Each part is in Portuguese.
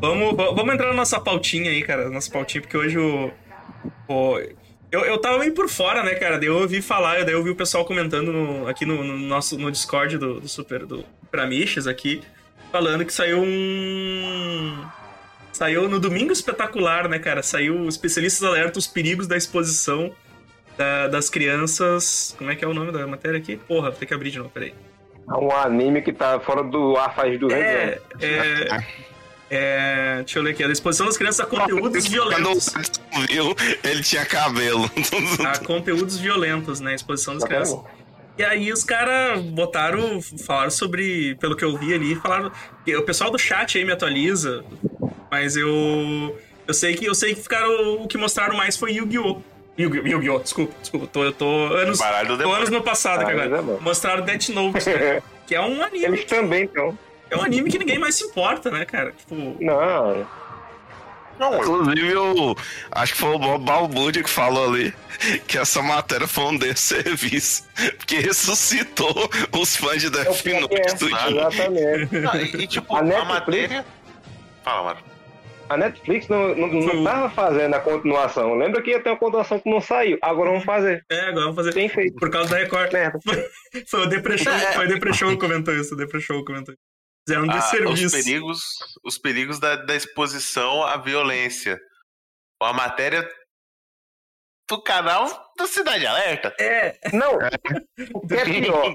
Vamos, vamos entrar na nossa pautinha aí, cara. Nossa pautinha, porque hoje o. o eu, eu tava meio por fora, né, cara? Daí eu ouvi falar, daí eu ouvi o pessoal comentando no, aqui no, no, nosso no Discord do, do Super do Pramiches aqui, falando que saiu um. Saiu no Domingo Espetacular, né, cara? Saiu Especialistas Alertam os Perigos da Exposição da, das Crianças. Como é que é o nome da matéria aqui? Porra, vou ter que abrir de novo, peraí. É um anime que tá fora do ar faz 200 É, anos. é, é, deixa eu ler aqui. A exposição das crianças a conteúdos violentos. Quando viu, ele tinha cabelo. A conteúdos violentos, né? Exposição das Tá crianças. bom? E aí os caras botaram, falaram sobre, pelo que eu vi ali, falaram. O pessoal do chat aí me atualiza, mas eu. Eu sei que eu sei que ficaram. O que mostraram mais foi Yu-Gi-Oh! Yu-Gi-Oh! Yu-Gi-Oh! Desculpa, desculpa. Tô, eu tô anos, tô anos no passado Baralho agora. Mostraram Death Note, né? que é um anime. Eles também estão. É um anime que ninguém mais se importa, né, cara? Tipo. Não, Não, eu- Inclusive, o, acho que foi o Bob Balbúrdia que falou ali que essa matéria foi um desserviço. Porque ressuscitou os fãs de é Death é. Note do Exatamente. não, e, e, tipo, A a, Netflix- matéria. Fala, mano. A Netflix não, não, não tava fazendo a continuação. Lembra que ia ter uma continuação que não saiu. Agora vamos fazer. É, agora vamos fazer. Bem feito. Por causa da Record. Merda. Foi o Depression, foi o Depression que comentou isso. O Depression comentou isso. Fizeram um Ah, os desserviço. perigos, os perigos da, da exposição à violência. A matéria do canal do Cidade Alerta. É, Não, o que é pior.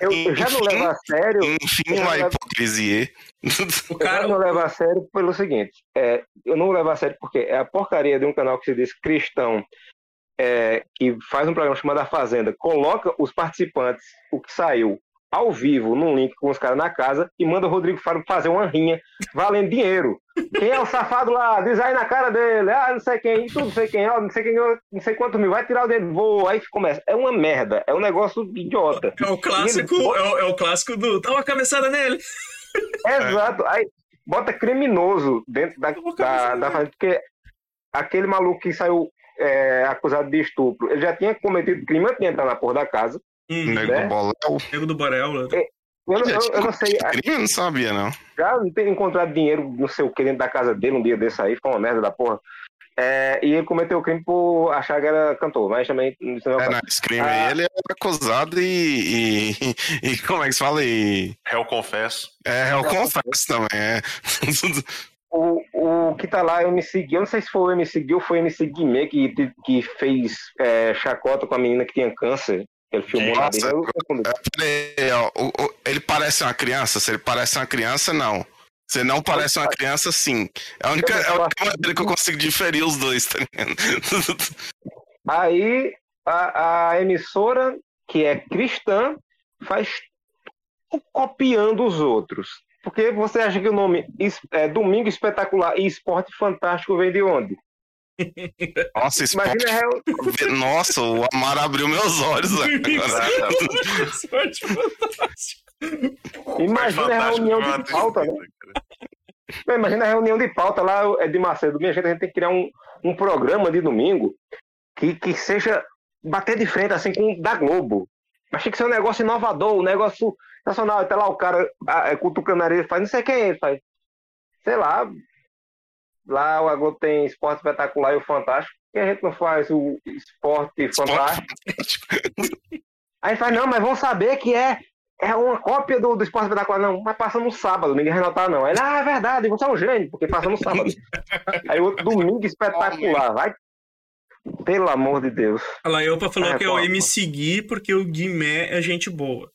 Eu, eu já não levo a sério. Enfim, uma hipocrisia. o Eu já cara. não levo a sério pelo seguinte. É, eu não levo a sério porque é a porcaria de um canal que se diz cristão, é, que faz um programa chamado A Fazenda, coloca os participantes, o que saiu, ao vivo, num link com os caras na casa, e manda o Rodrigo Faro fazer uma rinha valendo dinheiro. Quem é o safado lá? Diz aí na cara dele. Ah, não sei quem, tudo não sei quem, ó, não sei quem, não sei quantos mil, vai tirar o dedo, vou. Aí começa. É uma merda, é um negócio idiota. É o clássico, ele- é o, é o clássico do. Dá uma cabeçada nele. Exato. Aí bota criminoso dentro da, da, da porque aquele maluco que saiu é, acusado de estupro, ele já tinha cometido crime antes de entrar na porra da casa. Hum, Nego né? do Boléu. Nego do Borel. né? Eu, não- Já eu, eu não sei, crime? Eu não sabia, não. já não tem encontrado dinheiro, não sei o que, dentro da casa dele um dia desse aí, foi uma merda da porra. É, e ele cometeu o crime por achar que era cantor, mas também isso não é o É, caso. nesse crime Ah. aí, ele é acusado e, e, e Como é que se fala? E, Réu confesso. é, eu confesso também. É. O, o que tá lá é o MC Gui. Eu não sei se foi o MC Gui ou foi o MC Guimê que, que fez é, chacota com a menina que tinha câncer. Ele filmou lá. Nossa, eu- É, o- ele parece uma criança? Se ele parece uma criança, não. Se não parece uma criança, sim. É a única, é a única maneira que eu consigo diferir os dois, tá ligado? Aí a, a emissora, que é cristã, faz copiando os outros. Porque você acha que o nome é, Domingo Espetacular e Esporte Fantástico vem de onde? Nossa, Imagina, é real- Nossa, o Amar abriu meus olhos agora. Esporte fantástico. imagina a reunião de pauta, né? Não, Imagina a reunião de pauta lá, é de Macedo. Minha gente, a gente tem que criar um, um programa de domingo que, que seja bater de frente assim com o da Globo. Mas tem que ser um negócio inovador, um negócio nacional. Até lá o cara ah, é, cutucando a orelha, faz não sei quem é, ele faz. Sei lá. Lá o Globo tem esporte espetacular e o fantástico. E a gente não faz o esporte fantástico. Aí faz, não, mas vão saber que é, é uma cópia do, do esporte espetacular. Não, mas passa no sábado, ninguém vai notar, não. Aí, ele, ah, é verdade, você é um gênio, porque passa no sábado. Aí o outro domingo espetacular, vai. Pelo amor de Deus. A Laiopa falou Ah, que é o pô, MC Gui porque o Guimé é gente boa.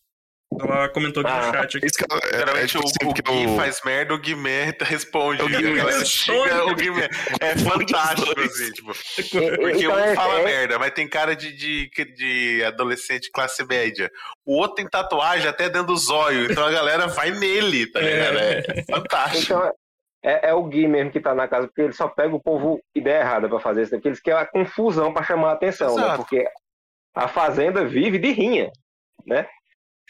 Ela comentou aqui Ah, no chat. Aqui. Isso que eu- é, é, Geralmente tipo o, assim, o Gui eu- faz merda, o Guimê responde. O A Guimê o Guimê. É fantástico, assim, tipo. Porque Então, um é- fala é- merda, mas tem cara de, de, de adolescente classe média. O outro tem tatuagem até dentro do zóio, então a galera vai nele, tá ligado? É fantástico. Então, é, é o Gui mesmo que tá na casa, porque ele só pega o povo ideia errada pra fazer isso, porque eles querem a confusão pra chamar a atenção, né? Porque a Fazenda vive de rinha, né?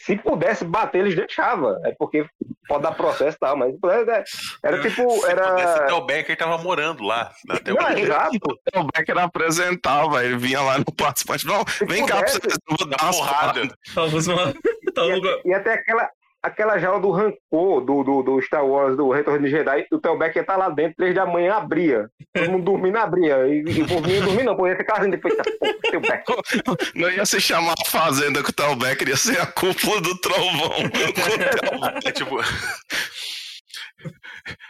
Se pudesse bater, eles deixavam. É porque pode dar processo e tal, mas era, era tipo. Se pudesse, Era. até o Becker tava morando lá. Até o Não, é exato. O Becker apresentava, ele vinha lá no participante. Não, vem cá pra pudesse, vocês, eu vou na dar umas porrada. porradas. Talvez uma. Ia ter aquela, aquela jaula do rancor do, do, do Star Wars, do Retorno de Jedi, o Telbeck ia estar tá lá dentro, três da manhã abria. Todo mundo dormindo abria. E, e o povo ia dormir, não, podia ficar assim depois. Telbeck. Não ia se chamar fazenda com o Telbeck, ia ser a cúpula do trovão. é tipo.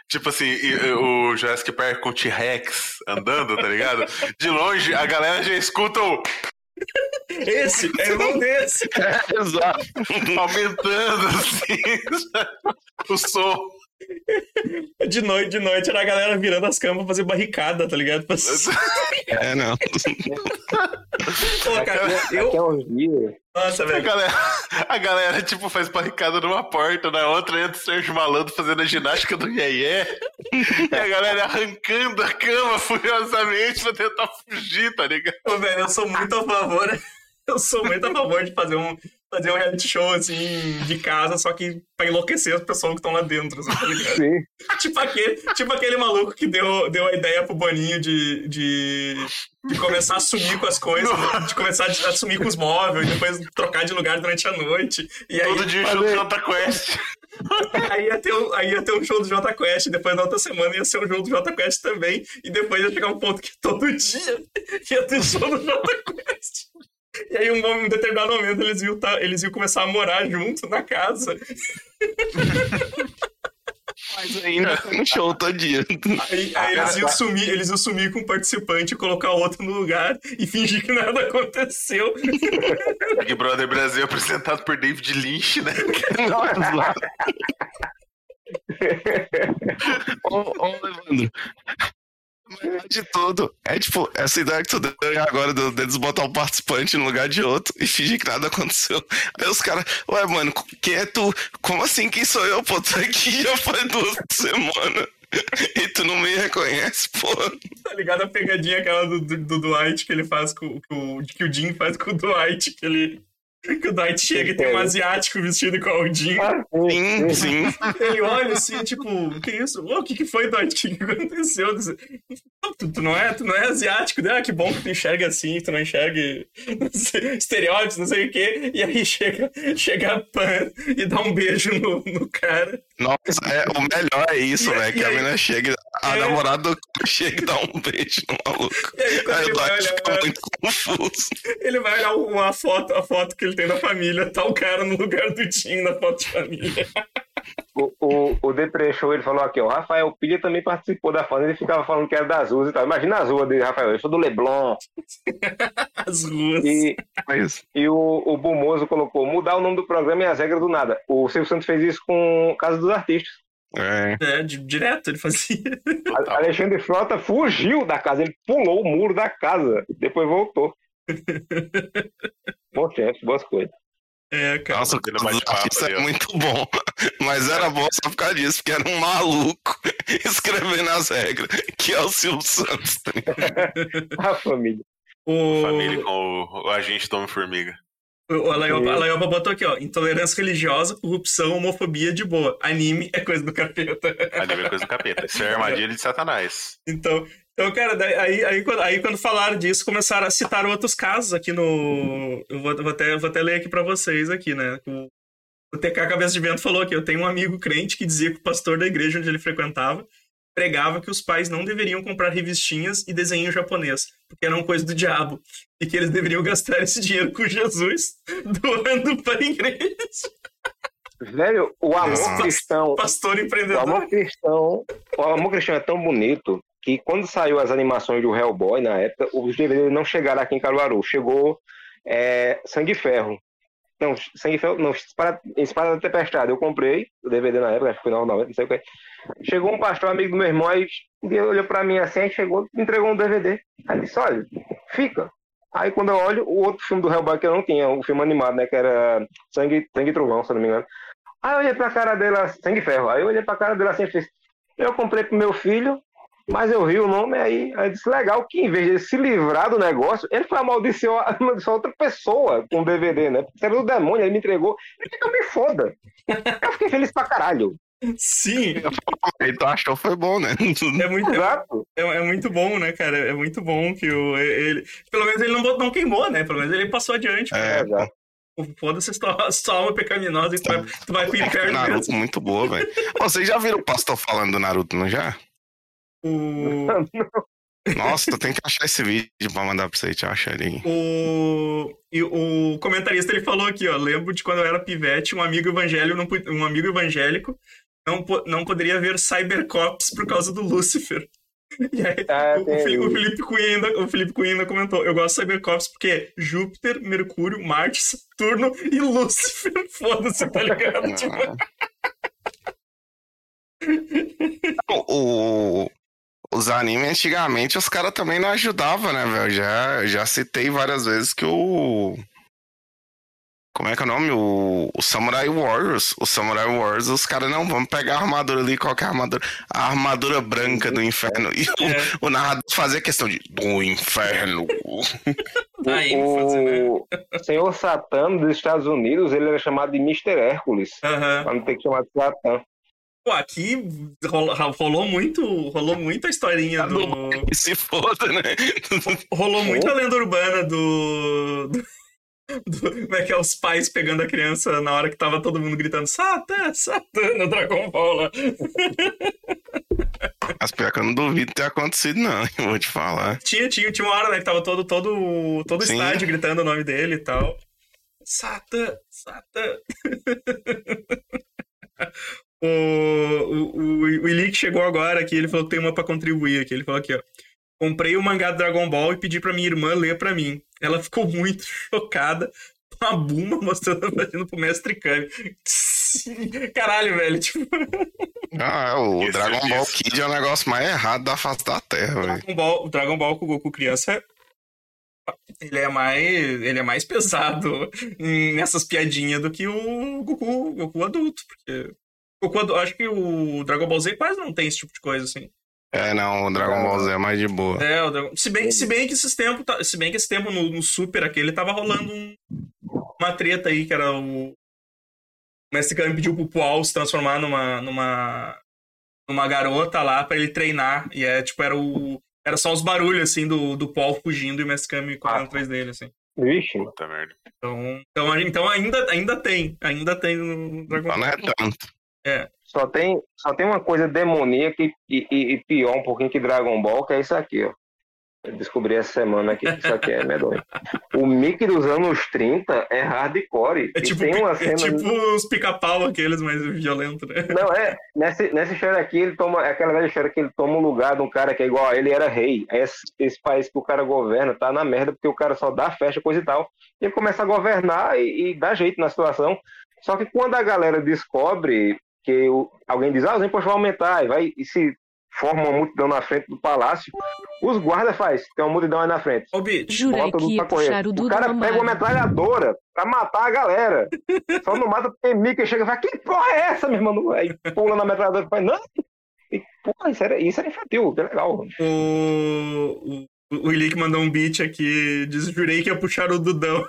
Tipo assim, o Jurassic Park com o T-Rex andando, tá ligado? De longe, a galera já escuta o. Esse, é irmão desse. É, exato. Aumentando, assim, o som. De noite, de noite, era a galera virando as camas pra fazer barricada, tá ligado? Pra... É, não. Pô, cara, eu... Nossa, velho. A galera, a galera, tipo, faz barricada numa porta, na outra entra o Sérgio Malandro fazendo a ginástica do Iê E a galera arrancando a cama furiosamente pra tentar fugir, tá ligado? Pô, velho, eu sou muito a favor. Eu sou muito a favor de fazer um, fazer um reality show, assim, de casa, só que pra enlouquecer as pessoas que estão lá dentro, assim, tá ligado? Sim. tipo, aquele, tipo aquele maluco que deu, deu a ideia pro Boninho de, de, de começar a sumir com as coisas, né? de começar a sumir com os móveis, depois trocar de lugar durante a noite. E Todo aí, dia fazer... show do Jota Quest. aí, ia ter um, aí ia ter um show do Jota Quest, depois na outra semana ia ser um show do Jota Quest também, e depois ia chegar um ponto que todo dia ia ter show do Jota Quest. E aí, um, um determinado momento, eles iam, tá, eles iam começar a morar junto na casa. Mas ainda tem um show dia. Aí, aí eles, iam sumir, eles iam sumir com o participante, colocar outro no lugar e fingir que nada aconteceu. Big Brother Brasil apresentado por David Lynch, né? ô, ô, Evandro, de tudo. É tipo, essa ideia que tu deu agora deles botar um participante no lugar de outro e fingir que nada aconteceu. Aí os caras, ué, mano, quem é tu? Como assim quem sou eu? Pô, tô aqui já faz duas semanas. E tu não me reconhece, pô. Tá ligado a pegadinha aquela do, do, do Dwight que ele faz com, com, que o Jim faz com o Dwight, que ele que o Dwight chega e tem um asiático vestido com o Odin. Ah, sim, sim. Ele olha assim, tipo, o que é isso? O que, que foi, Dwight? O que, que aconteceu? Tu, tu, não é, tu não é asiático, né? Ah, que bom que tu enxerga assim, tu não enxerga estereótipos, não sei o quê. E aí chega, chega a Pan e dá um beijo no, no cara. Nossa, é, o melhor é isso, velho. Que a menina chega, a é... namorada chega e dá um beijo no maluco. E aí, aí o Dwight fica muito confuso. Ele vai olhar uma foto, a foto que ele tem da família, tá o cara no lugar do Tim na foto de família. O, o, o Depre Show, ele falou aqui, ó, Rafael Pilha também participou da fazenda e ficava falando que era das ruas e tal. Imagina as ruas de Rafael, eu sou do Leblon. as ruas. E, é e o, o Bumoso colocou, mudar o nome do programa e as regras do nada. O Silvio Santos fez isso com Casa dos Artistas. É. é, direto ele fazia. Alexandre Frota fugiu da casa, ele pulou o muro da casa, depois voltou. Bom tempo, boas coisas. É, cara. Nossa, o isso é muito bom. Mas era bom só por causa disso, porque era um maluco escrevendo as regras, que é o Silvio Santos. Tá a família. O... Família com o, o agente Tom Formiga. O Laioba botou aqui, ó. Intolerância religiosa, corrupção, homofobia de boa. Anime é coisa do capeta. Anime é coisa do capeta. Isso é armadilha de Satanás. Então, então, cara, daí, aí, aí, quando, aí quando falaram disso, começaram a citar outros casos aqui no. Eu vou, vou, até, vou até ler aqui pra vocês aqui, né? O TK Cabeça de Vento falou aqui: eu tenho um amigo crente que dizia que o pastor da igreja onde ele frequentava pregava que os pais não deveriam comprar revistinhas e desenho japonês, porque eram coisa do diabo, e que eles deveriam gastar esse dinheiro com Jesus doando para a igreja. Velho, o amor cristão. Pastor empreendedor. O amor cristão. O amor cristão é tão bonito que quando saiu as animações do Hellboy na época, os DVDs não chegaram aqui em Caruaru. Chegou é, Sangue Ferro. Não, Sangue Ferro, não, Espada, Espada da Tempestade. Eu comprei o DVD na época, acho que foi não sei o que. Chegou um pastor amigo do meu irmão e olhou pra mim assim, aí chegou entregou um DVD. Aí disse, olha, fica. Aí quando eu olho, o outro filme do Hellboy que eu não tinha, o filme animado, né, que era Sangue, Sangue Trovão, se não me engano. Aí eu olhei pra cara dela, Sangue Ferro, aí eu olhei pra cara dela assim e fiz, eu comprei pro meu filho, mas eu ri o nome aí, aí disse, legal que em vez de ele se livrar do negócio, ele foi amaldiçoar, amaldiçoar outra pessoa com o DVD, né? Porque era do demônio, ele me entregou. Ele que eu me foda. Eu fiquei feliz pra caralho. Sim. Então achou foi bom, né? É muito, é, é, muito bom, né, cara? É muito bom que o, ele. Pelo menos ele não, não queimou, né? Pelo menos ele passou adiante. É, Foda-se sua, sua alma pecaminosa e tu vai, tu vai pro inferno. Naruto mesmo. muito boa, velho. Vocês já viram o pastor falando do Naruto, não já? O... Nossa, tu tem que achar esse vídeo pra mandar pra você, te acha ali. O... E o comentarista ele falou aqui, ó. Lembro de quando eu era pivete, um amigo evangélico não, um amigo evangélico não, não poderia ver Cybercops por causa do Lúcifer. E aí, ah, o, o, Felipe Cunha ainda, o Felipe Cunha ainda comentou: Eu gosto de Cybercops porque Júpiter, Mercúrio, Marte, Saturno e Lúcifer. Foda-se, tá ligado? tipo... o, os animes antigamente os caras também não ajudavam, né, velho? Já, já citei várias vezes que o. Como é que é o nome? O, o Samurai Warriors. O Samurai Warriors, os caras não, vamos pegar a armadura ali, qualquer armadura. A armadura branca do inferno. E o, é. o narrador fazia questão de. Do inferno. Aí, o, o senhor Satã dos Estados Unidos, ele era chamado de Mr. Hércules. Uhum. Pra não ter que chamar de Satã. Pô, aqui rolou, rolou, muito, rolou muito a historinha do. Se foda, né? Rolou muito a lenda urbana do... do. Como é que é os pais pegando a criança na hora que tava todo mundo gritando Satã, Satã no Dragon Ball lá. As pior que eu não duvido ter acontecido, não, eu vou te falar. Tinha, tinha, tinha uma hora, né, que tava todo, todo, todo o estádio gritando o nome dele e tal. Satã, Satã. O, o, o, o Ilick chegou agora aqui, ele falou que tem uma pra contribuir aqui. Ele falou aqui, ó. Comprei o mangá do Dragon Ball e pedi pra minha irmã ler pra mim. Ela ficou muito chocada com a Buma mostrando vagina pro mestre Kami. Caralho, velho. Tipo... Ah, o Isso Dragon Ball Kid é o negócio mais errado da face da Terra, velho. Dragon Ball, o Dragon Ball com o Goku criança ele é mais ele é mais pesado nessas piadinhas do que o Goku, Goku adulto, porque quando, acho que o Dragon Ball Z quase não tem esse tipo de coisa, assim. É, não, o Dragon Ball Z é mais de boa. É, o Dragon... se, bem, se bem que esses tempos, se bem que esse tempo no, no Super aquele tava rolando um, uma treta aí, que era o. O Mestre Kami pediu pro Paul se transformar numa, numa, numa garota lá para ele treinar. E é tipo, era o. Era só os barulhos, assim, do, do Paul fugindo e o Mestre Kami correndo ah. atrás dele, assim. Vixe. Puta merda. Então, então, então ainda, ainda tem. Ainda tem no Dragon Ball. Não é tanto. É. Só tem, só tem uma coisa demoníaca e, e, e, pior um pouquinho que Dragon Ball, que é isso aqui, ó. Eu descobri essa semana aqui que isso aqui é medonho. O Mickey dos anos 30 é hardcore. É tipo, tem uma é cena... tipo os pica-pau, aqueles mais violentos, né? Não, é. Nessa, nessa história aqui, ele toma. É aquela velha história que ele toma o lugar de um cara que é igual a ele, era rei. Esse, esse país que o cara governa tá na merda, porque o cara só dá festa, coisa e tal. E ele começa a governar e, e dá jeito na situação. Só que quando a galera descobre que o, alguém diz, ah, os impostos vão aumentar, e, vai, e se forma uma multidão na frente do palácio, os guardas faz, tem uma multidão aí na frente. Ô, bicho, Jurei que ia puxar o, o cara pega uma metralhadora pra matar a galera. Só não mata porque Mickey chega e fala, que porra é essa, meu irmão? Aí pula na metralhadora e fala, não, e, porra, isso era, isso era infantil, que legal. O, o, o Ilick mandou um beat aqui, diz, jurei que ia puxar o Dudão.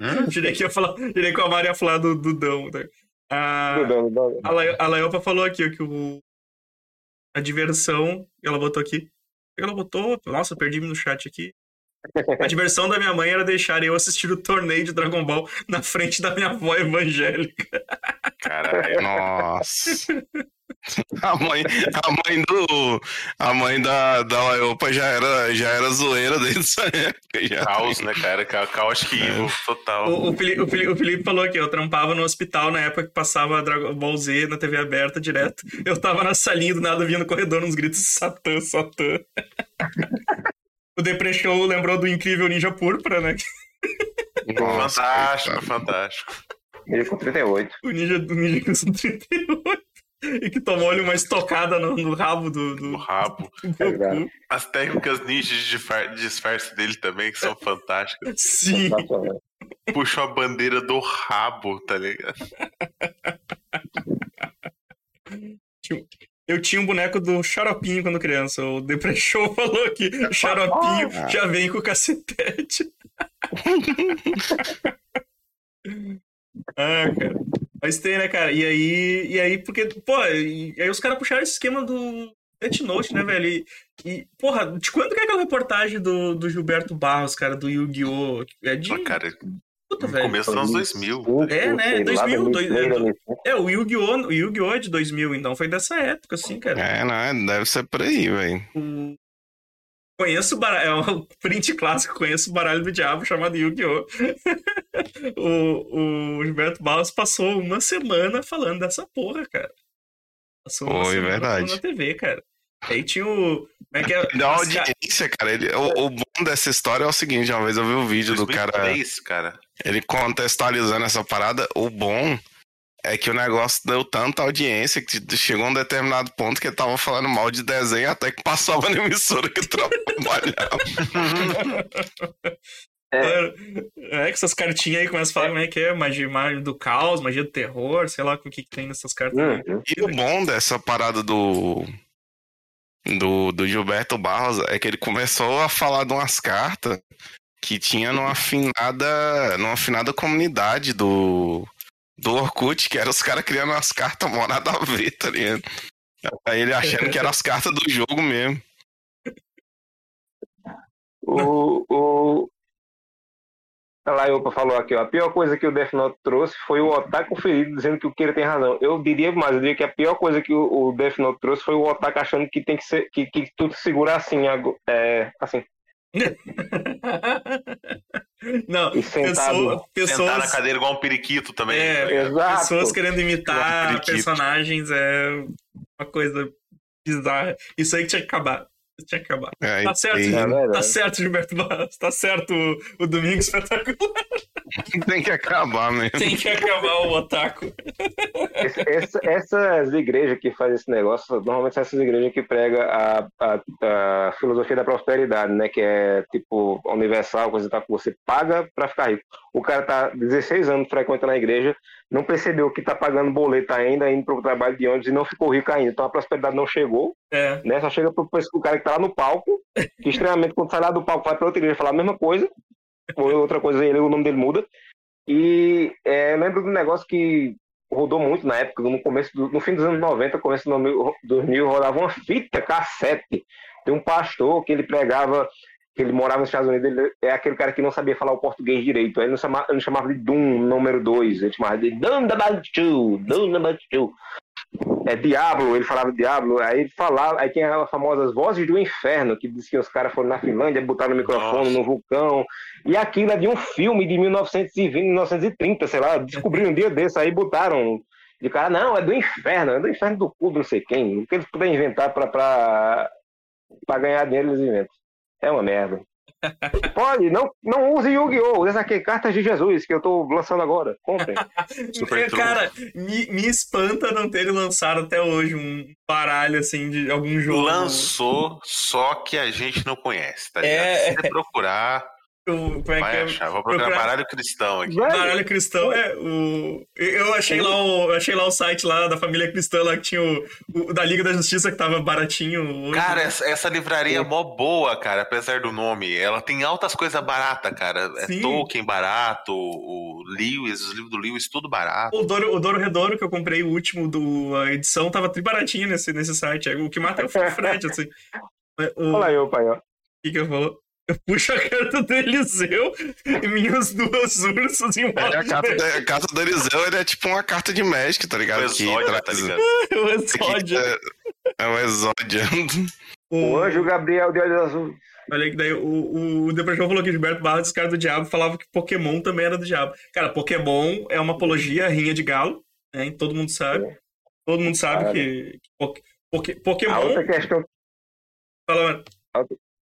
Hum? jurei que ia falar, jurei que a Maria ia falar do Dudão. A, a, Laiopa falou aqui que o, a diversão, ela botou aqui. Ela botou, nossa, perdi-me no chat aqui. A diversão da minha mãe era deixar eu assistir o torneio de Dragon Ball na frente da minha avó evangélica. Caralho, nossa. A mãe, a mãe do. A mãe da, da Laiopa já era, já era zoeira desde essa época. Já. Caos, né, cara? Caos que é. total. O, o, Felipe, o, Felipe, o, Felipe, falou aqui, eu trampava no hospital na época que passava Dragon Ball Z na TV aberta direto. Eu tava na salinha do nada vindo no corredor uns gritos Satã, Satã. o Depre Show lembrou do incrível Ninja Púrpura, né? Nossa, fantástico, fantástico. Ninja com 38. O Ninja, o Ninja com 38. E que tomou-lhe uma estocada no, no rabo do, do... No rabo. É As técnicas ninjas de disfarce dele também, que são fantásticas. Sim. Puxou a bandeira do rabo, tá ligado? Eu tinha um boneco do Xaropinho quando criança. O Depresshow falou que o Xaropinho ah. já vem com o cacetete. ah, cara. Mas tem, né, cara? E aí, e aí porque, pô, e aí os caras puxaram esse esquema do Death Note, né, velho? E, e, porra, de quando que é aquela reportagem do, do Gilberto Barros, cara, do Yu-Gi-Oh! É de. Ah, cara, Puta, velho. Começo dos anos 2000. É, né? 2000. Dois, é, o Yu-Gi-Oh! Yu-Gi-Oh! é de 2000, então foi dessa época, assim, cara. É, não, é, deve ser por aí, velho. Conheço o baralho, é um print clássico, conheço o baralho do diabo chamado Yu-Gi-Oh! o, o Gilberto Barros passou uma semana falando dessa porra, cara. Passou uma Foi, semana verdade. na TV, cara. Aí tinha o. Como é que é? Da audiência, cara. Ele, o, o, bom dessa história é o seguinte: uma vez eu vi um vídeo do cara. cara. Ele contextualizando essa parada. O bom é que o negócio deu tanta audiência que chegou a um determinado ponto que ele tava falando mal de desenho até que passava na emissora que trabalhava. É. é que essas cartinhas aí começam a falar como é que é magia, magia do caos, magia do terror, sei lá o que, que tem nessas cartas. Uhum. E o bom dessa parada do do, do Gilberto Barros é que ele começou a falar de umas cartas que tinha numa afinada, numa afinada comunidade do, do Orkut, que era os caras criando umas cartas mó nada a ver, tá ligado? Aí ele achando que eram as cartas do jogo mesmo. O, o, a Laiopa falou aqui, ó, a pior coisa que o Death Note trouxe foi o Otaku ferido dizendo que o Kira tem razão. Eu diria mais, eu diria que a pior coisa que o, o Death Note trouxe foi o Otaku achando que tem que ser, que, que tudo segura assim, é, assim. Não, pessoa, pessoas... Sentar na cadeira igual um periquito também. É, Exato. Pessoas querendo imitar personagens é uma coisa bizarra. Isso aí que tinha que acabar. Tinha que acabar. É, tá certo, é tá certo, Gilberto Barros. Tá certo o, o Domingo Espetacular. Tem que acabar mesmo. Tem que acabar o otaku. Essa, essas igrejas que fazem esse negócio, normalmente são essas igrejas que pregam a, a, a, filosofia da prosperidade, né? Que é tipo universal, coisa tal, que você paga pra ficar rico. O cara tá 16 anos frequentando a igreja, não percebeu que tá pagando boleto ainda, indo pro trabalho de ônibus e não ficou rico ainda. Então a prosperidade não chegou, é. né? Só chega pro, pro cara que tá lá no palco, que extremamente quando sai lá do palco vai pra outra igreja falar a mesma coisa, ou outra coisa, ele, o nome dele muda. E é, lembro do negócio que rodou muito na época, no começo do, no fim dos anos 90, começo dos 2000, rodava uma fita cassete de um pastor que ele pregava que ele morava nos Estados Unidos, ele é aquele cara que não sabia falar o português direito. Ele não chamava, ele não chamava de Doom número 2, ele chamava de Doom number 2, Doom number 2 é Diablo, ele falava Diablo, aí ele falava, aí tem as famosas vozes do inferno, que diz que os caras foram na Finlândia, botaram o microfone Nossa. no vulcão, e aquilo é de um filme de 1920, 1930, sei lá, descobriram um dia desse, aí botaram de cara, não, é do inferno, é do inferno do cu, não sei quem, o que eles puderem inventar pra ganhar dinheiro, eles inventam. É uma merda. Pode, não, não use Yu-Gi-Oh! Use aqui cartas de Jesus que eu tô lançando agora. Comprem. Cara, me, me espanta não terem lançado até hoje um baralho assim de algum jogo. Lançou, só que a gente não conhece, tá ligado? É... Se você procurar, o, é Vai que é? achar. Vou procurar, baralho cristão aqui. Baralho cristão é o. Eu achei lá o. achei lá o site lá da família cristã lá que tinha o, o da Liga da Justiça que tava baratinho. Hoje, cara, né? essa, essa, livraria é mó boa, cara, apesar do nome. Ela tem altas coisas baratas, cara. É Sim. Tolkien barato, o Lewis, os livros do Lewis, tudo barato. O Douro, o Douro Redouro que eu comprei, o último do a edição, tava tri baratinho nesse, nesse site. O que mata é o Fred, assim. O... Olha aí, pai, ó. O que que eu falo? Eu puxo a carta do Eliseu e minhas duas ursas em. É, a, carta, a carta do Eliseu ele é tipo uma carta de Magic, tá ligado? O tá ligado? o exódia. É, é o exódia. O anjo Gabriel de olhos azul. Olha que daí o, o, o Depressão falou que Gilberto Barros, cara do diabo, falava que Pokémon também era do diabo. Cara, Pokémon é uma apologia, rinha de galo, né? Todo mundo sabe. É. Todo mundo sabe que, que Pokémon. A outra questão. Fala, mano.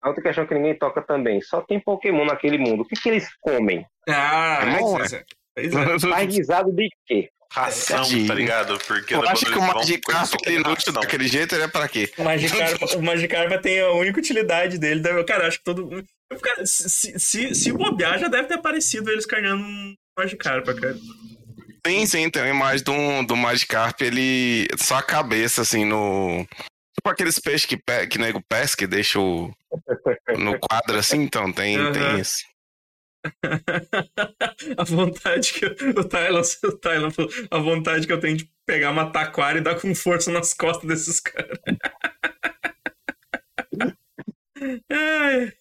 A outra questão que ninguém toca também. Só tem Pokémon naquele mundo. O que, que eles comem? Ah, pois é. Faz guisado de quê? Ração, é, tá ligado? Porque eu acho que o Magikarp é inútil daquele jeito, ele é pra quê? O Magikarp, o Magikarp tem a única utilidade dele. Cara, acho que todo. Cara, se, se, se bobear, já deve ter aparecido eles carregando um Magikarp, cara. Sim, sim, tem uma imagem do, do Magikarp, ele... Só a cabeça, assim, no... Tipo aqueles peixes que, pe... que nego pesca e deixa o... no quadro assim, então tem, uhum. tem isso. a vontade que eu, o Tyler, o Tyler falou, a vontade que eu tenho de pegar uma taquara e dar com força nas costas desses caras. é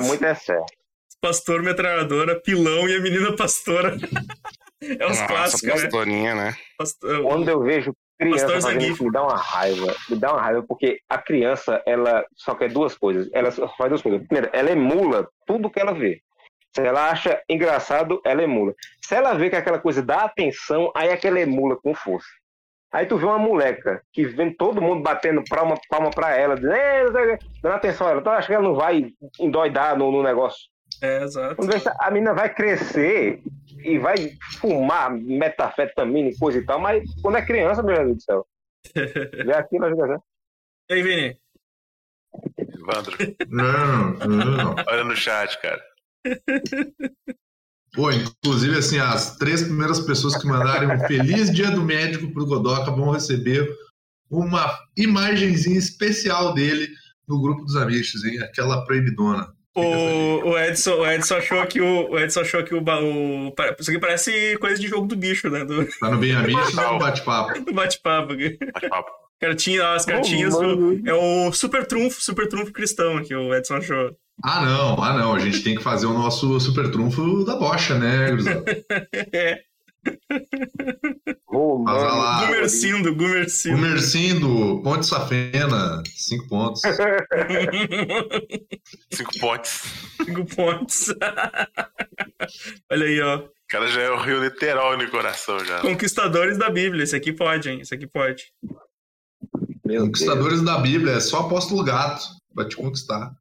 muito é certo. pastor metralhadora, pilão e a menina pastora. é os Nossa, clássicos, né? pastorinha, né? Pastor- Quando eu vejo criança Pastor fazendo Zangief. isso, me dá uma raiva. Me dá uma raiva, porque a criança, ela só quer duas coisas. Ela só faz duas coisas. Primeiro, ela emula tudo que ela vê. Se ela acha engraçado, ela emula. Se ela vê que aquela coisa dá atenção, aí é que ela emula com força. Aí tu vê uma moleca que vem todo mundo batendo palma, palma pra ela, dizendo, dando atenção a ela. Então acho que ela não vai endoidar no, no negócio. É, exato. A menina vai crescer e vai fumar metafetamina e coisa e tal, mas quando é criança, meu Deus do céu. Vê aquilo, ajuda? E aí, Vini? Evandro, Não, não. olha no chat, cara. Pô, inclusive, assim, as três primeiras pessoas que mandarem um feliz dia do médico pro Godoca vão receber uma imagenzinha especial dele no grupo dos amigos, hein? Aquela proibidona. O, o, Edson, o Edson achou que o, o Edson achou que o, isso aqui parece coisa de jogo do bicho, né? Do, Tá no Bem Amigos ou no bate-papo? do bate-papo. Bate-papo. Cartinha, as cartinhas do, é o super trunfo, super trunfo cristão que o Edson achou. Ah, não, ah, não. A gente tem que fazer o nosso super trunfo da bocha, né, Grisel? É, Ô, Faz mano, lá. Gumercindo, Gumercindo. O Mercindo, Ponte Safena, cinco pontos. Cinco pontes. Cinco pontos. Olha aí, ó. O cara já é o rio literal no coração já. Conquistadores da Bíblia. Esse aqui pode, hein? Esse aqui pode. Meu Deus. Conquistadores da Bíblia, é só apóstolo gato. Vai te conquistar.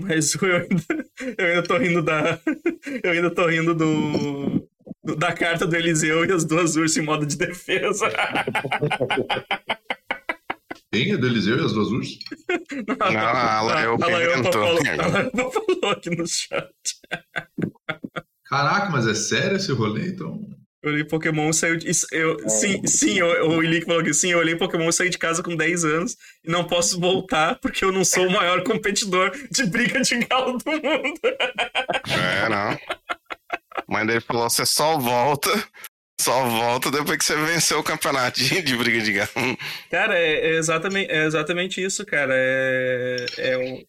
Mas eu ainda, eu ainda tô rindo da. Eu ainda tô rindo do. Da carta do Eliseu e as duas ursas em modo de defesa. Quem é do Eliseu e as duas ursas? Não, Laiopa A Laiopa inventou. falou, a Laiopa falou aqui no chat. Caraca, mas é sério esse rolê, então? Eu olhei Pokémon saiu de. Eu, sim, sim, eu- o Ilick falou que sim, eu olhei Pokémon e saí de casa com 10 anos e não posso voltar porque eu não sou o maior competidor de briga de galo do mundo. É, não. Mas ele falou: você só volta, só volta depois que você venceu o campeonato de, briga de galo. Cara, é, é exatamente, é exatamente isso, cara. É, é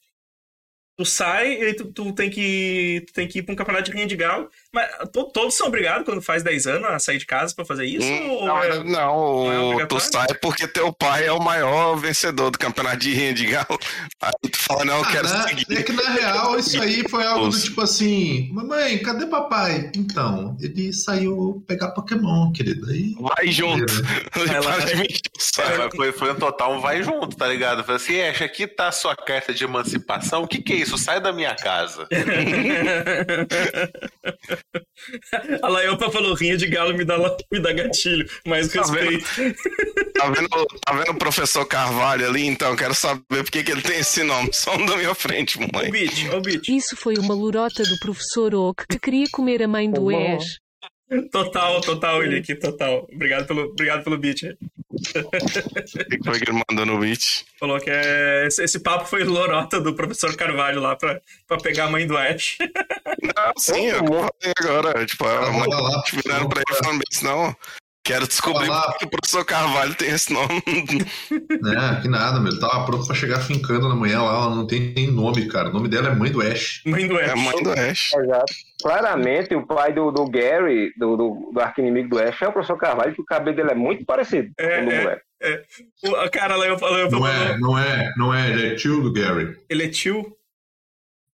Tu sai e tu, tu tem que tu tem que ir pra um campeonato de rinha de galo. Mas to- todos são obrigados quando faz 10 anos a sair de casa pra fazer isso? Hum, ou Não, é- não, não é tu sai porque teu pai é o maior vencedor do campeonato de rinha de galo. Aí tu fala, não, eu quero Ah, na- seguir. é que na real isso aí foi algo do tipo assim: Mamãe, cadê papai? Então, ele saiu pegar Pokémon, querido. Aí. Vai junto. É, foi, foi um total um vai junto, tá ligado? Falei assim, Ash, aqui tá a sua carta de emancipação. O que que é isso? Sai da minha casa. a Laiopa falou: rinha de galo me dá, me dá gatilho. Mais Tá vendo? respeito. Tá vendo, tá vendo o professor Carvalho ali? Então, quero saber por que, que ele tem esse nome. Só um da minha frente, Beat. Isso foi uma lorota do professor Oak que queria comer a mãe do Bom. Total, total, Ilick, total. Obrigado pelo, obrigado pelo beat. O que foi que ele mandou no beat? Falou que é, esse, esse papo foi lorota do professor Carvalho lá pra, pra pegar a mãe do Ash. Não, sim, eu falei agora. Tipo, a mãe lá, lá. virando pra ele falando bem, não. Quero descobrir por que o professor Carvalho tem esse nome. É, que nada, meu. Tava pronto pra chegar fincando na manhã lá. Ela não tem nem nome, cara. O nome dela é Mãe do Ash. Mãe do É Ash. a mãe do Ash. Exato. Claramente, o pai do, do Gary, do, do, do arquinimigo do Ash, é o professor Carvalho, que o cabelo dele é muito parecido É, com o do é. moleque. O, a cara lá, eu falei, Não é, não é, não é. Ele é tio do Gary. ele é tio?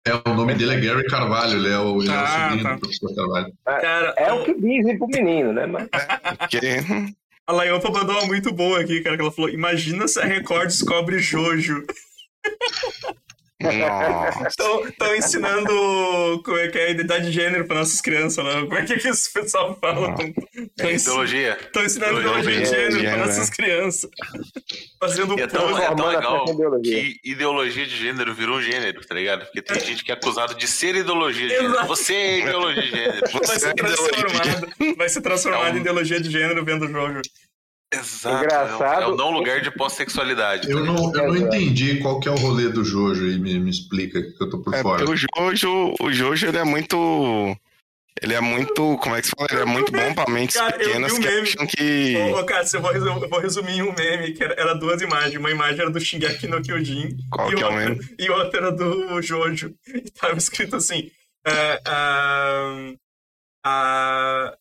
É, o nome dele é Gary Carvalho. Ele é o, ele é o Ah, sobrinho tá. do professor Carvalho. Cara, É o que dizem pro menino, né? Mas a Laiopa mandou uma muito boa aqui, cara, que ela falou, imagina se a Record descobre Jojo. Estão ensinando como é que é a identidade de gênero para nossas crianças lá. Como é que, que esse pessoal fala? É ideologia. Estão ensinando Ideologia ideologia de gênero gênero, para nossas crianças. Fazendo E é um tão, é tão legal que ideologia de gênero virou gênero, tá ligado? Porque tem gente que é acusado de ser ideologia de gênero. Você é ideologia de gênero. Vai Você ser é transformado, vai ser transformado É um- em ideologia de gênero vendo o jogo. Exato. Engraçado. É o não lugar de pós-sexualidade. Eu não, eu não entendi qual que é o rolê do Jojo aí. Me, me explica, que eu tô por É fora. o Jojo, o Jojo, ele é muito. Ele é muito. Como é que se fala? Ele é muito bom pra mentes Cara, eu pequenas vi o que meme. acham que. Ô, Cássio, eu vou, resumir, eu vou resumir em um meme, que era, era duas imagens. Uma imagem era do Shingeki no Kyojin Qual e, que é o outra, meme? e outra era do Jojo. E tava escrito assim, É, uh, uh,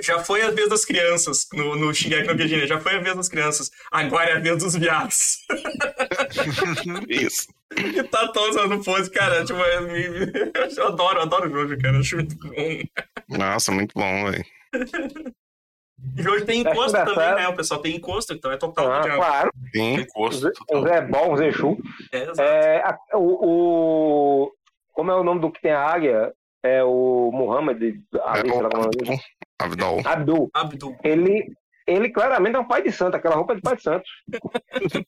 já foi a vez das crianças no, no Shingeki no Kyojin, já foi a vez das crianças. Agora é a vez dos viados. Isso. E tá todos no pose, cara. Tipo, eu, eu adoro, adoro o Jojo, cara. Acho muito bom. Nossa, muito bom, velho. E hoje tem encosto também, né? O pessoal tem encosto, então é total. Ah, claro. Tem encosto. O Zé Bom, o Zé Chu. É, exato. É, a- o, o- Como é o nome do que tem a águia? É o Muhammad Ali, é o Abdol. Abdul. Abdul. Ele, ele claramente é um pai de santo, aquela roupa é de pai de santo.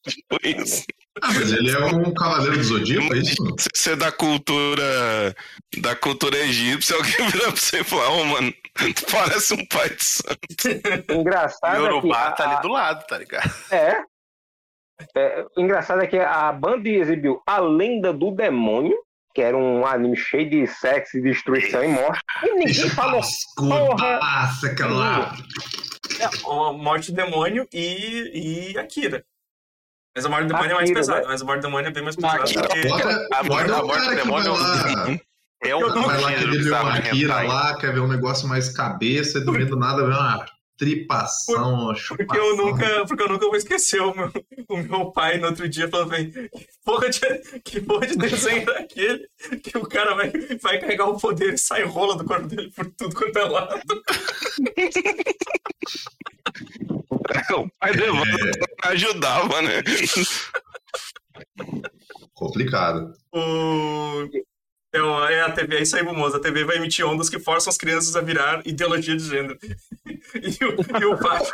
Tipo isso. Ah, mas ele é um cavaleiro do Zodíaco, é isso? Se você é da cultura. Da cultura egípcia, alguém vira pra você e fala, ô, mano, tu parece um pai de santo. Engraçado E é que a- tá ali do lado, tá ligado? É. É, o engraçado é que a Band exibiu A Lenda do Demônio, que era um anime cheio de sexo, destruição e morte. E ninguém falou. porra. pascudaça, aquela. É, a Morte do Demônio e, e Akira. Mas a Morte do Demônio é mais pesada. né? Mas a Morte do Demônio é bem mais pesada. Porque- Bota, A morte- o a morte que do demônio- lá, É um Eu não- vai lá querer ver uma Akira lá, quer ver um negócio mais cabeça, e do meio do nada vê uma tripação, uma chupação. Porque eu nunca, porque eu nunca vou esquecer o meu, o meu pai no outro dia falando bem, que porra de, que porra de desenho é aquele que o cara vai, vai carregar o poder e sai rola do corpo dele por tudo quanto é lado. O pai do Evandro ajudava, né? Complicado. O... É, o- é a TV, é isso aí, Bumoso. A TV vai emitir ondas que forçam as crianças a virar ideologia de gênero. E o, e o Fábio,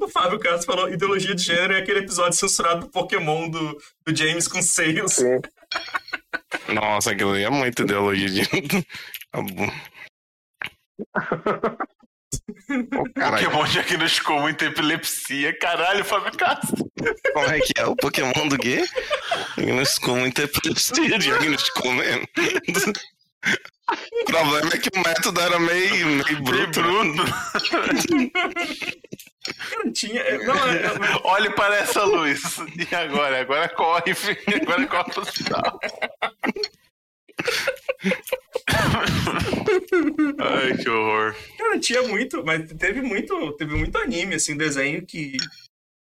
o, o Fábio Castro falou: ideologia de gênero é aquele episódio censurado do Pokémon do, do James com seios. Sim. Nossa, aquilo ali é muita ideologia de. Tá bom. Caralho, Pokémon diagnosticou muita epilepsia. Caralho, Fábio Castro. como é que é o Pokémon do quê? Diagnosticou muita epilepsia, diagnosticou mesmo. O problema é que o método era meio, meio bruto. né? Cara, tinha. Não, é, Olhe para essa luz. E agora? Agora corre, filho. Agora corre pro hospital. Ai, que horror. Cara, tinha muito, mas teve muito, teve muito anime, assim, desenho que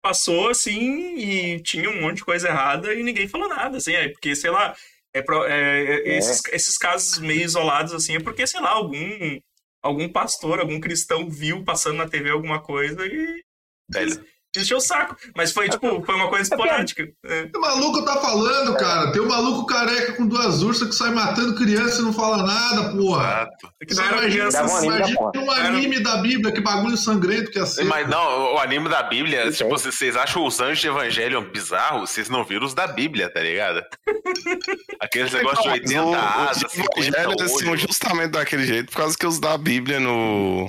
passou assim e tinha um monte de coisa errada e ninguém falou nada, assim, é porque, sei lá, é, pro- é, é, Esses, esses casos meio isolados, assim, é porque, sei lá, algum, algum pastor, algum cristão viu passando na TV alguma coisa e Velho. Encheu o saco. Mas foi, tipo, foi uma coisa esporádica. É. O maluco tá falando, cara. Tem um maluco careca com duas ursas que sai matando criança e não fala nada, porra. Exato. É que não era imagina, criança, Dava um anime da imagina um anime da Bíblia, que bagulho sangrento que ia ser. Mas não, o anime da Bíblia, Isso tipo, vocês acham os anjos de Evangelion bizarros? Vocês não viram os da Bíblia, tá ligado? Aqueles negócios de 80 O- asas, os 50 evangelhos são olhos. justamente daquele jeito, por causa que os da Bíblia no,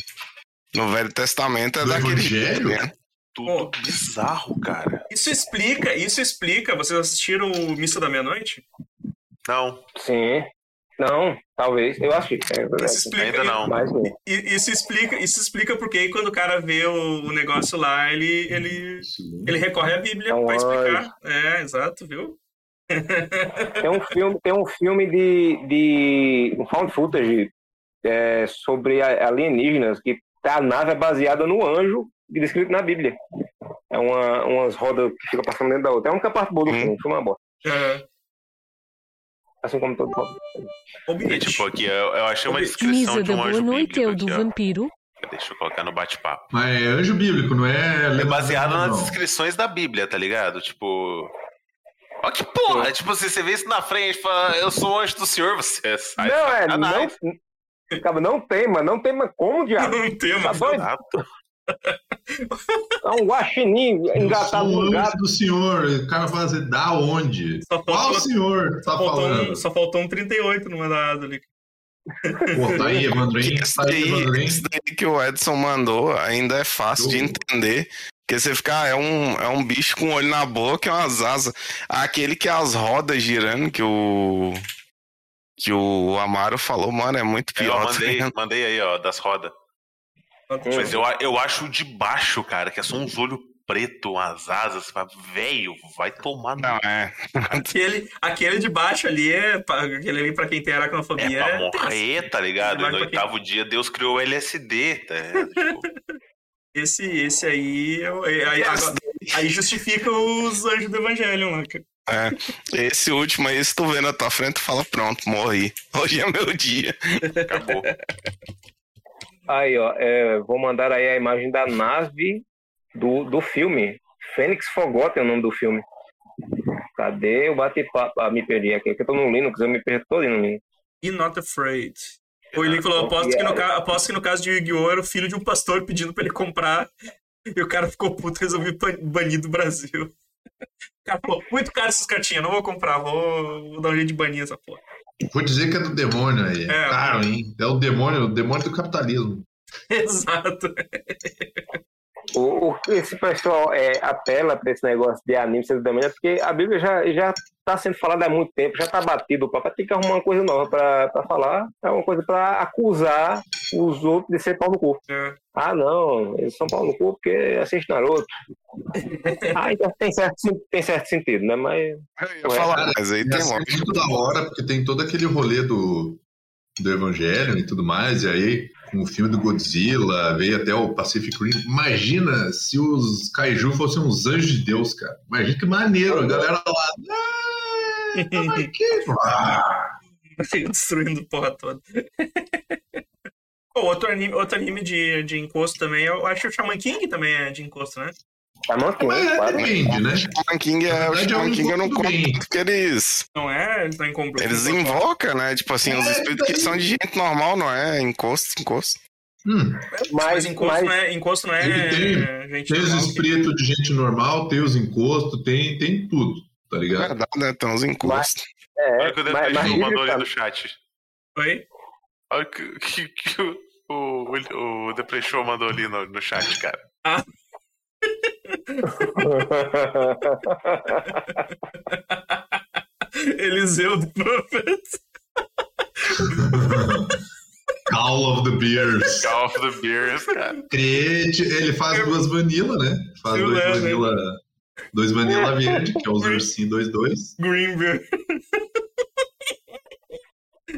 no Velho Testamento é Do daquele Evangelho? jeito. né? Tudo bizarro, cara. Isso explica, isso explica. Vocês assistiram o Missa da Meia-Noite? Não, Sim. Não, talvez. Eu acho que é Isso explica. ainda não. Mas Isso explica, isso explica porque quando o cara vê o, o negócio lá, ele, ele, ele recorre à Bíblia É pra explicar. É, exato, viu? Tem um filme, tem um filme de, de um found footage é, sobre alienígenas que a nave é baseada no anjo descrito na Bíblia. É uma, umas rodas que ficam passando dentro da outra. É a única parte boa do Hum. filme. É uma bosta. É, Assim como todo mundo. bilhete. tipo, aqui eu, eu achei uma descrição Misa de um boa anjo noite é bíblico do aqui, ó. vampiro. Deixa eu colocar no bate-papo. Mas é anjo bíblico, não é. É baseado nas não. descrições da Bíblia, tá ligado? Tipo. Ó que porra! Tipo, se você vê isso na frente e fala, eu sou o anjo do senhor, você sai não, é, não. Cara, não tema, não tema como, diabo. Um tema. Tá doido? É um guaxinim Eu engatado no gato. do senhor. O cara fala assim, da onde? Só Qual faltou, senhor tá só, faltou falando? um, só faltou um 38 no mandado ali. Pô, tá aí, Evandrinho. Esse Tá aí, Evandrinho. esse daí que o Edson mandou ainda é fácil de entender. Porque você fica, ah, é um, é um bicho com um olho na boca e umas asas. Aquele que é as rodas girando, que o. Que o Amaro falou, mano, é muito Eu pior. tá mandei, mandei aí, ó, das rodas. Mas eu, eu acho o de baixo, cara, que é só uns olhos preto, umas asas, velho, vai tomar Não, é. Aquele, aquele de baixo ali é. Aquele ali pra quem tem aracnofobia. É pra morrer, tá ligado? No pra quem- oitavo dia Deus criou o LSD, tá? Tipo, Esse, esse aí. eu- Aí, agora- aí justifica os anjos do Evangelho cara. É. Esse último aí, se tu vê na tua frente, tu fala, pronto, morri. Hoje é meu dia. acabou. Aí, ó, é, vou mandar aí a imagem da nave do, do filme. Fênix Forgotten é o nome do filme. Cadê o bate-papo? Ah, me perdi aqui, que eu tô no Linux, eu me perdi todo no Linux. E not afraid. O Link falou: aposto que, no, aposto que no caso de Yu-Gi-Oh! era o filho de um pastor pedindo pra ele comprar. E o cara ficou puto e resolveu ban- banir do Brasil. O cara falou: muito caro essas cartinhas, não vou comprar, vou, vou dar um jeito de banir essa porra. Vou dizer que é do demônio aí. É caro, hein? É o demônio, o demônio do capitalismo. Exato. O, o que esse pessoal é, apela para esse negócio de anime ser do demônio é porque a Bíblia já, já tá sendo falada há muito tempo, já tá batido. O papai tem que arrumar uma coisa nova para falar, é uma coisa para acusar os outros de ser pau no cu. É. Ah, não, eles são pau no cu porque assiste Naruto. ah, então tem certo, tem certo sentido, né? Mas Eu ia falar, mas aí E tem é lógica. muito da hora, porque tem todo aquele rolê do, do Evangelho e tudo mais, e aí com o filme do Godzilla, veio até o Pacific Rim. Imagina se os Kaiju fossem uns anjos de Deus, cara. Imagina que maneiro, a galera lá. "Ah, tamo aqui." Ah, Destruindo porra toda. Outro anime, outro anime de, de encosto também, eu acho que o Shaman King também é de encosto, né? Tá manquinho, Mas é, claro. depende, né? Shaman King é, o é Shaman um King eu não conto porque eles, Não é? Eles estão em compro. eles invocam, né? Tipo assim, os É, espíritos que são de gente normal, não é? Encosto, encosto. Hum, Mas, Mas, encosto, mas não é, encosto não é Ele gente tem os que- espíritos de gente normal, tem os encostos, tem, tem tudo, tá ligado? Verdade, né? Tem uns encostos. é, Olha o que o mas, mas Defensor mandou ali no chat. Oi? Olha o que, que, que o, o, o Deplay Show mandou ali no, no chat, cara. Eliseu do Prophet. Call of the Beers. Call of the Beers, cara. Crete, ele faz duas vanilla, né? Faz Eu dois lembro. vanilla, dois vanilla verde, que é os ursinhos 2-2. Greenberg.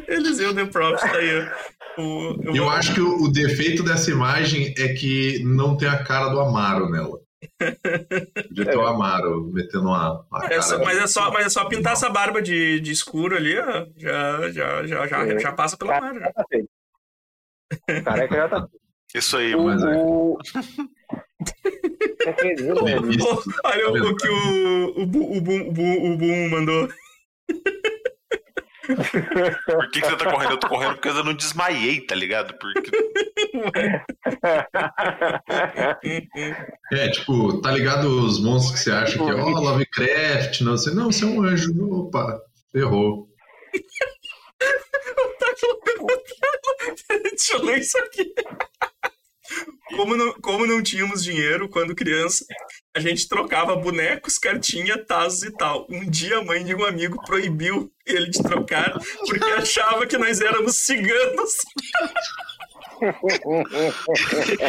Eliseu The Prophet tá aí. O, eu Eu acho que o, o defeito dessa imagem é que não tem a cara do Amaro nela. Podia ter o Amaro metendo uma, uma É cara. só- mas, é só, mas é só pintar essa barba de, de escuro ali, ó. Já, já, já, já, É. já passa pela mar. já. tá feito. Careca já tá Isso aí, O, Mas é. o... É né? Pô, olha o, o que o, o, o, o, Boom- o Boom mandou. Por que, que você tá correndo? Eu tô correndo porque eu não desmaiei, tá ligado? Porque É, tipo, tá ligado os monstros que você acha que é, ó, Lovecraft, não sei. Não, você é um anjo. Opa, ferrou. Deixa eu ler isso aqui. Como não, como não tínhamos dinheiro quando criança, a gente trocava bonecos, cartinha, tazos e tal. Um dia a mãe de um amigo proibiu ele de trocar porque achava que nós éramos ciganos.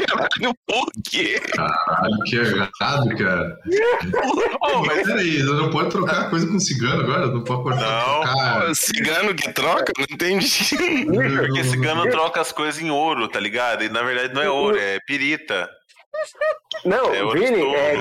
Caralho, por quê? Caralho, que errado, cara. Oh, Mas peraí, você não pode trocar coisa com cigano agora? Não pode cortar. Não. trocar. Cigano que troca? Não entendi. porque cigano troca as coisas em ouro, tá ligado? E na verdade não é ouro, é pirita. Não, É Vini, é,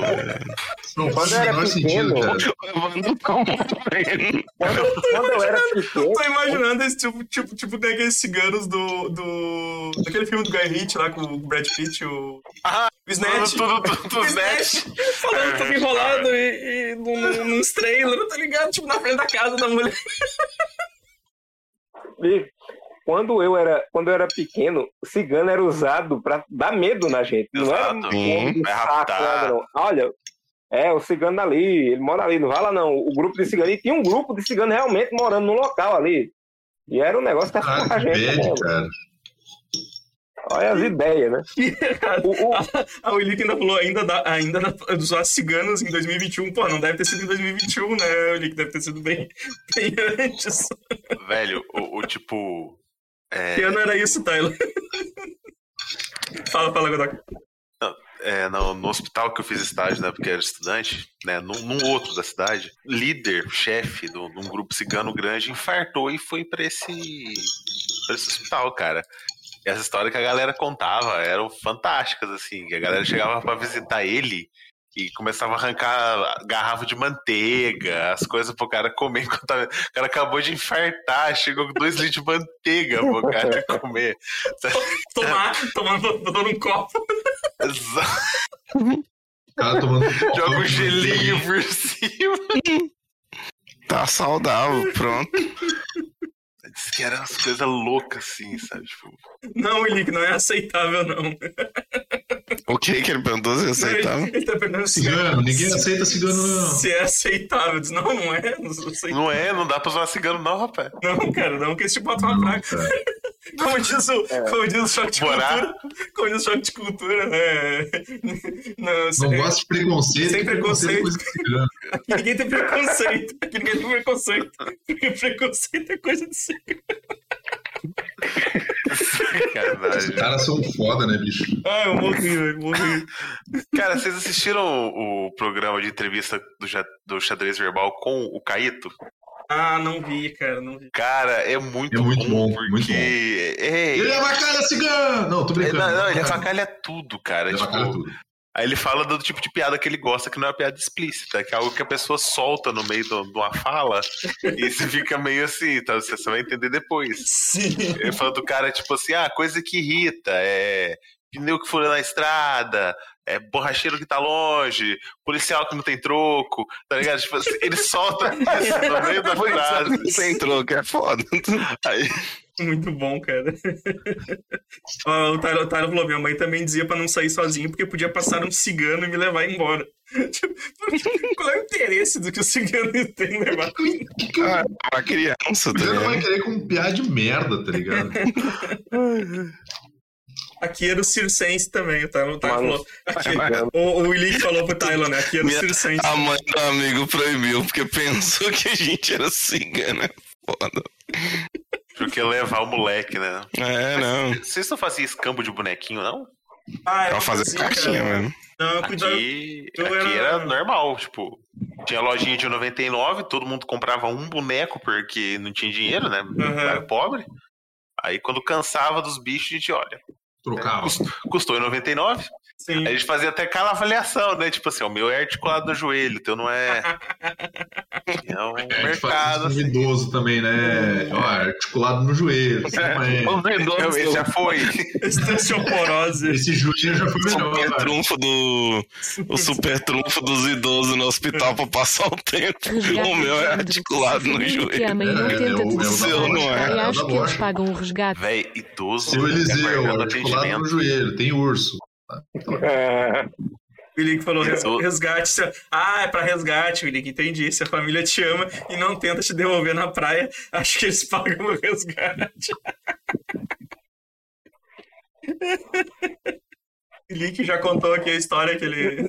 Não Quando faz eu o era menor sentido, cara. Como morrendo. quando, quando eu era pequeno, Tô imaginando esse tipo, tipo, tipo daqueles ciganos do, do. daquele filme do Guy Ritchie lá com o Brad Pitt, o. Ah, o Snatch. Tudo, tudo, tudo. Snatch. Falando tudo enrolado e, e num, num- nos trailers, tá ligado? Tipo, na frente da casa da mulher. Bicho, quando eu era, quando eu era pequeno, cigano era usado pra dar medo na gente. Não era um Exato. Vai saco, não. Olha, é o cigano ali, ele mora ali, não vai lá não. O grupo de cigano, e tinha um grupo de cigano realmente morando no local ali. E era um negócio que Cara, com a que gente. né? cara. Olha as ideias, né? O, o, A Willick ainda falou, ainda dá, ainda dá pra usar ciganos em 2021. Pô, não deve ter sido em 2021, né, Willick? Deve ter sido bem, bem antes. Velho, o, o tipo. É, Que ano era isso, Tyler? fala, fala, Godok. é, no, no, hospital que eu fiz estágio, né, porque era estudante, né, num, num outro da cidade, líder, chefe de um grupo cigano grande, infartou e foi para esse, pra esse hospital, cara. E essa história que a galera contava eram fantásticas, assim, que a galera chegava para visitar ele e começava a arrancar garrafa de manteiga, as coisas pro cara comer enquanto tava... o cara acabou de infartar, chegou com dois litros de manteiga pro cara comer. Tomar, tomar, botando um copo. Exato. cara tomando um Joga um gelinho por cima. Tá saudável, pronto. Que eram as coisas loucas, assim, sabe? Tipo... Não, Willick, não é aceitável, não. O que que ele perguntou se é aceitável? Ele, tá perguntando cigano, se ninguém aceita cigano, não. Se é aceitável. Diz, não, não é. Não, não é, não dá pra usar cigano, não, rapaz. Não, cara, não, que esse tipo bota uma praga. Como diz o, é. como diz o choque de Morar. cultura. Como diz o choque de cultura, né? Não, não gosto de preconceito. Sem preconceito. Aqui ninguém tem preconceito. Aqui ninguém tem preconceito. Porque preconceito é coisa de Os caras são foda, né, bicho? Ah, eu morri, eu morri. Cara, vocês assistiram o, programa de entrevista do, do xadrez verbal com o Caíto? Ah, não vi, cara, não vi. Cara, é muito, é muito bom, porque... muito bom. É... Ele é vacalha cigano! Não, tô brincando. Não, não, ele avacalha tudo, cara. Ele tipo... tudo. Aí ele fala do tipo de piada que ele gosta, que não é uma piada explícita, que é algo que a pessoa solta no meio de uma fala e você fica meio assim, tá? Você vai entender depois. Sim. Ele fala do cara, tipo assim, ah, coisa que irrita, é pneu que fura na estrada, é borracheiro que tá longe, policial que não tem troco, tá ligado? Tipo, assim, ele solta isso no meio da frase. Não tem troco, é foda. Aí... Muito bom, cara. o Tyler, falou: minha mãe também dizia pra não sair sozinho porque podia passar um cigano e me levar embora. Tipo, qual é o interesse do que o cigano tem em levar? Ah, pra criança, tá ligado? vai querer com piada de merda, tá ligado? Aqui era o Circense também, o Tylon tá, falou. Aqui, o, o Willick falou pro Tylon, né? Aqui era o Circense. A mãe do amigo proibiu, porque pensou que a gente era cigana. É foda. Porque levar o moleque, né? É, não. Vocês não faziam escambo de bonequinho, não? Ah, pra fazer cartinha mesmo. Não, aqui, aqui era... era... normal, tipo, tinha lojinha de 99, todo mundo comprava um boneco porque não tinha dinheiro, né? Uhum. Era pobre. Aí quando cansava dos bichos, a gente, olha, Trocava. Custou, custou em 99. Sim. A gente fazia até aquela avaliação, né? Tipo assim, o meu é articulado no joelho, o teu não é. É um é, mercado. Assim. idoso também, né? Ó, articulado no joelho. Assim, é. é. Esse já foi. Osteoporose. Esse joelho já foi melhor. O super trunfo do. O super trunfo dos idosos no hospital pra passar o tempo. O meu é articulado no joelho. Que a mãe não é, tenta é, o seu não é. acho que eles pagam um resgate. Véi, idoso. Seu Eliseu, articulado no joelho, tem urso. É. O Willick falou resgate. Ah, é pra resgate, Willick. Entendi. Se a família te ama e não tenta te devolver na praia, acho que eles pagam o resgate. O Willick já contou aqui a história que ele,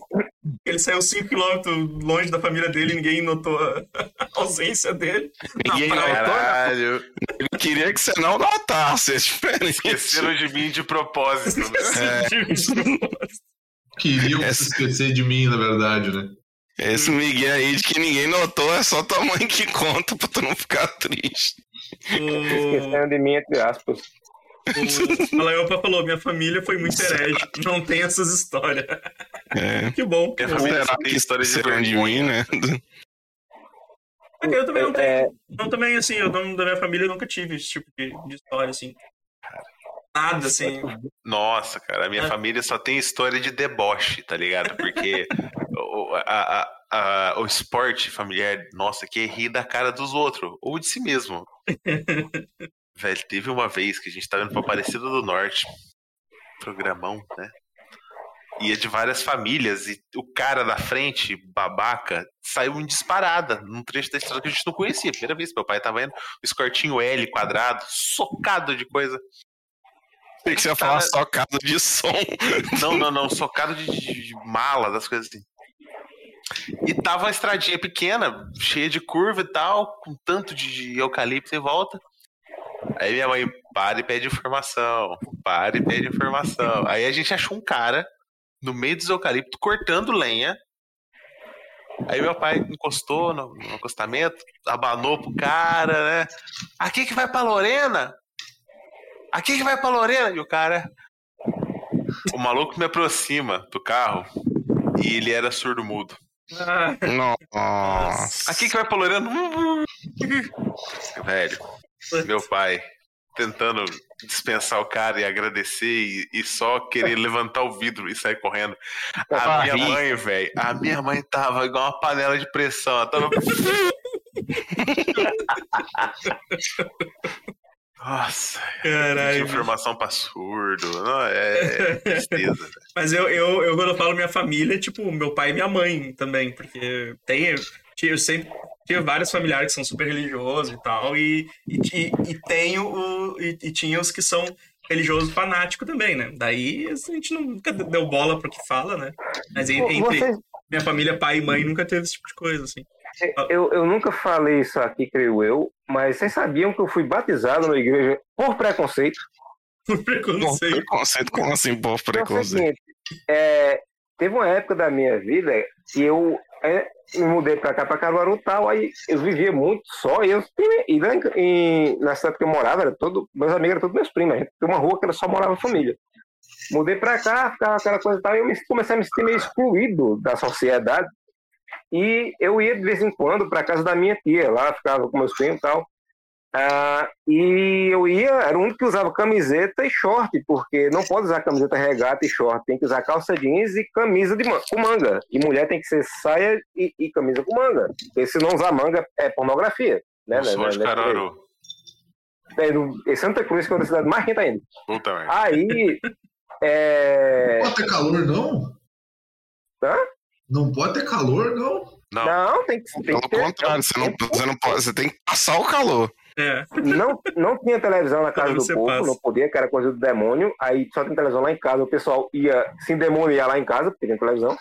ele saiu 5km longe da família dele e ninguém notou a ausência dele. Ninguém notou. Caralho. Ele queria que você não notasse. Esqueceram de mim de propósito. É. Queriam Essa... esquecer de mim, na verdade, né? Esse Miguel aí de que ninguém notou é só tua mãe que conta pra tu não ficar triste. Esqueceram de mim, entre aspas. O Alaiopa falou: minha família foi muito herege, não tem essas histórias. É. Que bom. Minha família tem história de, de mim, né? É eu também não tenho. É... Não, também, assim, eu da minha família nunca tive esse tipo de, de história, assim. Nada, assim. Nossa, cara, a minha é. família só tem história de deboche, tá ligado? Porque o, a, a, a, o esporte familiar, nossa, que é rir da cara dos outros, ou de si mesmo. Velho, teve uma vez que a gente tava indo pra Aparecida do Norte, programão, né? Ia de várias famílias e o cara da frente, babaca, saiu em disparada num trecho da estrada que a gente não conhecia. Primeira vez, meu pai tava indo, o escortinho L quadrado, socado de coisa. Tem que você ia falar socado de som. Não, não, não, socado de, de, de mala, das coisas assim. E tava uma estradinha pequena, cheia de curva e tal, com tanto de eucalipto em volta. Aí minha mãe para e pede informação, para e pede informação. Aí a gente achou um cara no meio dos eucaliptos, cortando lenha. Aí meu pai encostou no, no acostamento, abanou pro cara, né? Aqui que vai pra Lorena? Aqui que vai pra Lorena? E o cara. O maluco me aproxima do carro e ele era surdo mudo. Ah. Nossa. Aqui que vai pra Lorena? Velho, meu pai tentando dispensar o cara e agradecer e, e só querer levantar o vidro e sair correndo. A minha mãe, velho, a minha mãe tava igual uma panela de pressão. Ela tava. Nossa, Caralho. informação pra surdo. Não, é, é tristeza. Mas eu, eu, eu, quando eu falo minha família, tipo, meu pai e minha mãe também, porque tem. Eu sempre tive vários familiares que são super religiosos e tal, e, e, e tenho o, e, e tinha os que são religioso fanático também, né? Daí a gente nunca deu bola pro que fala, né? Mas entre Vocês... minha família, pai e mãe, nunca teve esse tipo de coisa, assim. Eu, eu nunca falei isso aqui, creio eu, mas vocês sabiam que eu fui batizado na igreja por preconceito? Por preconceito? Por preconceito? Como assim por preconceito? É, teve uma época da minha vida que eu é, me mudei pra cá, pra Caruaru e tal, aí eu vivia muito só, e, eu, e lá em, na cidade que eu morava, era todo, meus amigos eram todos meus primos, tem uma rua que era só morava família. Mudei pra cá, ficava aquela coisa e tal, e eu comecei a me sentir meio excluído da sociedade, e eu ia de vez em quando para casa da minha tia, lá ficava com meus primos e tal. Ah, e eu ia, era o único que usava camiseta e short, porque não pode usar camiseta regata e short, tem que usar calça jeans e camisa de com manga. E mulher tem que ser saia e, e camisa com manga. Porque se não usar manga é pornografia. Né, né, né, né, é, no, em Santa Cruz, que é uma cidade mais quente ainda. Puta merda. Aí. É... Não pode ter calor, não? Hã? Não pode ter calor, não? Não, não tem que, tem Pelo que ter. contrário, você não, você não pode, você tem que passar o calor. É. Não, não tinha televisão na casa do povo, passa. não podia, que era coisa do demônio. Aí só tem televisão lá em casa, o pessoal ia se endemoniar lá em casa, porque tinha televisão.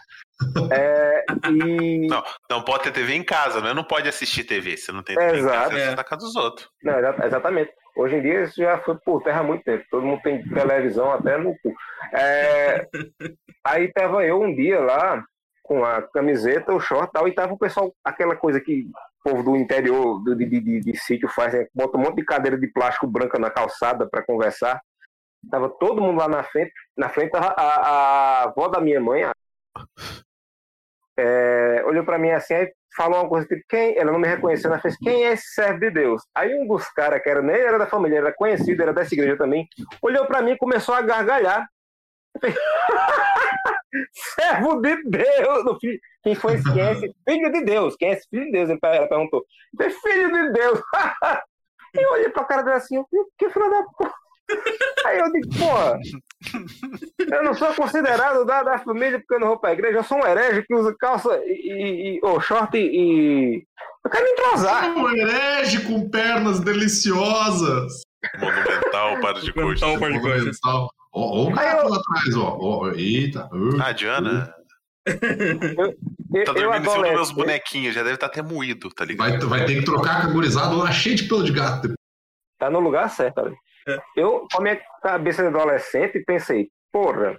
É, e... não, não pode ter TV em casa, né? Não pode assistir TV. Você não tem TV Exato. em casa, é. na casa dos outros. Não, exatamente. Hoje em dia isso já foi por terra há muito tempo. Todo mundo tem televisão até no cu. É, aí tava eu um dia lá, com a camiseta, o short e tal, e tava o pessoal, aquela coisa que povo do interior do, de, de, de, sítio faz, né? bota um monte de cadeira de plástico branca na calçada para conversar. Tava todo mundo lá na frente, na frente a, a, a avó da minha mãe, é, olhou para mim assim, aí falou uma coisa tipo, quem? Ela não me reconheceu, ela fez, quem é esse servo de Deus? Aí um dos caras, que era, nem era da família, era conhecido, era dessa igreja também, olhou para mim e começou a gargalhar. servo de Deus! Quem foi? Quem é esse? Filho de Deus! Quem é esse filho de Deus? Ela perguntou. Filho de Deus! eu olhei pra cara dela assim, que filho da porra! Aí eu digo, porra, eu não sou considerado da, da família porque eu não vou pra igreja, eu sou um herege que usa calça e, e ou short e. Eu quero me entrosar. Um herege com pernas deliciosas. Monumental para de coisas. Monumental para de coisas. Ó, ó, o lá atrás, ó. ó eita. Uh, ah, Diana. Eu, tá dormindo em cima dos meus bonequinhos, já deve estar até moído, tá ligado? Vai, vai ter que trocar com a gurizada lá cheio de pelo de gato. Tá no lugar certo ali. É. Eu, com a minha cabeça de adolescente, pensei, porra,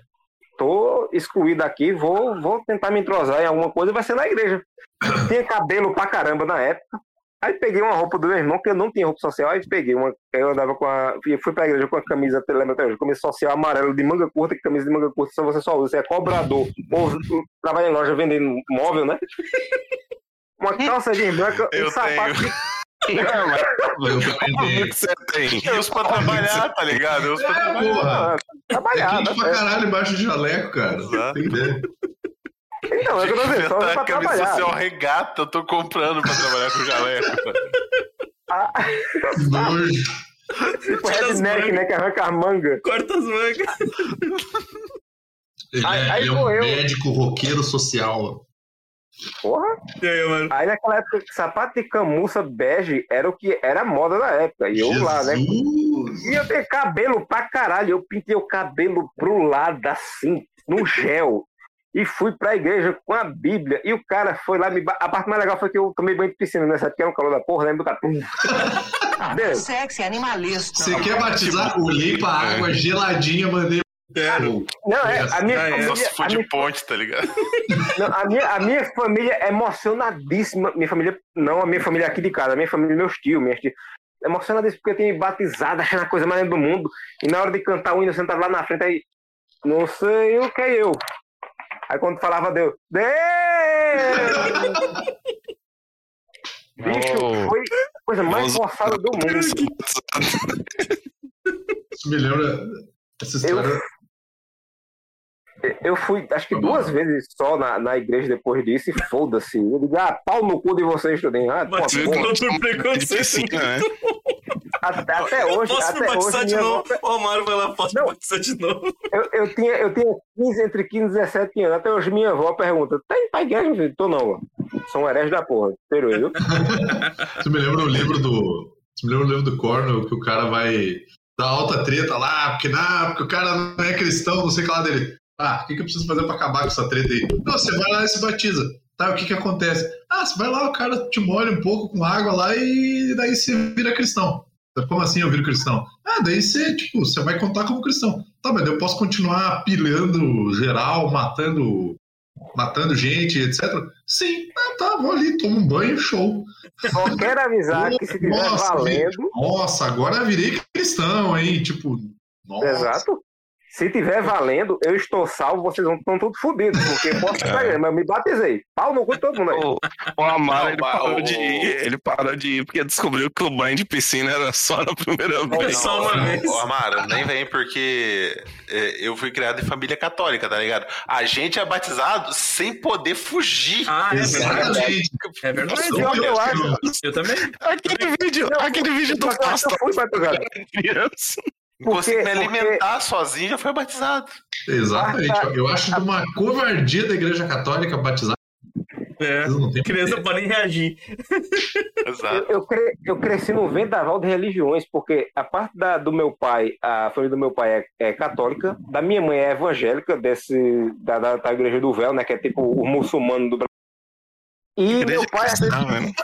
tô excluído aqui, vou, vou tentar me entrosar em alguma coisa, vai ser na igreja. Tinha cabelo pra caramba na época. Aí peguei uma roupa do meu irmão, que eu não tinha roupa social, aí peguei uma. Eu andava com a. Fui pra igreja com a camisa, lembra até hoje, camisa social amarela de manga curta, que camisa de manga curta só você só usa, você é cobrador, ou trabalha em loja vendendo móvel, né? Uma calça de branca, um sapato de não, mas eu você tem. Eu uso pra trabalhar, tá ligado? Eu uso pra é, trabalhar. Porra. Trabalhar, é quente pra caralho embaixo de jaleco, cara. Exato. Tem ideia. Então, é que eu não sei, só pra trabalhar. social regata, eu tô comprando pra trabalhar com jaleco. Ah. Nojo. Tipo redneck, né? Que arranca as mangas. Corta as mangas. Ele, aí, é, aí ele é um eu... médico roqueiro social. Porra! Aí, mano? aí naquela época, sapato de camuça bege era o que era moda na época. E eu Jesus. lá, né? E eu tenho cabelo pra caralho. Eu pintei o cabelo pro lado assim, no gel. E fui pra igreja com a Bíblia. E o cara foi lá me. A parte mais legal foi que eu tomei banho de piscina nessa época, era um calor da porra, lembra do cara? Sexy, animalista. Você quer batizar? Olhei pra água geladinha, mandei É. Não, é, a minha é. família. Nossa, a foi de minha- ponte, tá ligado? Não, a, minha, a minha família é emocionadíssima. Minha família, não a minha família aqui de casa, a minha família, meus tios, minhas tias. Emocionadíssima porque eu tinha me batizado, achando a coisa mais linda do mundo. E na hora de cantar o hino, eu sentava lá na frente, aí, não sei o que é eu. Aí quando falava Deus, Deus! Bicho, Oh. foi a coisa mais forçada do mundo. Isso me lembra. Essa história. Eu fui, acho que duas vezes só na, na igreja depois disso, e foda-se. Eu digo, ah, pau no cu de vocês também. Ah, pô, Batizado porra. contra o De preconceito. piscina, né? Até, até hoje, Posso me até batizar hoje, de novo? avó- O Amaro vai lá, posso me Não. batizar de novo? eu, eu, tinha, eu tinha 15, entre 15 e 17 anos. Até hoje minha avó pergunta: tá indo pra igreja, meu filho? Tô não, mano. Um herege da porra. Viu? Você me lembra o livro do. Você me lembra o livro do Cornell que o cara vai dar alta treta lá, porque, não, porque o cara não é cristão, não sei o que lá dele. Ah, o que, que eu preciso fazer pra acabar com essa treta aí? Não, você vai lá e se batiza. Tá, o que que acontece? Ah, você vai lá, o cara te molha um pouco com água lá e daí você vira cristão. Como assim eu viro cristão? Ah, daí você, tipo, você vai contar como cristão. Tá, mas eu posso continuar pilhando geral, matando matando gente, etc. Sim, ah, tá, vou ali, tomo um banho, show. Só quero avisar que se tiver Nossa, valendo. Nossa, agora virei cristão, hein? Tipo, nossa. Exato. Se tiver valendo, eu estou salvo, vocês vão estão todos fodidos, porque eu posso estar igreja, mas eu me batizei. Pau no cu de todo mundo aí. O, o Amaro, ele, parou o- de ir, ele parou de ir porque descobriu que o banho de piscina era só na primeira É vez. só uma vez. Ô, Amaro, nem vem porque é, eu fui criado em família católica, tá ligado? A gente é batizado sem poder fugir. Ah, é verdade. É verdade. Eu, eu acho. Eu também. Aquele vídeo, aquele vídeo do pastor fui batizado. criança. Consegui me porque- alimentar sozinho, já foi batizado. Exatamente. Eu acho de uma covardia da igreja católica batizar. É. Criança pode nem reagir. Exato. Eu, eu, cre- eu cresci no vendaval de religiões, porque a parte da- do meu pai, a família do meu pai é, é católica, da minha mãe é evangélica, desse, da, da, da igreja do véu, né? Que é tipo o muçulmano do Brasil. E meu pai, cristã, acredita, velho.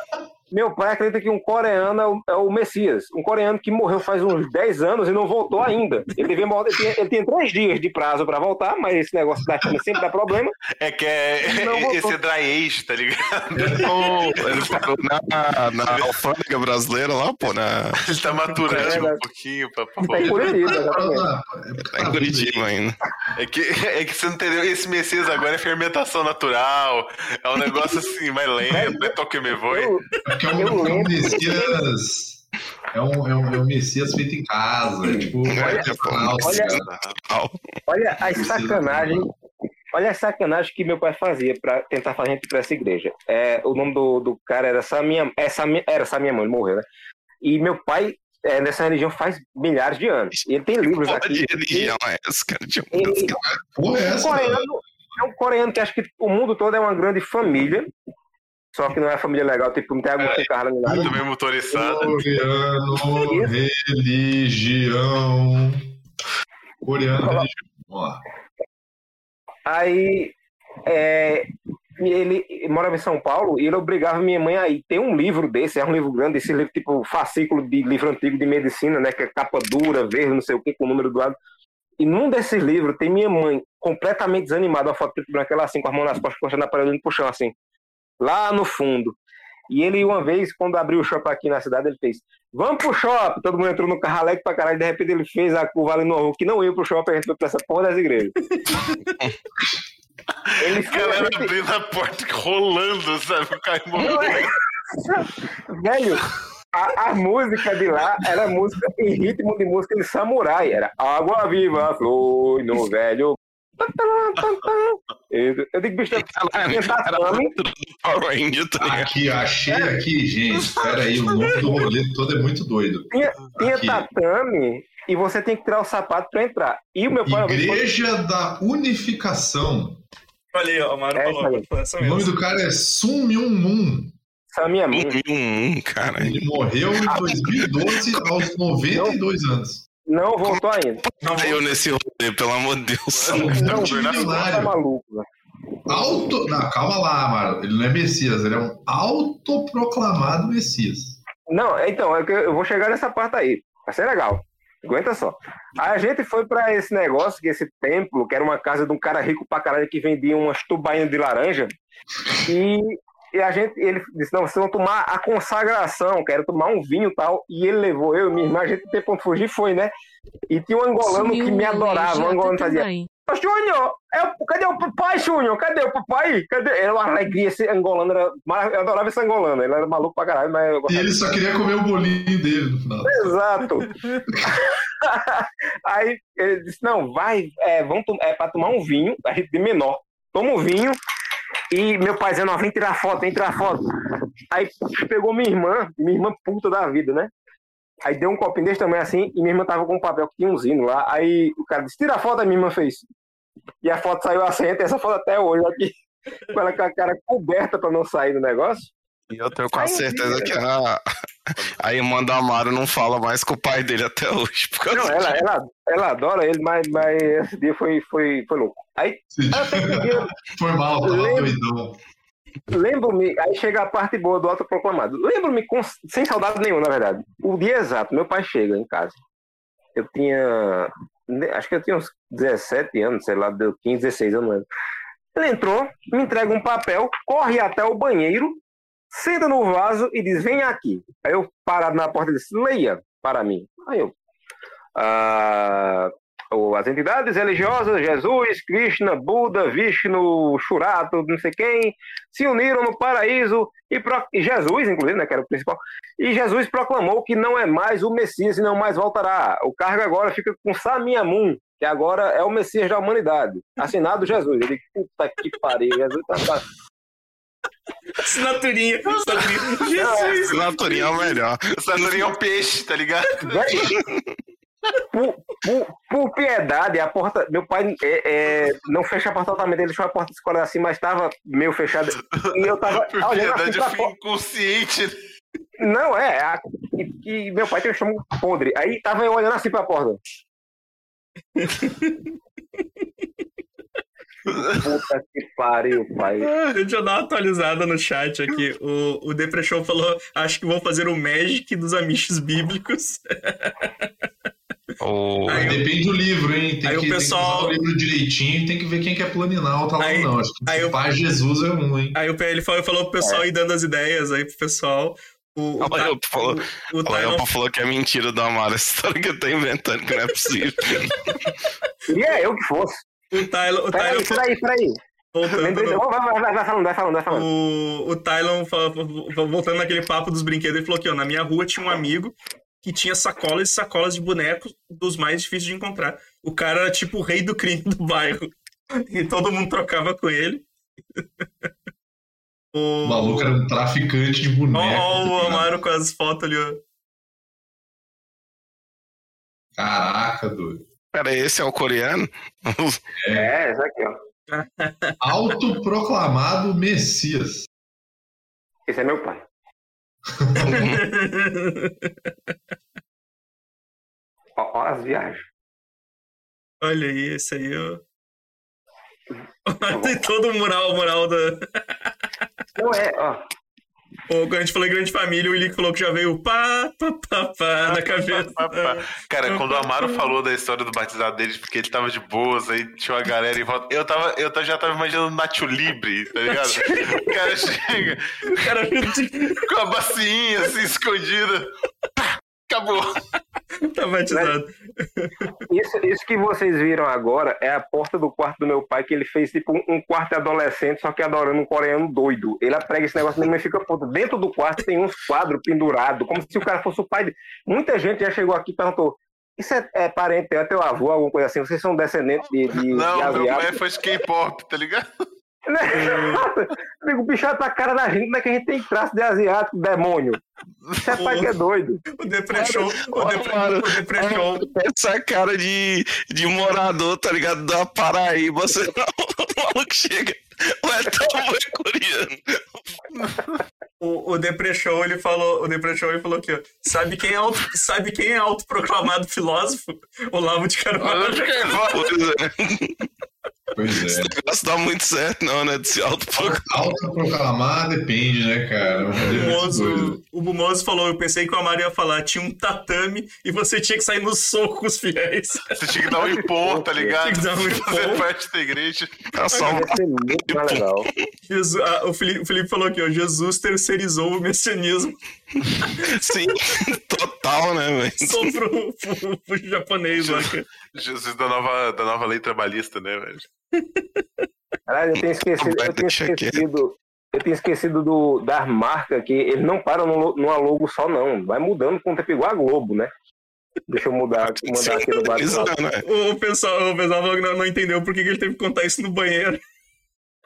Meu pai acredita que um coreano é o, é o Messias. Um coreano que morreu faz uns 10 anos e não voltou ainda. Ele, devia, ele, tinha, ele tinha três dias de prazo para voltar, mas esse negócio da China sempre dá problema. É que é esse dry age, tá ligado? Ele, parou na, na alfândega brasileira lá, pô, na, Ele tá maturando É, um pouquinho pra, pra Tá em Curitiba, exatamente. tá em Curitiba ainda. É que, é que você não entendeu. Esse Messias agora é fermentação natural. É um negócio assim, mais lento, não é toque me voe. Porque é um, Eu é um lembro. Messias. É um, é, um, é um Messias feito em casa. é Tipo, Olha, olha- Olha as sacanagens. Olha as sacanagens que meu pai fazia para tentar fazer a gente ir pra essa igreja. É, o nome do, do cara era Samia, é Samia, era Samia Mãe, ele morreu, né? E meu pai é, nessa religião faz milhares de anos. E ele tem livros Porra aqui. de religião é essa, cara? Tipo, Ele- Porra, é um essa? coreano, é um coreano que acha que o mundo todo é uma grande família. Só que não é família legal, tipo, não tem Agostinho Carla nem nada. Muito bem motorizada. Coreano, religião. Coreano, religião. Vamos lá. Aí é, ele morava em São Paulo e ele obrigava minha mãe a ir. Tem um livro desse, é um livro grande, esse livro tipo fascículo de livro antigo de medicina, né? Que é capa dura, verde, não sei o que, com o número do lado. E num desses livros tem minha mãe completamente desanimada, uma foto preto e branca, ela assim, com as mãos nas costas, encostando na parede, olhando pro chão, assim, lá no fundo. E ele, uma vez, quando abriu o shopping aqui na cidade, ele fez: Vamos pro shopping. Todo mundo entrou no carro alegre pra caralho. De repente, ele fez a curva ali no rua que não ia pro shopping. A gente foi pra essa porra das igrejas. ele galera fez. abrindo a porta rolando, sabe? O cara Não é? Velho, a, a música de lá era música em ritmo de música de samurai. Era Água Viva Flui no velho. Eu digo, bicho, Power Ranger, tá? Aqui, achei aqui, gente. Pera aí, o nome do rolê todo é muito doido. tinha, tinha tatame e você tem que tirar o sapato pra entrar. E o meu pai vez foi- Igreja da Unificação. Olha aí, ó, o Amaro É falou. O nome do cara é Sun Myung Moon. Essa a minha mãe. Hum, hum, cara. Ele morreu em 2012 aos 92 anos. Não voltou ainda. Não, Eu nesse rolê, pelo amor de Deus. Não, Multimilionário. tá maluco. velho. Auto... Não, calma lá, Amaro. Ele não é Messias, ele é um autoproclamado Messias. Não, então, é eu vou chegar nessa parte aí. Vai ser legal. Aguenta só. Aí a gente foi pra esse negócio, que esse templo, que era uma casa de um cara rico pra caralho que vendia umas tubainhas de laranja. E, e a gente, ele disse: não, vocês vão tomar a consagração, quero tomar um vinho e tal. E ele levou eu e minha irmã, a gente teve ponto fugir, foi, né? E tinha um angolano Sumiu que me adorava. Um angolano fazia. também. Júnior, é o- cadê o papai, Júnior? Cadê o papai? Cadê? Era uma alegria, esse angolano era. Eu adorava esse angolano, ele era maluco pra caralho, mas eu E ele só queria comer o bolinho dele no final. Exato. Aí ele disse: não, vai, é, vamos é, pra tomar um vinho, a gente de menor. Toma um vinho. E meu pai dizendo, ó, vem tirar foto, vem tirar foto. Aí pegou minha irmã, minha irmã puta da vida, né? Aí deu um copinho desse tamanho assim, e minha irmã tava com um papel que tinha um zino lá. Aí o cara disse, tira a foto, a minha irmã fez. E a foto saiu assenta, essa foto até hoje aqui, com ela com a cara coberta pra não sair do negócio. E eu tenho com Ai, certeza que a, a irmã do Amaro não fala mais com o pai dele até hoje. Por causa Não, ela, ela, ela adora ele, mas, mas esse dia foi, foi, foi louco. Aí até que dia, Foi mal, tava doidão. lembro-me, aí chega a parte boa do autoproclamado. Lembro-me, sem saudade nenhuma, na verdade. O dia exato, meu pai chega em casa. Eu tinha. Acho que eu tinha uns 17 anos, sei lá, deu 15, 16 anos. não lembro. Ele entrou, me entrega um papel, corre até o banheiro, senta no vaso e diz: Vem aqui. Aí eu, parado na porta, disse: Leia para mim. Aí eu. ah, as entidades religiosas, Jesus, Krishna, Buda, Vishnu, Shurato, não sei quem, se uniram no paraíso e, pro- e Jesus, inclusive, né, que era o principal, e Jesus proclamou que não é mais o Messias e não mais voltará. O cargo agora fica com Samiamun, que agora é o Messias da humanidade. Assinado Jesus. Digo, puta que pariu, Jesus tá, Assinaturinha. assinaturinha. Jesus. Assinaturinha é o melhor. Essa é um peixe, tá ligado? por, por- por piedade, a porta. Meu pai é, é, não fecha a porta totalmente, ele deixou a porta da escola assim, mas estava meio fechada. E eu tava Por olhando assim piedade, pra eu fui inconsciente. Não, é. a- e, e meu pai tem um estômago podre. Aí tava eu olhando assim pra porta. Puta que pariu, pai. Ah, Deixa eu dar uma atualizada no chat aqui. O, o Depression falou: acho que vou fazer o Magic dos Amiches Bíblicos. O... Aí Depende do livro, hein? Tem aí que, o pessoal- tem que usar o livro direitinho e tem que ver quem quer planinar o talão, Aí- não. Acho que aí eu- pá, Jesus é um, hein? Aí o PL falou, falou pro pessoal ir dando as ideias aí pro pessoal. O, o, O Ta- Elpo falou, o, o o Elpo falou que é mentira do Amaro. Essa história que eu tô inventando, que não é possível. Queria eu que fosse. O Tylon, o Peraí, Tylon peraí, peraí. voltando no- Vai, vai, vai, vai falando, vai falando, vai falando. O, o Tylon, voltando naquele papo dos brinquedos, ele falou que ó, na minha rua tinha um amigo que tinha sacolas e sacolas de bonecos dos mais difíceis de encontrar. O cara era tipo o rei do crime do bairro. E todo mundo trocava com ele. O O maluco era um traficante de Ó, boneco. ó, o tá? Amaro com as fotos ali, ó. Caraca, doido. Pera, esse é o coreano? É, esse aqui, ó. Autoproclamado Messias. Esse é meu pai. Ó, ó as viagens. Olha aí, esse aí, ó. Tem todo o mural, o mural da. Não é, ó. Quando a gente falou em grande família, o Willi falou que já veio o pá, pá, pá, pá na cabeça. Pá, pá, pá. Cara, quando o Amaro falou da história do batizado dele, porque ele tava de boas, aí tinha uma galera em volta. Eu, tava, eu já tava imaginando Nacho Libre, tá ligado? O cara chega O cara com a bacinha assim escondida. Pá, Acabou. tá batizado. Isso, isso que vocês viram agora é a porta do quarto do meu pai, que ele fez tipo um, quarto de adolescente, só que adorando um coreano doido. Ele prega esse negócio e fica puto. Dentro do quarto tem uns quadros pendurados, como se o cara fosse o pai de. Muita gente já chegou aqui e perguntou. Isso é, é parente, é teu avô, alguma coisa assim? Vocês são descendentes de, de, de Não, meu asiáticos? pai foi de K-pop, tá ligado? Digo, o bicho olha pra cara da gente, como é que a gente tem traço de asiático, demônio? Isso é pai que é doido. O Depression. O, o Depression. Essa cara de, de morador, tá ligado? Da Paraíba. Você não, o maluco chega. Ué, avô é coreano. O, o Depression, ele falou. O Depression, ele falou aqui, ó. Sabe quem é, auto, sabe quem é autoproclamado filósofo? Olavo de Carvalho. Pois é. É. Esse negócio dá muito certo, não, né? De se autoproclamar. Autoproclamar depende, né, cara? O Bumoso, o Bumoso falou, eu pensei que o Amaro ia falar, tinha um tatame e você tinha que sair no soco com os fiéis. Você tinha que dar um impor, tá ligado? Tinha que dar um Fazer parte da igreja. Vai ser muito mais legal. Jesus, ah, o, Felipe, o Felipe falou aqui, ó, Jesus terceirizou o messianismo Sim, total, né, velho? só pro, pro, pro japonês. Jesus da nova, da nova lei trabalhista, né, velho? Caralho, eu tenho esquecido, eu tenho esquecido, eu tenho esquecido do, das marcas que eles não param no, numa logo só, não. Vai mudando com o tempo igual a Globo, né? Deixa eu mudar, mandar aqui no WhatsApp. né? O, o pessoal, o pessoal falou que não, não entendeu por que que ele teve que contar isso no banheiro.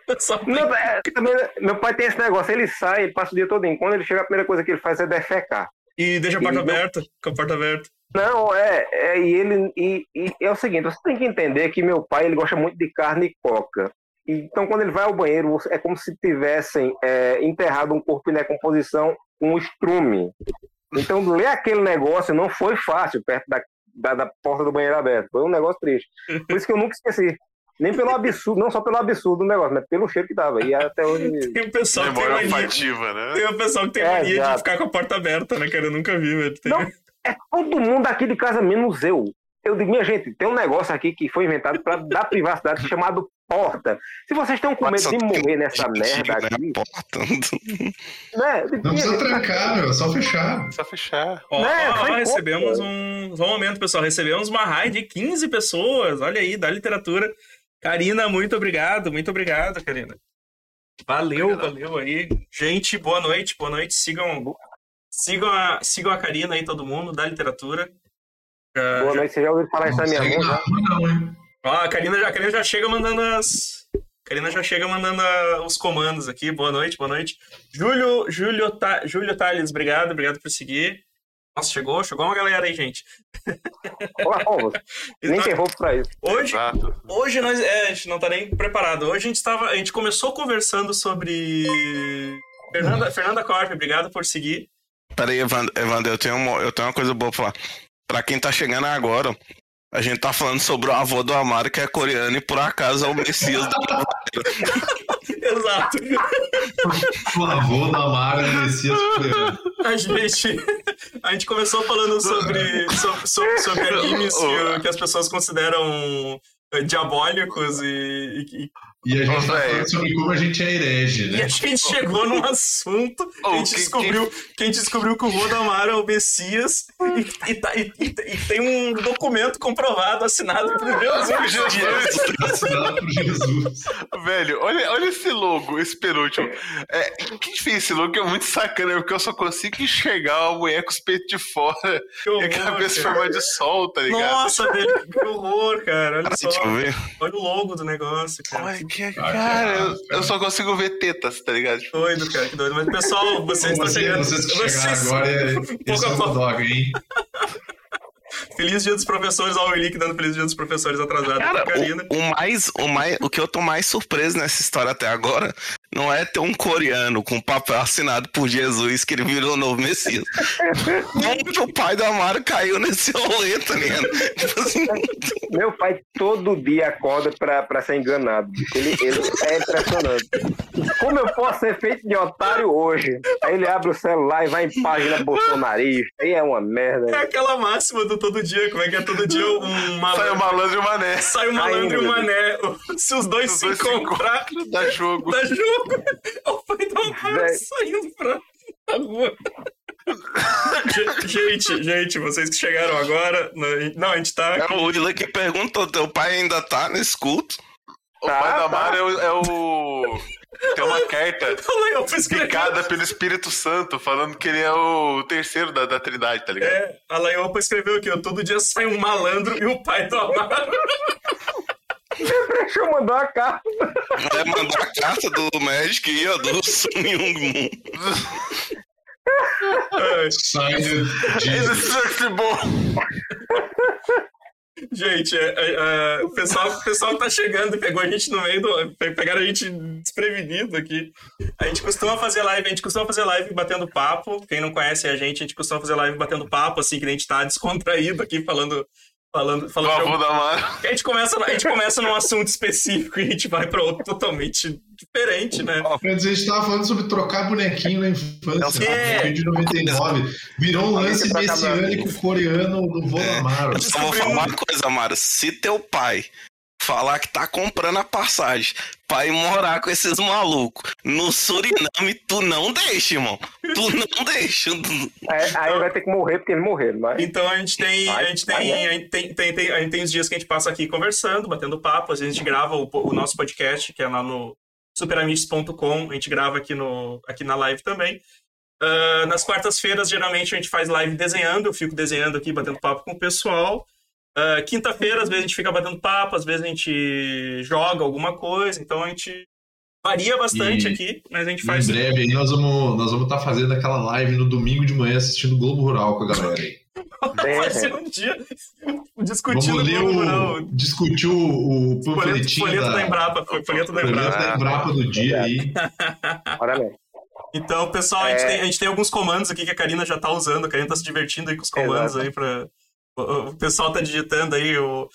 Só Não, é, também, meu pai tem esse negócio, ele sai, ele passa o dia todo. Quando ele chega, a primeira coisa que ele faz é defecar. E deixa a porta E não- aberta, com a porta aberta. Não, é, é e ele e, e é o seguinte, você tem que entender que meu pai ele gosta muito de carne e coca. Então, quando ele vai ao banheiro, é como se tivessem é, enterrado um corpo em decomposição com um estrume. Então, ler aquele negócio não foi fácil perto da, da, da porta do banheiro aberto. Foi um negócio triste. Por isso que eu nunca esqueci. Nem pelo absurdo, não só pelo absurdo do negócio, mas pelo cheiro que dava. E até hoje. Tem um pessoal que tem mania, olfativa, né? tem um pessoal que tem É, mania de ficar com a porta aberta, né, cara? Eu nunca vi, velho. Tem- Não, é todo mundo aqui de casa, menos eu. Eu digo, minha gente, tem um negócio aqui que foi inventado para dar privacidade chamado porta. Se vocês estão com medo de morrer nessa merda aqui, porta. né? Não precisa trancar, meu, é só fechar. Só fechar. Ó, Né, ó, ó, recebemos um. Só um momento, pessoal. Recebemos uma raid de 15 pessoas. Olha aí, da literatura. Karina, muito obrigado, muito obrigado, Karina. Valeu, Obrigado. valeu aí. Gente, boa noite, boa noite. Sigam, sigam, a, sigam a Karina aí, todo mundo, da literatura. Já- Boa já- noite, você já ouviu falar isso na minha mão? Já? não, hein? Ó, a Karina já, a Karina já chega mandando as. a Karina já chega mandando a- os comandos aqui. Boa noite, boa noite. Júlio, Júlio, Ta, Júlio Tales, obrigado, obrigado por seguir. Nossa, chegou, chegou uma galera aí, gente. Olá, povos. Nem tem roupa pra isso. Hoje, Exato. hoje nós. É, a gente não tá nem preparado. Hoje a gente tava. A gente começou conversando sobre. Fernanda, Fernanda Corp, obrigado por seguir. Peraí, Evandro, Evandro, eu tenho, uma, eu tenho uma coisa boa pra falar. Pra quem tá chegando agora, a gente tá falando sobre o avô do Amaro, que é coreano, e por acaso é o Messias da Exato. O avô da Mara Messias Coreano. A gente, a gente começou falando sobre, sobre, sobre, sobre animes que, que as pessoas consideram eh, diabólicos e, e, E a gente Ô, tá falando sobre como a gente é herege, e né? a gente chegou num assunto que a gente descobriu que a gente descobriu que o Rodamar é o Messias e, e, tá- e- e- e tem um documento comprovado assinado por Jesus. Jesus. Assinado por Jesus. Velho, olha, olha esse logo, esse penúltimo. É, quem fez esse logo é muito sacana, porque eu só consigo enxergar a mulher com os peitos de fora Que e horror, a cabeça em cara. forma de sol, tá ligado? Nossa, velho, que horror, cara. Olha só. Eu ver. Olha o logo do negócio, cara. Ai, que, Ah, cara, cara, eu, eu só consigo ver tetas, tá ligado? Tipo, Doido, cara, que doido. Mas, pessoal, vocês estão Você, chegando. vocês que chegaram vocês- agora, é, pouco é a pouco. Godoga, hein? Feliz dia dos professores, ó, o Elick dando feliz dia dos professores atrasado Cara, o, o mais, o mais, o que eu tô mais surpreso nessa história até agora não é ter um coreano com papel assinado por Jesus que ele virou o novo Messias. Como que o pai do Amaro caiu nesse rolê, tá ligado? Tipo assim, Meu pai todo dia acorda pra, pra ser enganado. Ele, ele é impressionante. Como eu posso ser feito de otário hoje? Aí ele abre o celular e vai em página bolsonarista. Aí é uma É merda. aquela máxima do todo dia, como é que é todo dia um sai o malandro, malandro e o mané. sai um malandro e um Ainda. mané. Se os dois Os se dois se encontrar, Dá jogo. dá jogo. O pai do Amaro saindo pra rua. Ge- gente, gente, vocês que chegaram agora, não, a gente tá é o Willa que perguntou: teu pai ainda tá nesse culto? O Tá, pai da tá. Mara é o, é o- Tem uma carta picada pelo Espírito Santo, falando que ele é o terceiro da, da Trindade, tá ligado? É, a Laiopa escreveu aqui, ó, todo dia sai um malandro e o pai do Amaro. Deixa eu mandar uma carta. Vai mandar a carta do Magic e ó, do Sun Young Moon. Sign de Ele é bom. Gente, é, é, é, o, pessoal, o pessoal tá chegando pegou a gente no meio do. pe- Pegaram a gente desprevenido aqui. A gente costuma fazer live, a gente costuma fazer live batendo papo. Quem não conhece a gente, a gente costuma fazer live batendo papo, assim, que a gente tá descontraído aqui, falando, Falando, falando da Amaro. A gente, começa, a gente começa num assunto específico e a gente vai pra outro totalmente diferente, né? A gente tava falando sobre trocar bonequinho na infância, É. né? de 99. Virou um lance messiânico coreano no vô da Amaro. Eu só vou falar uma coisa, Amaro. Se teu pai falar que tá comprando a passagem pra ir morar com esses malucos no Suriname, tu não deixa, irmão. Tu não deixa. Aí, aí vai ter que morrer porque eles morreram, mas. Então a gente tem, a gente vai, tem, a gente tem, tem, tem- a gente tem os dias que a gente passa aqui conversando, batendo papo, às vezes a gente grava o, o nosso podcast, que é lá no superamites.com, a gente grava aqui, no, aqui na live também. Ah, nas quartas-feiras, geralmente, a gente faz live desenhando, eu fico desenhando aqui, batendo papo com o pessoal. Ah, Quinta-feira, às vezes a gente fica batendo papo, às vezes a gente joga alguma coisa, então a gente varia bastante E- aqui, mas a gente Em faz. breve aí nós vamos nós vamos estar fazendo aquela live no domingo de manhã assistindo Globo Rural com a galera aí. Vai ser um dia discutindo Vamos ler Globo o, Rural. discutir o, panfletinho folheto da da, Embrapa, foi folheto da folheto Embrapa. da Embrapa do dia aí. Bora mesmo. Então, pessoal, a, gente É. tem, a gente tem alguns comandos aqui que a Karina já tá usando. A Karina tá se divertindo aí com os comandos Exato. aí pra. O, pessoal tá digitando aí o,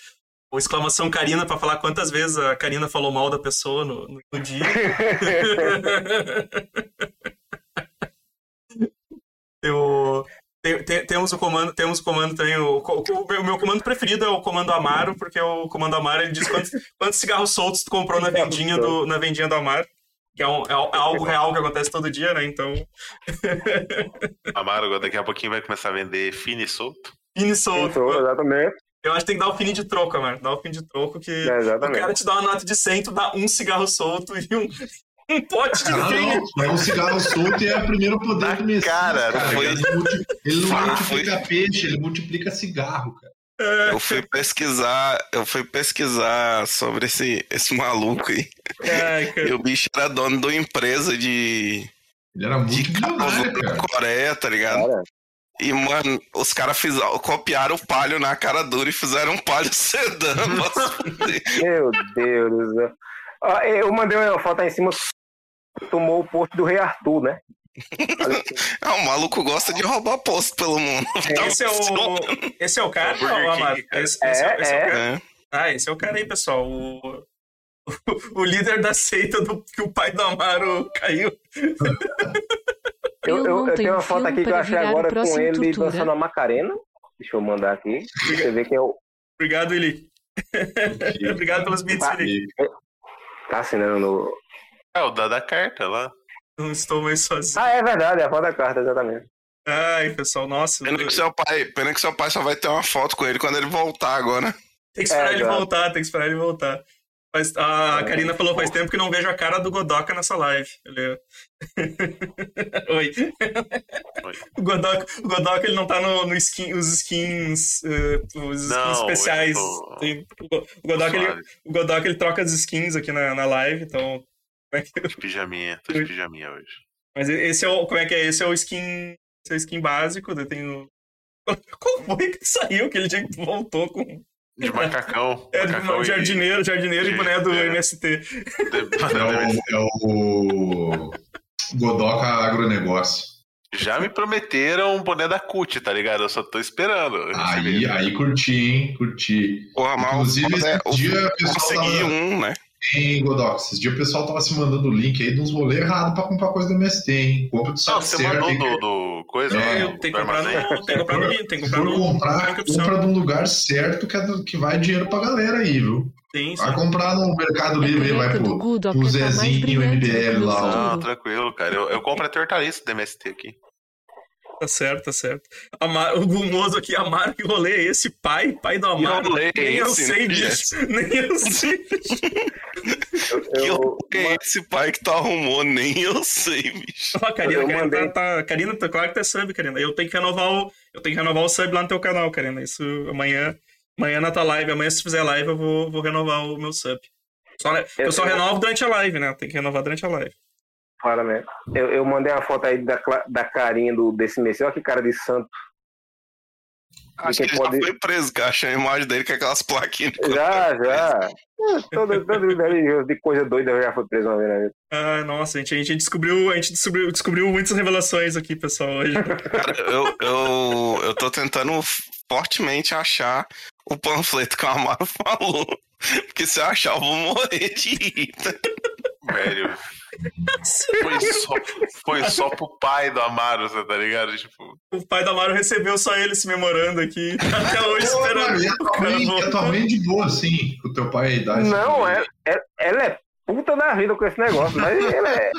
o exclamação Karina pra falar quantas vezes a Karina falou mal da pessoa no, no, no dia. Eu, tem- tem- temos o comando, temos o comando também. O, o, o meu comando preferido é o comando Amaro, porque o comando Amaro ele diz quantos, quantos cigarros soltos tu comprou na vendinha do, na vendinha do Amaro. Que é, um- é é algo real que acontece todo dia, né? Então. Amaro, daqui a pouquinho vai começar a vender fino e solto. Fini solto. Exatamente. Eu acho que tem que dar o fine de troco, Amaro. Dá o fine de troco que. É, O cara exatamente. te dá uma nota de 100, tu dá um cigarro solto e um, um pote de Ah, é um cigarro solto e é o primeiro poder Na do Messias. cara, foi- Ele, multi- ele não Foi- multiplica peixe, ele multiplica cigarro, cara. Eu fui pesquisar, eu fui pesquisar sobre esse, esse maluco aí. Ai, cara. E o bicho era dono de uma empresa de, Ele era de muito bilionário, na cara. Coreia, tá ligado? Cara, E, mano, os caras fizeram- copiaram o palio na cara dura e fizeram um palio sedã. meu Deus do céu. Ó, Eu mandei uma foto aí em cima. Tomou o posto do Rei Arthur, né? Ah, o maluco gosta de roubar posto pelo mundo. Então, Esse é o, esse é o cara, não. Esse, esse é, esse é o É, cara. É. Ah, esse é o cara aí, pessoal. O, o, líder da seita do que o pai do Amaro caiu. Eu, Eu eu, não eu tenho uma foto aqui que eu achei agora com ele tortura. dançando a Macarena. Deixa eu mandar aqui. Você vê que é o. Obrigado, Eli. Obrigado pelos bits, Ah, Eli. Tá assinando no. É o da, da carta lá. Não estou mais sozinho. Ah, é verdade, é a foto da carta, exatamente. Ai, pessoal, nossa. Pena que, seu pai, pena que seu pai só vai ter uma foto com ele quando ele voltar agora. Tem que esperar É, ele voltar, tem que esperar ele voltar. Faz- a É. Karina falou faz tempo que não vejo a cara do Godoka nessa live. Ele... Oi. Oi. O Godoka, o Godoka ele não tá no, no skin, os skins, eh, os skins Não, especiais. eu tô- Tem- o Go- o Godoka, ele, o Godoka ele troca as skins aqui na, na live, então. como é que- Tô de pijaminha, tô de pijaminha hoje. Mas esse é o. Como é que é? Esse é o skin. Esse é o skin básico. daí Tem o. Qual foi que saiu? Aquele dia que tu voltou com. De macacão. É, macacão do jardineiro, jardineiro e boné do É. MST. É o, é o Godoca Agronegócio. Já me prometeram um boné da CUT, tá ligado? Eu só tô esperando. Aí, aí curti, hein? Curti. Porra, mal. Inclusive, esse é, dia o pessoal consegui tava... um, né? Hein, Godoc, esses dias o pessoal tava se mandando o link aí de uns rolês errados pra comprar coisa do MST, hein? Compra do Não, você certo, mandou hein? do, do coisa É, lá, do, Tem que comprar no. Tem que comprar no link, tem que comprar no. comprar, compra de um lugar certo que, é do- que vai dinheiro pra galera aí, viu? Sim, sim. Vai comprar no Mercado A Livre aí, vai pro, Godoka pro Zezinho e MBL lá, ó. Não, futuro. tranquilo, cara. Eu, eu compro até hortaliça do MST aqui. Tá certo, tá certo. Amar, o Gumoso aqui, Amaro, que rolê é esse? Pai? Pai do Amaro? rolê é Nem eu esse, sei, né, bicho. Nem eu sei, bicho. Que Eu, louco é esse pai que tu arrumou? Nem eu sei, bicho. Ó, Karina, Eu Karina, mandei. tá, tá, Karina, tá claro que tá sub, Karina. Eu tenho que renovar o, eu tenho que renovar o sub lá no teu canal, Karina. Isso amanhã, amanhã na tua live, amanhã se fizer live eu vou, vou renovar o meu sub. Só, né, eu só Eu- renovo durante a live, né? Tem que renovar durante a live. Claramente. Eu, eu mandei uma foto aí da, da carinha do, desse mês. Olha que cara de santo. Acho que ele pode- já foi preso, cara. Achei a imagem dele com aquelas plaquinhas. Já, já. Todo, todo religioso de coisa doida já foi preso uma vez na vida. Ah, nossa, a gente, a gente descobriu, a gente descobriu, descobriu muitas revelações aqui, pessoal, hoje. Cara, eu, eu, eu tô tentando fortemente achar o panfleto que o Amaro falou. Porque se eu achar, eu vou morrer de rir. Velho. Foi só, foi só pro pai do Amaro, você tá ligado? Tipo... O pai do Amaro recebeu só ele se memorando aqui. Até hoje esperando. a tua mãe- a mãe de boa, assim, com o teu pai dá esse Não, é, é- ela é puta da vida com esse negócio, mas ela é.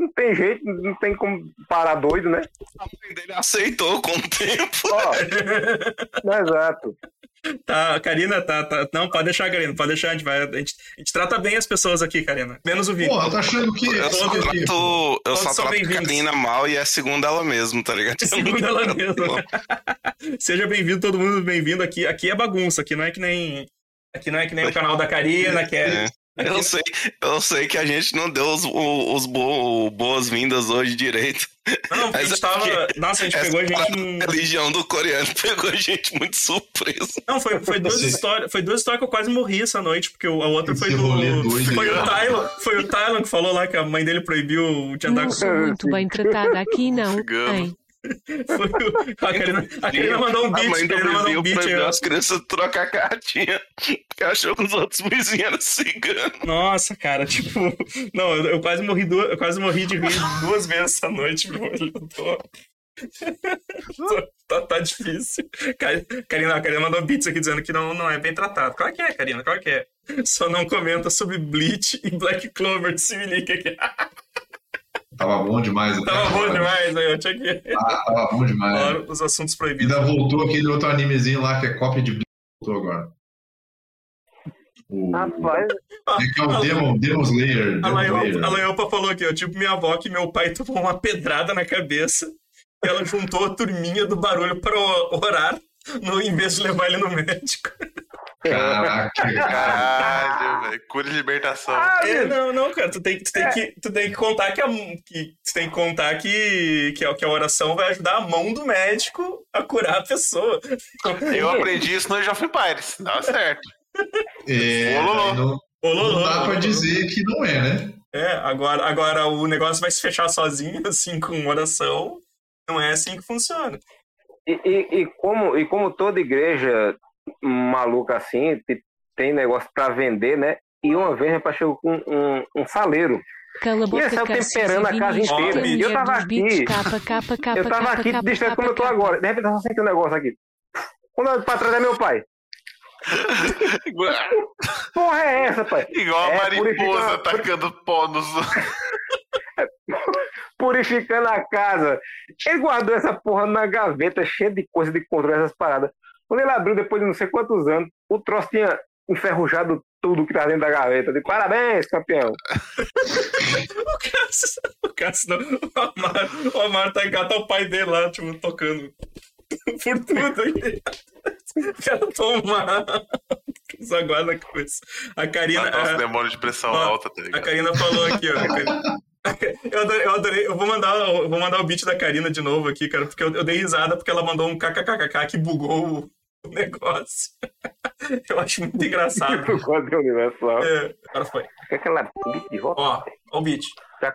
Não tem jeito, não tem como parar doido, né? A mãe dele aceitou com o tempo. Ó, exato. Tá, Karina, tá, tá. Não, pode deixar, Karina, pode deixar. A gente, vai, a, gente, a gente trata bem as pessoas aqui, Karina. Menos o Vitor. Porra, tá achando que. Eu só trato, eu Todos só trato. Karina mal e é segundo ela mesmo, tá ligado? Segundo ela mesma. Seja bem-vindo, todo mundo bem-vindo aqui. Aqui é bagunça, aqui não é que nem. Aqui não é que nem o canal da Karina, que é. É, Eu sei, eu sei que a gente não deu os, o- os bo- boas-vindas hoje direito. Não, porque a Mas gente é tava. Nossa, a gente pegou a gente da religião do coreano pegou a gente muito surpresa. Não, foi, foi, duas histórias, foi duas histórias que eu quase morri essa noite, porque o- a outra foi do. Foi o Tylon, foi o Tylon que falou lá que a mãe dele proibiu de andar Não sou muito bem tratada aqui, não. Hein? O- a, Karina, a Karina mandou um a beat, mãe a do Karina mandou um beat. proibiu ó. as crianças trocar cartinha, porque achou que os outros vizinhos eram ciganos. Nossa, cara, tipo. Não, eu, eu quase morri duas, eu quase morri de rir duas vezes essa noite, meu. Eu tô. tá, tá difícil. Karina, a Karina mandou beats aqui dizendo que não, não é bem tratado. Claro que é, Karina, claro que é. Só não comenta sobre Bleach e Black Clover de Similik aqui. Tava bom demais. até Tava bom demais, aí eu tinha que. Ah, tava bom demais. Claro, os assuntos proibidos. Ainda voltou aquele outro animezinho lá que é cópia de Bleach, voltou agora. O, Rapaz, é que é o Demon, Demon Slayer. A Laiopa, Slayer. a Laiopa falou aqui, ó, tipo minha avó que meu pai tomou uma pedrada na cabeça e ela juntou a turminha do barulho pra orar no, em vez de levar ele no médico. Caraca, cara. Caralho, velho. Cura e libertação. É, não, não, cara, tu tem, tu tem, que, tu tem que contar que a, que, tu tem que contar que, que, a, que a oração vai ajudar a mão do médico a curar a pessoa. Eu aprendi isso no Jovem Pires. Tá certo. É, Ololô. não, não dá pra dizer que não é, né? É, agora, agora o negócio vai se fechar sozinho, assim, com oração. Não é assim que funciona. e, e, e como, e como toda igreja maluca assim, te- tem negócio pra vender, né? E uma vez rapaz, chegou com um, um saleiro. Cala a E boca, esse é o Cássio temperando a casa inteira. que E é eu tava aqui. capa, capa, capa, Eu tava capa, aqui capa, como eu tô capa. agora. De repente eu só senti um negócio aqui. Quando eu pra trás é meu pai. Porra é essa, pai? Igual a É, mariposa purificar- atacando pó nos. Purificando a casa. Ele guardou essa porra na gaveta, cheia de coisa de controle, essas paradas. Quando ele abriu, depois de não sei quantos anos, o troço tinha enferrujado tudo que tá dentro da gaveta. De parabéns, campeão. O Cássio, o Cássio não. O Amaro, o Amaro tá em casa, tá o pai dele lá, tipo, tocando por tudo. aí. O cara toma. Zaguar na coisa. A Karina. Matar os a- demônios de pressão ó, alta, tá A ligado? Karina falou aqui, ó. a Karina- Eu adorei, eu adorei. Eu vou mandar, eu vou mandar o beat da Karina de novo aqui, cara, porque eu, eu dei risada porque ela mandou um kkkk que bugou o, negócio. Eu acho muito engraçado. Do quadro universal. É, agora foi. Quer que ela de volta? Ó, ó o beat. Já,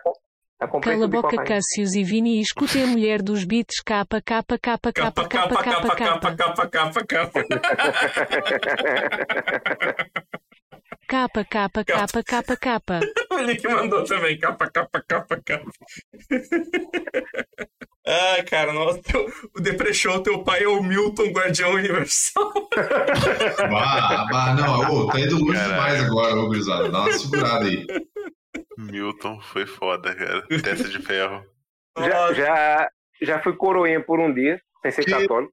Cala a boca, cocaína. Cássio Zivini, e escute a mulher dos beats, capa, capa, capa, Capa, capa, capa, capa, capa, capa, capa, capa, capa. capa, capa, capa, capa, capa. O Nick mandou também. Capa, capa, capa, capa. Ai, cara, nossa, teu- o Deprechou, teu pai é o Milton Guardião Universal. Bah, bah, não, ô, tá indo longe Caralho. demais agora, ô, gurizada. Dá uma segurada aí. Milton foi foda, cara. Testa de ferro. Já, já, já fui coroinha por um dia, sem ser Que católico.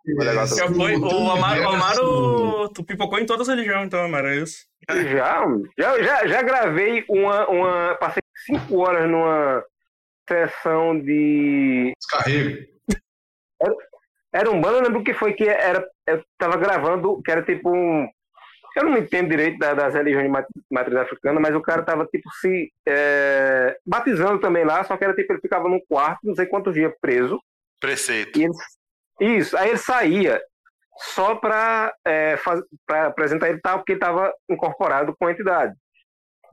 Já foi, o Amaro, o Amaro, tu pipocou em todas as religiões, então, Amaro, é isso? Já, já, já, já gravei uma, uma. Passei cinco horas numa sessão de. Descarrego. Era um bando, eu lembro que foi que era. Eu tava gravando, que era tipo um. Eu não entendo direito da- das religiões de mat- matriz africana, mas o cara tava tipo se é, batizando também lá, só que era tipo, ele ficava num quarto, não sei quantos dias preso. Preceito. Ele, isso, aí ele saía só para é, faz- apresentar ele tal, porque ele estava incorporado com a entidade.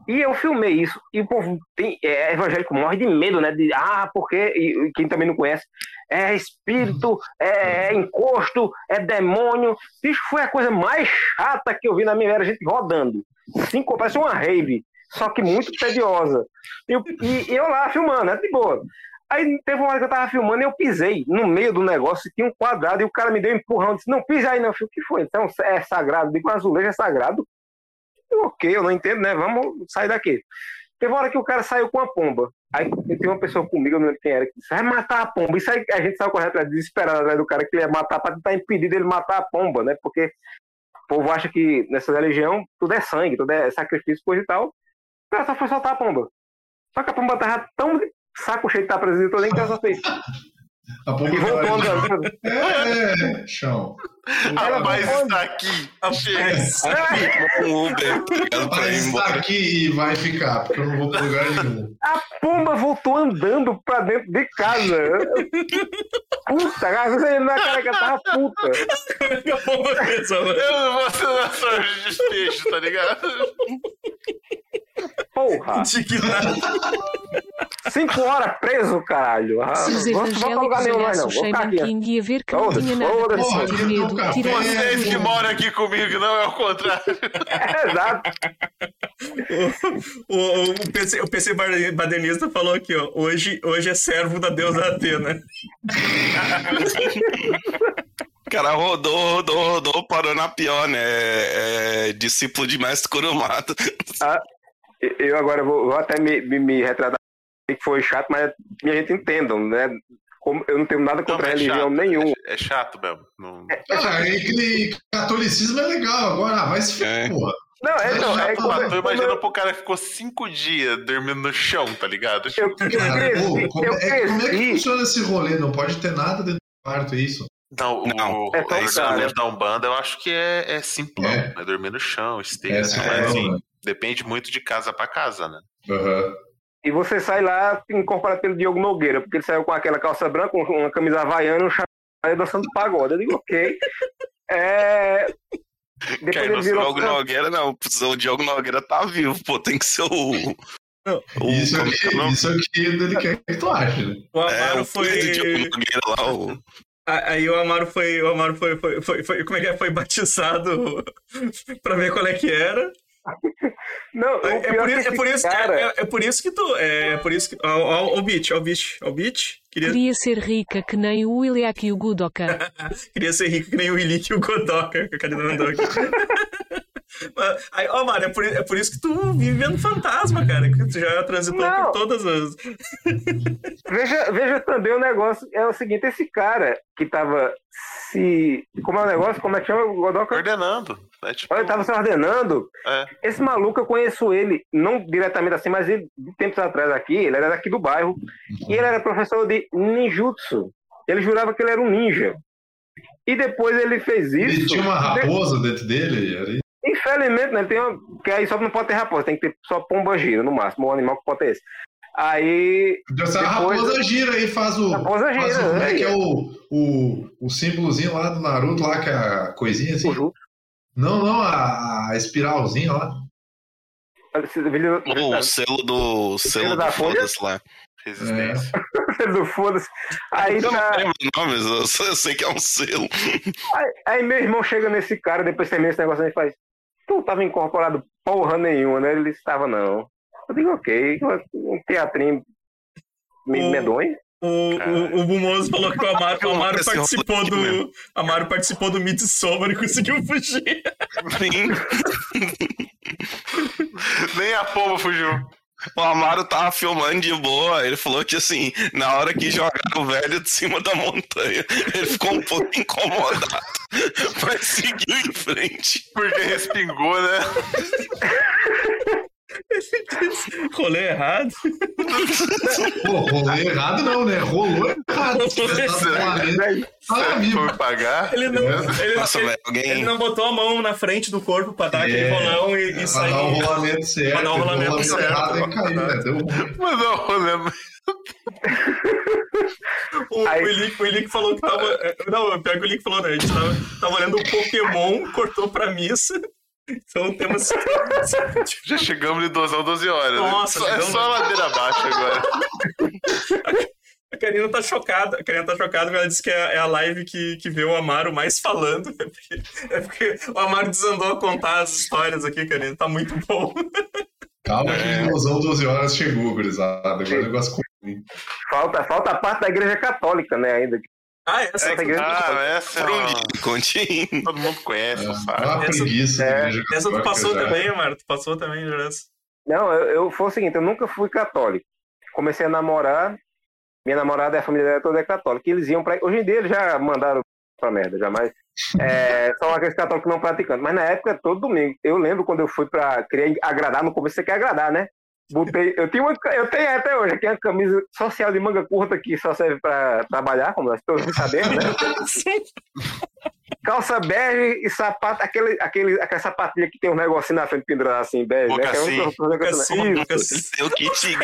E eu filmei isso. E o povo tem, é, evangélico morre de medo, né? De, ah, porque. E, quem também não conhece. É espírito, é, é, encosto, é demônio. Isso foi a coisa mais chata que eu vi na minha vida, a gente rodando. Cinco, parece uma rave, só que muito tediosa. E, e, eu lá filmando, né? De boa. Aí teve uma hora que eu tava filmando e eu pisei no meio do negócio tinha um quadrado e o cara me deu um empurrão. Disse: Não, pisa aí, não. Falei, o que foi? Então é sagrado. Digo, azulejo é sagrado. Ok, eu não entendo, né? Vamos sair daqui. Teve uma hora que o cara saiu com a pomba. Aí tem uma pessoa comigo, eu não lembro quem era, que disse: Vai matar a pomba. Isso aí a gente saiu correto, desesperado atrás do cara que ele ia matar para tentar impedir dele matar a pomba, né? Porque o povo acha que nessa religião tudo é sangue, tudo é sacrifício, coisa e tal. O cara só foi soltar a pomba. Só que a pomba tava tão saco cheio de estar presente, eu nem que ela só fez. A pomba E voltou andando. É, chão. A paz está aqui. Um Uber, ir Mas embora. está aqui e vai ficar, porque eu não vou pra lugar nenhum. A pomba voltou andando pra dentro de casa. Puta, cara, você na cara que ela tava puta. É a pomba mano? Eu não vou ser de despejo, tá ligado? Porra. Indignado. Cinco horas preso, caralho. Ah, Se os não vou pra lugar evangélicos nenhum mais, olhassem não. o Vou ficar Shaman aqui. King e a ver que não tinha nada para sentir medo, Vocês que moram aqui comigo, não é o contrário. Exato. O, o, o PC, o PC badernista falou aqui, ó. Hoje, hoje é servo da deusa Atena. O cara rodou, rodou, rodou, parou na pior, né? É, é discípulo de mestre Kuromato. Eu agora vou, vou até me, me, me retratar que foi chato, mas minha gente entendam, né? Como eu não tenho nada contra Não, é religião chato, nenhuma. É, é chato mesmo. Não... Ah, é que catolicismo é legal, agora vai se É. porra. Não, é, não, é Mas eu, pro cara que ficou cinco dias dormindo no chão, tá ligado? eu, eu Cara, pô, como, eu é, como é que funciona esse rolê? Não pode ter nada dentro do quarto, é isso? Não, Não, o, é o tão ordenamento da Umbanda eu acho que é, é simplão. É. É. dormir no chão, esteira. É, mas, simplão, assim, né? depende muito de casa pra casa, né? Aham. E você sai lá incorporado pelo Diogo Nogueira, porque ele saiu com aquela calça branca, uma camisa havaiana, um chapéu dançando pagode. Eu digo, ok. É... Depois ele o virou. Diogo Nogueira, não. O Diogo Nogueira tá vivo, pô. Tem que ser o. Não. o Isso aqui, que é o nome? isso aqui ele quer que tu acha, né? O É, Amaro o foi. do Diogo Nogueira lá, o. Aí o Amaro foi. O Amaro foi, foi, foi, foi- Como é que é? Foi batizado pra ver qual é que era. Não, É, é por, é, por isso, cara- é, é- é por isso que tu. É, é por isso que. Ó, ó, ó o beat, ó o beat, ó o beat. Queria, Queria ser rica que nem o Iliak e o Gudoka. queria ser rico que nem o Ilick e o Godoka, que a Karina mandou aqui. Mas, Aí, ó, Mário, é por, é por isso que tu vive vendo fantasma, cara. Que tu já transitou Não. por todas as. Veja, veja também o negócio, é o seguinte, esse cara que tava se... Como é o negócio? Como é que chama o Godoka? Ordenando. É tipo. Ele tava se ordenando. É. Esse maluco, eu conheço ele, não diretamente assim, mas ele, de tempos atrás aqui, ele era daqui do bairro, e ele era professor de ninjutsu. Ele jurava que ele era um ninja. E depois ele fez Ele isso. tinha uma raposa dentro dele, era isso? Infelizmente, né? Ele tem uma... Que aí só não pode ter raposa, tem que ter só pomba gira, no máximo. O animal que pode ter esse. Aí. Então, essa Depois- raposa gira aí, faz o. Raposa faz gira, o, como é né? que é o, o, o símbolozinho lá do Naruto, lá, que é a coisinha assim? O jutsu. Não, não, a, a espiralzinha lá. O selo do. Selo da do Folha? foda-se lá. Resistência. do foda-se. Aí, Eu não tá, lembro o eu eu sei que é um selo. aí, aí meu irmão chega nesse cara, depois termina esse negócio e faz. Tu tava incorporado porra nenhuma, né? Ele estava, não. Eu digo, ok, um teatrinho me O- medonho. O, o, o Bumoso falou que o Amaro, o Amaro Esse participou mesmo. do. Amaro participou do Midsommar e conseguiu fugir. Sim. Nem a pomba fugiu. O Amaro tava filmando de boa. Ele falou que assim, na hora que jogaram o velho de cima da montanha, ele ficou um pouco incomodado. Mas seguiu em frente. Porque respingou, né? Rolê errado. Pô, rolê errado não, né? Rolou errado. Tava vivo. Foi pagar. Ele não, ele, Nossa, ele- velho, ele alguém. não botou a mão na frente do corpo pra dar aquele É, rolão e, e Pra sair. dar o rolamento certo. Pra dar o rolamento certo. errado e caiu, né? Deu. Mas não, rolê. O, Aí- o Elick, o Elick falou que tava. é, Não, pior que o Elick falou, né? A gente tava, tava olhando o Pokémon, cortou pra missa. Então temos. Já chegamos de 12 a 12 horas. né? Nossa, Só- é só ladeira abaixo agora. A Karina tá chocada. A Karina tá chocada porque ela disse que é é a live que, que vê o Amaro mais falando. É porque, é porque o Amaro desandou a contar as histórias aqui, Karina. Tá muito bom. Calma que É. a ilusão 12 horas chegou, gurizada. Agora o negócio com Falta, falta a parte da igreja católica, né, ainda. Ah, essa Essa igreja Ah, essa é Por um uma... dia, continue. Todo mundo conhece, não É sabe. Essa- preguiça. é, Essa tu passou também, Amaro. Tu passou também, Jurassic. Não, eu, eu foi o seguinte, eu nunca fui católico. Comecei a namorar, minha namorada e a família dela toda é católica. E eles iam pra. Hoje em dia eles já mandaram pra merda, jamais. É, são aqueles católicos não praticantes. Mas na época, todo domingo. Eu lembro quando eu fui pra. Queria agradar, no começo você quer agradar, né? Botei, eu, tinha uma, eu tenho até hoje aqui uma camisa social de manga curta que só serve pra trabalhar, como nós todos sabemos, né? Calça bege e sapato, aquele, aquele, aquela sapatilha que tem um negocinho na frente pendurado assim, bege, né? Que é um- Mocassim. Isso. Eu que te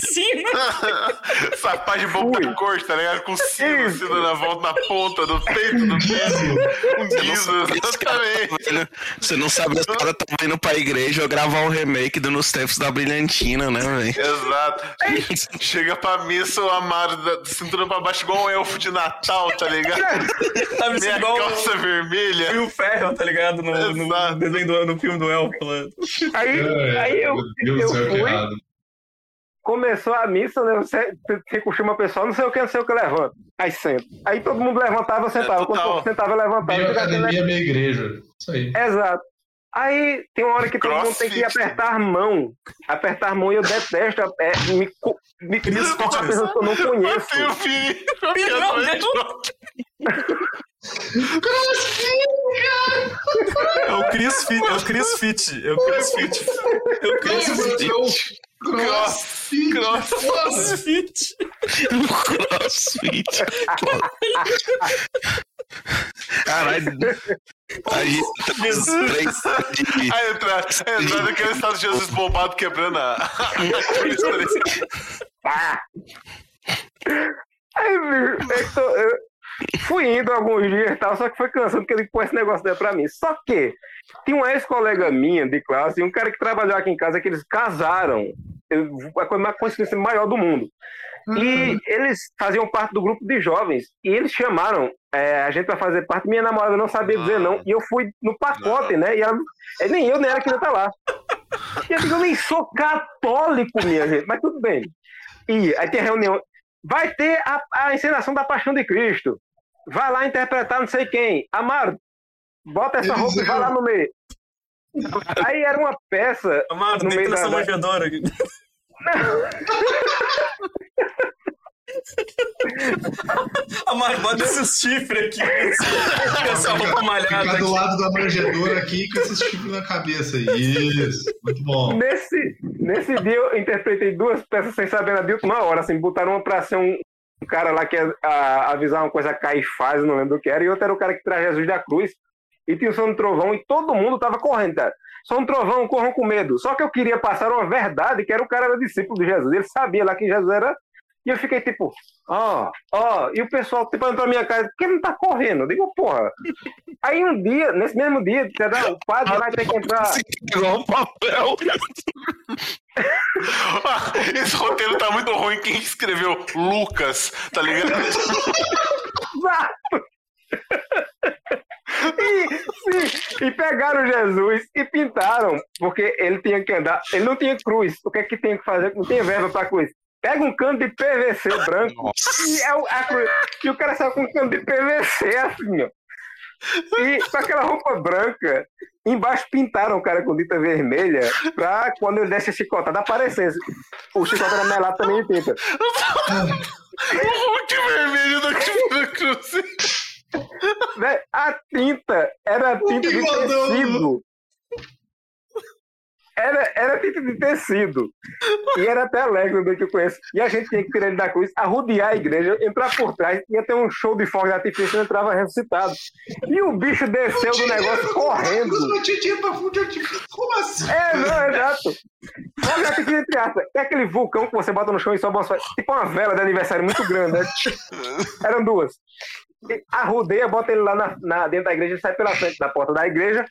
Assim, né? Sapato de boca cor, tá ligado? Com sino Isso. assim na volta, na ponta do peito do pé. Um guiso, exatamente. Você não sabe os caras estão indo pra igreja ou gravar o remake do Nos Tempos da Brilhantina, né, velho? Exato. Chega pra missa, o Amaro da cintura pra baixo, igual um elfo de Natal, tá ligado? Tá Minha igual calça o vermelha. Will Ferrell, tá ligado? No, no, desenho do, no filme do Elfo. Aí, É, aí eu, eu fui, errado. começou a missa, né? Você, você costuma pessoal, não sei o que, não sei o que levanta. Aí senta. Aí todo mundo levantava, eu sentava. É, Quando total. eu sentava, eu levantava. Meio academia, meia igreja. Isso aí. Exato. Aí tem uma hora que todo mundo tem que apertar a mão. Apertar a mão e eu detesto. É, me, me cria com uma pessoa que eu não conheço. Tem o filho. Meu É o Chris Fit. É o Chris Fit. É o Chris Fit. É o Chris Fit. Crossfit. Cross- Chris Fit. Crossfit. Caralho. Aí, Jesus. três de- Aí entrar, entrar naquele estado de Jesus bombado quebrando a. Aí, bicho, eu, tô- eu fui indo alguns dias e tal, só que foi cansando, porque eu digo, pô, esse negócio não é pra mim. Só que tinha uma ex-colega minha de classe e um cara que trabalhou aqui em casa que eles casaram. A coisa mais coincidência maior do mundo. E eles faziam parte do grupo de jovens. E eles chamaram é, a gente pra fazer parte. Minha namorada não sabia dizer não. E eu fui no pacote, né? E ela, é, nem eu, nem ela queria estar lá. E eu digo, eu nem sou católico, minha gente. Mas tudo bem. E aí tem a reunião. Vai ter a, a encenação da Paixão de Cristo. Vai lá interpretar não sei quem. Amaro, bota essa roupa e vai lá no meio. Aí era uma peça. Amado, No meio nessa da- da- manjedoura aqui. Amado, bota esses chifres aqui. Com essa roupa malhada Ficar do aqui. lado da manjedoura aqui com esses chifres na cabeça. Isso. Muito bom. Nesse, nesse dia eu interpretei duas peças sem saber na de última hora. Assim, botaram uma pra ser um, um cara lá que ia a- avisar uma coisa Caifás, não lembro do que era, e outro era o cara que traz Jesus da cruz. E tinha o som do trovão e todo mundo tava correndo, cara. Som do trovão, corram com medo. Só que eu queria passar uma verdade, que era o cara era discípulo de Jesus. Ele sabia lá que Jesus era. E eu fiquei tipo, ó, ó, e o pessoal tipo olhando pra minha cara, por que não tá correndo? Eu digo, porra. Aí um dia, nesse mesmo dia, o padre vai ter que entrar. Igual um papel. Esse roteiro tá muito ruim. Quem escreveu? Lucas, tá ligado? Exato! E, sim, e pegaram Jesus e pintaram, porque ele tinha que andar, ele não tinha cruz. O que é que tem que fazer? Não tem verba pra cruz. Pega um cano de PVC branco e, é o, a e o cara saiu com um cano de PVC assim, ó. E com aquela roupa branca, embaixo pintaram o cara com dita vermelha pra quando ele desse a chicotada aparecesse. O chicote era melado também de tinta. O Hulk vermelho da cruz. A tinta era tinta de tecido. Era, era tinta de tecido. E era até alegre do que eu conheço. E a gente tinha que tirar ele da cruz, arrodear a igreja, entrar por trás, ia ter um show de fogo de artifício e entrava ressuscitado. E o bicho desceu do negócio correndo. Como assim? É, não, exato. Fogo de artifício entre aspas. É aquele vulcão que você bota no chão e sobe uma Tipo uma vela de aniversário muito grande, né? Eram duas. Arrodeia, bota ele lá na, na- dentro da igreja, ele sai pela frente da porta da igreja.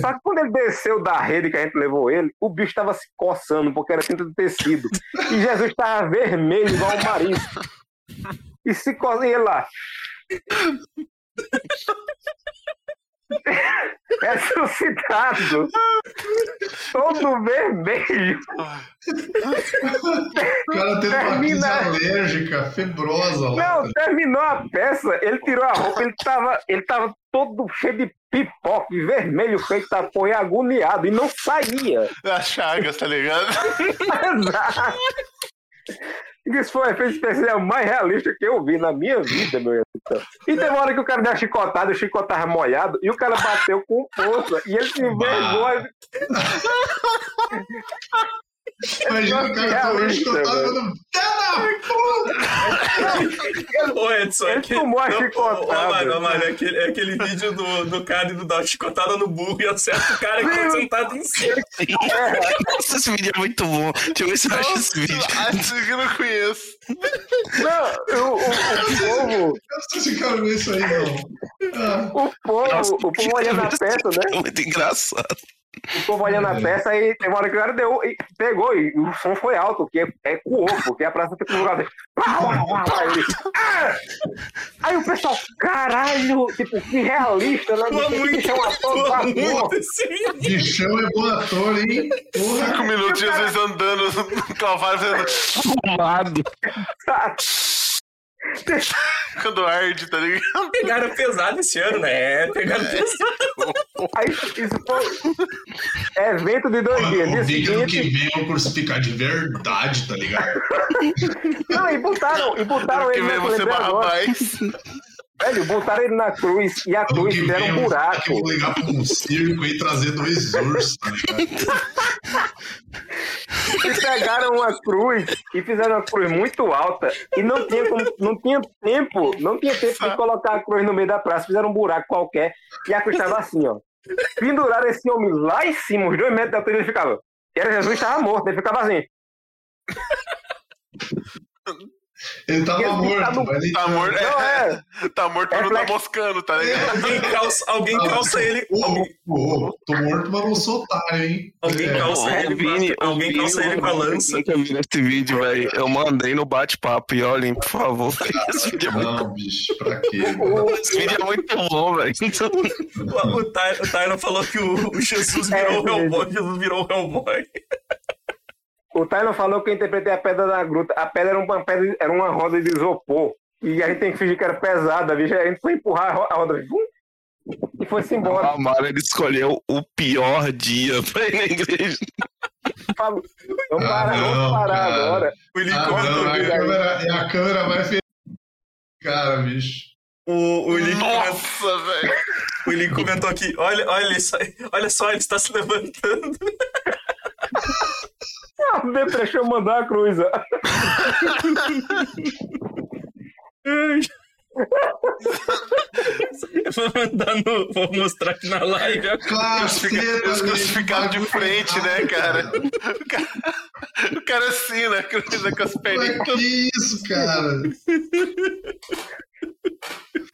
Só que quando ele desceu da rede que a gente levou ele, o bicho estava se coçando, porque era tinta de tecido. E Jesus estava vermelho, igual o marisco. E se cozinha lá. Ressuscitado. Todo vermelho. O cara teve uma crise alérgica, febrosa lá. Não, terminou a peça, ele tirou a roupa, ele tava, ele tava todo cheio de pipoca, e vermelho feito da porra, agoniado, e não saía. As chagas, tá ligado? Exato. Isso foi o efeito especial mais realista que eu vi na minha vida, meu irmão. E teve uma hora que o cara deu uma chicotada, o chicote tava molhado, e o cara bateu com força, e ele se envergou. Imagina o cara tomando chicotada falando, Ô, Edson, Ele aquele- tomou a não, chicotada. Ô, mano, mano, é aquele, é aquele vídeo do, do cara indo dar uma chicotada no burro e acerta o cara que tá sentado em cima. Nossa, esse vídeo é muito bom. Deixa eu ver se eu acho esse vídeo. Acho que eu não conheço. Não, o, o, o povo, Eu não sei aí, não. Ah, o povo, o povo olhando a peça, né? É muito engraçado. O povo olhando a peça e tem uma hora que o cara deu, e pegou, e o som foi alto, que é, ecoou, porque a praça fica no lugar dele. Aí, o pessoal, caralho, tipo, que realista, né? Tua Esse muito, é um ator muito esse vídeo. bichão é bom ator, hein? Porra. Cinco minutinhos vocês andando no cavalo fazendo. Fumado. Quando arde, tá ligado? Pegaram pesado esse ano, né? É, pegaram pesado. Aí isso foi evento de dois dias. O vídeo do que vem eu crucificar de verdade, tá ligado? não, e botaram, e botaram Que ele vem na você agora. Barrabás. Velho, botaram ele na cruz e a cruz que fizeram um eu buraco. vou ligar pra um circo e trazer dois ursos, tá? E pegaram uma cruz e fizeram uma cruz muito alta e não tinha, como- não tinha tempo, não tinha tempo de colocar a cruz no meio da praça, fizeram um buraco qualquer e a cruz estava assim, ó. Penduraram esse homem lá em cima, os dois metros da altura ele ficava. E era Jesus estava morto, ele ficava assim. Ele tava Ele morto, tá no- mas ele Tá morto, Não, é, é. tá morto, mas não tá moscando, tá ligado? Alguém calça, alguém Ah, calça ele. Ô, Alguém, ô, tô morto, mas não sou otário, hein? alguém É. calça ele. com a- Alguém calça ele com a lança. Nunca vi esse vídeo, velho. Eu mandei no bate-papo e olhem, por favor. Esse vídeo é muito, Não, bicho, pra quê? esse vídeo é muito bom, velho. O, o, Ty, o Tyron falou que o, o Jesus virou o É, Hellboy. Jesus virou o Hellboy. O Tyron falou que eu interpretei a pedra da gruta. A pedra era uma pedra, era uma roda de isopor. E a gente tem que fingir que era pesada, bicho. A gente foi empurrar a ro- a roda. vum, E foi-se O embora. Amaro, ele escolheu o pior dia pra ir na igreja. Falou, Vamos Ah, parar, vamos não, parar cara. agora. O Eli Ah, comentou não, a câmera, a câmera mais feliz. Cara, bicho. o, o, Eli comentou, Nossa, velho. o Eli comentou aqui: olha, olha, só, olha só, ele está se levantando. Ah, o Deprechou mandar a cruz. Vou mandar no. Vou mostrar aqui na live. Claro, Os crucificados de frente, né, cara? O cara, o cara assim, né? Cruza com as perninhas. Mas que isso, cara?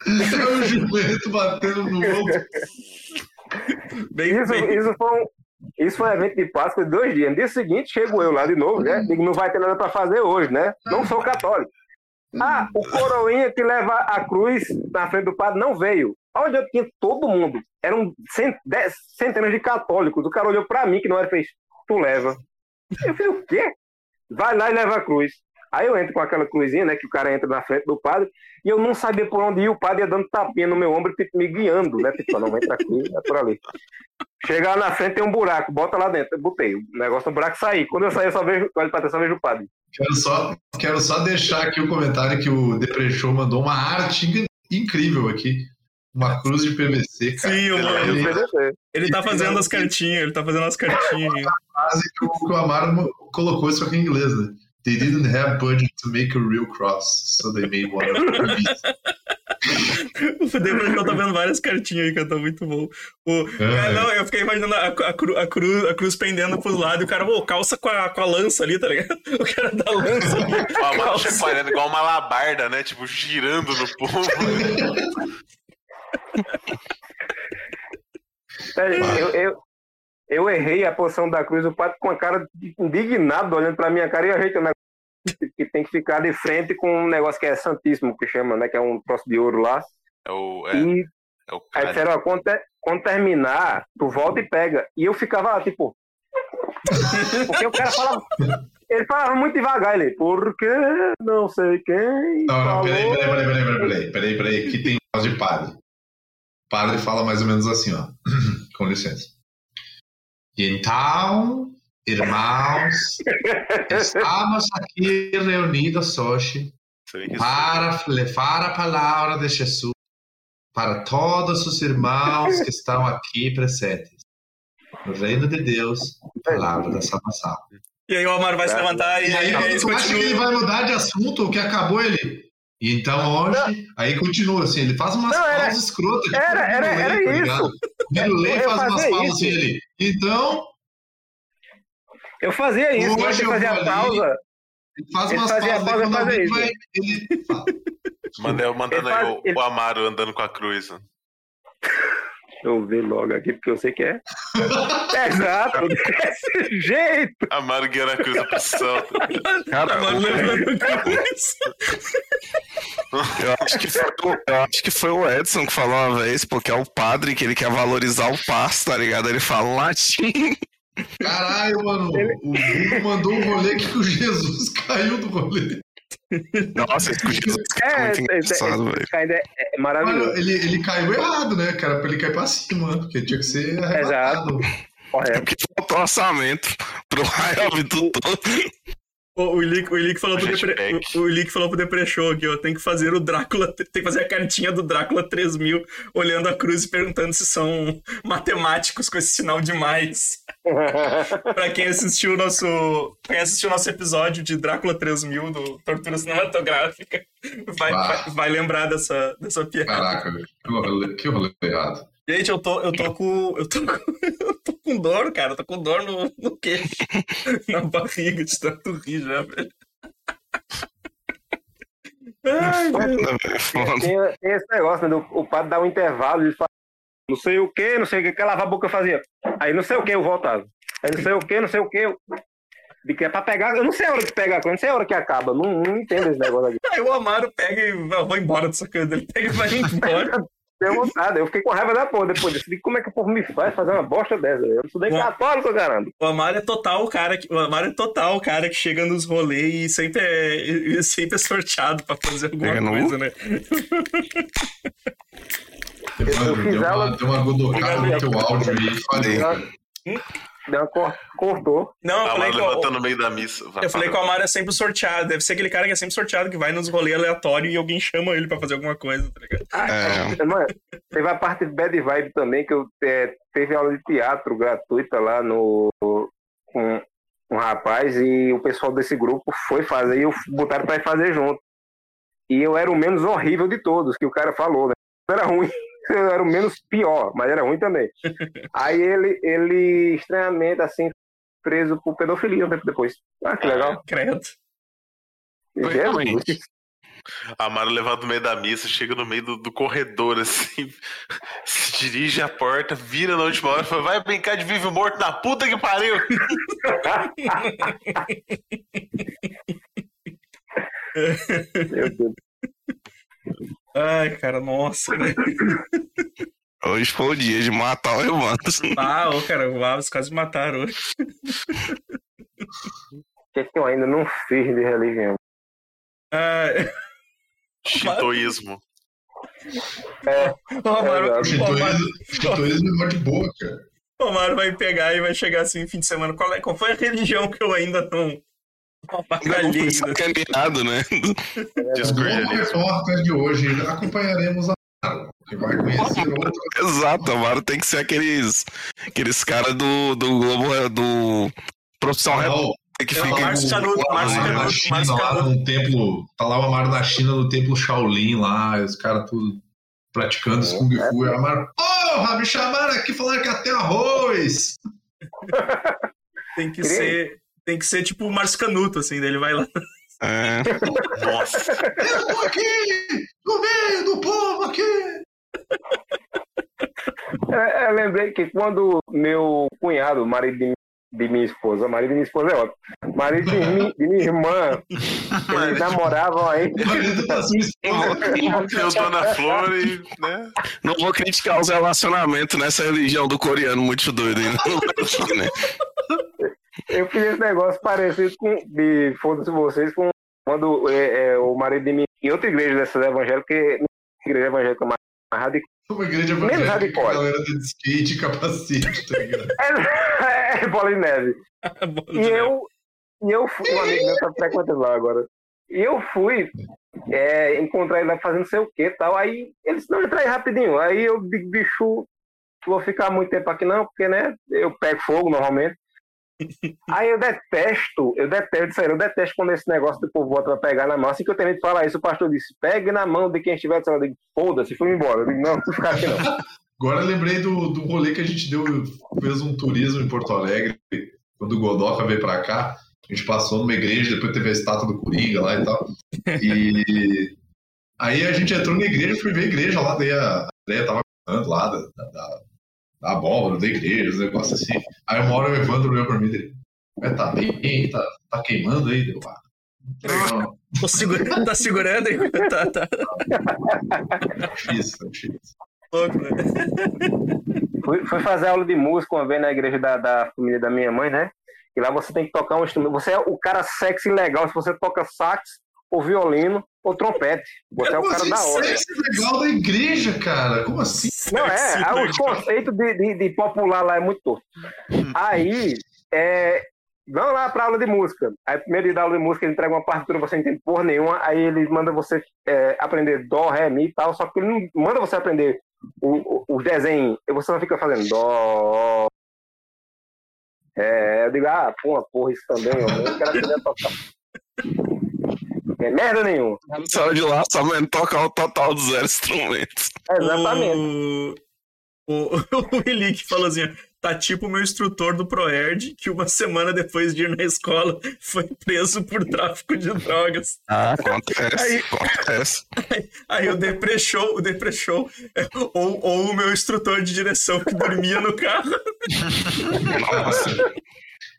É o jumento batendo no ombro. Bem, Isso, bem, isso, foi um, isso foi um evento de Páscoa de dois dias. No dia seguinte, chego eu lá de novo, né? Digo, não vai ter nada pra fazer hoje, né? Não sou católico. Ah, o coroinha que leva a cruz na frente do padre não veio. Onde eu tinha todo mundo. Eram centenas de católicos. O cara olhou pra mim, que não era, fez, tu leva. Eu fiz, o quê? Vai lá e leva a cruz. Aí eu entro com aquela cruzinha, né? Que o cara entra na frente do padre. E eu não sabia por onde ir. O padre ia dando tapinha no meu ombro, tipo, me guiando, né? Tipo, não, entra aqui, é por ali. Chegar na frente tem um buraco, bota lá dentro. Eu botei. O negócio do buraco sair. Quando eu sair, eu só vejo, olho pra trás, só vejo o padre. Quero só, quero só deixar aqui o comentário que o Deprechou mandou uma arte in- incrível aqui. Uma cruz de PVC, cara. Sim, eu- Ele PVC. ele tá fazendo as cartinhas, ele tá fazendo as cartinhas. aí. frase que o, que o Amaro colocou isso aqui em inglês, né? They didn't have budget to make a real cross, so they made one. O Debrechão tá vendo várias cartinhas aí, que tá muito bom. O, É. É, não, eu fiquei imaginando a, a, cru, a, cru, a cruz pendendo pros lados e o cara, pô, calça com a, com a lança ali, tá ligado? O cara da lança. O Amaro calça. chacoalhando igual uma labarda, né? Tipo, girando no povo. Eu, eu, eu errei a posição da cruz, o padre com a cara indignado olhando pra minha cara e ajeitando a que tem que ficar de frente com um negócio que é santíssimo, que chama, né? Que é um troço de ouro lá. É o. É, E é o aí disseram, ó, quando, te- quando terminar, tu volta e pega. E eu ficava lá, tipo. Porque o cara falava. Ele falava muito devagar, ele. Porque não sei quem. Não, não, falou. peraí, peraí, peraí, peraí, peraí, peraí, peraí, peraí, que tem voz de padre. O padre fala mais ou menos assim, ó. Com licença. E então, irmãos, estamos aqui reunidos hoje para levar a palavra de Jesus para todos os irmãos que estão aqui presentes. No reino de Deus, palavra da salvação. E aí o Omar vai se levantar e, E aí, aí, acha que ele vai mudar de assunto, o que acabou ele. E então hoje, aí continua assim, ele faz umas Não, era- pausas escrotas. era- era- Virulei, era tá isso. faz umas pausas isso. assim, ele. Então, Eu fazia isso, Hoje eu fazia a pausa. ele faz Ele umas fazia pausas pausa, alguém isso. vai. Ele. Mandei, mandando Ele aí faz- o, ele- o Amaro andando com a cruz. Deixa eu ver logo aqui, porque eu sei que é. Exato, desse jeito. A cruz da procissão. Cara, cruz. eu acho, que foi, o- eu acho que foi o Edson que falou uma vez, porque é o padre que ele quer valorizar o passo, tá ligado? Ele fala latim. Caralho, mano, o Bruno mandou um rolê que o Jesus caiu do rolê. Nossa, esse Jesus é É, muito esse- engraçado, velho. esse é, é maravilhoso. Mano, ele, ele caiu errado, né, cara? Pra ele cair pra cima, porque tinha que ser arrebatado. Correto. Porque faltou orçamento pro raio do todo. O, o Ilick, o Ilick falou. Depre, o, o Ilick falou pro Depre Show aqui, ó. Tem que fazer o Drácula. Tem que fazer a cartinha do Drácula 3000 olhando a cruz e perguntando se são matemáticos com esse sinal de mais. pra quem assistiu o nosso. Quem assistiu o nosso episódio de Drácula 3000 do Tortura Cinematográfica vai, vai, vai lembrar dessa, dessa piada. Caraca, velho, que rolê, que rolê errado. Gente, eu tô, eu tô com. Eu tô, com- eu tô com dor, cara. Eu tô com dor no, no queixo. na barriga de tanto rir já, velho. Ai, velho. É foda. Tem, tem esse negócio, né? do- O padre dá um intervalo e fala não sei o que, não sei o que, que lavar a boca eu fazia. Aí não sei o que eu voltava. Aí não sei o que, não sei o que. Eu... De que é pra pegar. Eu não sei a hora que pega, eu não sei a hora que acaba. Não, não entendo esse negócio aqui. Aí o Amaro pega e vai, vai embora dessa coisa. Ele pega e vai embora. Deu vontade. Eu fiquei com raiva da porra depois disso. Como é que o povo me faz fazer uma bosta dessa? Eu não sou nem Bom. católico, caramba. O Amaro é total o cara que. O Amaro é total o cara que chega nos rolês e sempre é, e sempre é sorteado pra fazer alguma Pega no coisa, né? Mano, fiz deu, aula- uma, deu uma godocada no teu áudio aí, falei. Deu uma cor- cortou. Não, eu falei Amaro que levantando no meio da missa. Vai, Eu falei que o. Amaro é sempre sorteado. Deve ser aquele cara que é sempre sorteado, que vai nos rolês aleatórios e alguém chama ele pra fazer alguma coisa, tá ligado? É. Mano, teve a parte de Bad Vibe também, que eu é, teve aula de teatro gratuita lá no com um rapaz e o pessoal desse grupo foi fazer e eu botaram pra ir fazer junto. E eu era o menos horrível de todos, que o cara falou, né? Era ruim, eu era o menos pior, mas era ruim também. Aí ele, ele estranhamente, assim, preso por pedofilia um tempo depois. Ah, que legal. Credo. Realmente. Jesus. Amaro levanta no meio da missa, chega no meio do, do corredor, assim, se dirige à porta, vira na última hora e fala: vai brincar de vivo morto na puta que pariu! Meu Deus. Ai, cara, nossa, né? Hoje foi o dia de matar o Evandro. Ah, ô, cara, o Alves quase mataram hoje. O que, que eu ainda não fiz de religião? Ai, Shintoísmo. É, o Amaro, Chitoísmo chitoísmo é mó de boa, cara. o Amaro vai pegar e vai chegar assim, fim de semana. Qual, é, qual foi a religião que eu ainda não, ainda? sacaneado, né? No Discordialismo. repórter de hoje, acompanharemos a Maro, que vai conhecer outra. Exato, Amaro tem que ser aqueles, aqueles caras do, do Globo, do Profissão Repórter que Não, fica. Márcio Canuto, O Márcio Canuto, China, Márcio lá no templo. Tá lá o Amaro na China, no templo Shaolin lá, os caras tudo praticando esse Kung Fu. Amaro, porra, me chamaram aqui falando que até arroz. Tem que ser. Tem que ser tipo o Márcio Canuto, assim, daí ele vai lá. É, Nossa, Eu tô aqui, no meio do povo aqui. É, eu lembrei que quando meu cunhado, marido de, de minha esposa, marido de minha esposa é ótimo, marido de, mi, de minha irmã, eles namoravam aí. Eu Dona Flor e, né? Não vou criticar os relacionamentos nessa religião do coreano muito doido ainda. né? Eu fiz esse negócio parecido com, de foda-se vocês, com quando é, é, o marido de mim, em outra igreja dessas evangélicas, que igreja evangélica mais, mais radical. Uma igreja evangélica, a galera de skate e capacete, tá ligado? é, é, bola de neve. e eu, e eu fui, um amigo meu tá frequentando lá agora. E eu fui é, encontrar ele lá fazendo sei o que tal. Aí ele disse, não, entra aí rapidinho. Aí eu digo, bicho, vou ficar muito tempo aqui não, porque né, eu pego fogo normalmente. Aí eu detesto, eu detesto, sério, eu detesto quando esse negócio do povo volta pra pegar na mão. Assim que eu terminei de falar isso, o pastor disse: pegue na mão de quem estiver do Eu digo, foda-se, fui embora. Eu digo, não, ficar aqui não. Agora lembrei do, do rolê que a gente deu, fez um turismo em Porto Alegre, quando o Godoca veio pra cá. A gente passou numa igreja, depois teve a estátua do Coringa lá e tal. E aí a gente entrou na igreja, fui ver a igreja lá, daí a Andréia tava falando lá da, da, da abóbora, da igreja, os negócios assim. Aí uma hora o Evandro olhou pra mim dele, tá bem, tá, tá queimando aí, deu ah, Legal. Segura, tá segurando aí? Tá, tá. Difícil, difícil. Fui, fui fazer aula de música uma vez na igreja da, da família da minha mãe, né? E lá você tem que tocar um instrumento. Você é o cara sexy legal se você toca sax, ou violino, ou trompete. Você é, é o cara da hora. Sexy legal da igreja, cara. Como assim? Não, é. é o conceito de, de, de, popular lá é muito torto. Aí, é, vamos lá para aula de música. Aí, primeiro dia da aula de música, ele entrega uma partitura, você não entende porra nenhuma. Aí, ele manda você é, aprender dó, ré, mi e tal. Só que ele não manda você aprender os o, o desenhos. Você não fica fazendo dó. É, eu digo, ah, porra, porra, isso também. Eu quero aprender a tocar. É merda nenhuma. Só de lá, só tocar o total dos zero instrumentos. Exatamente. O, o, o Elick falou assim: tá tipo o meu instrutor do ProErd, que uma semana depois de ir na escola foi preso por tráfico de drogas. Ah, acontece. Aí, acontece. Aí, aí o Deprechou, o Deprechou, ou, ou o meu instrutor de direção que dormia no carro. Nossa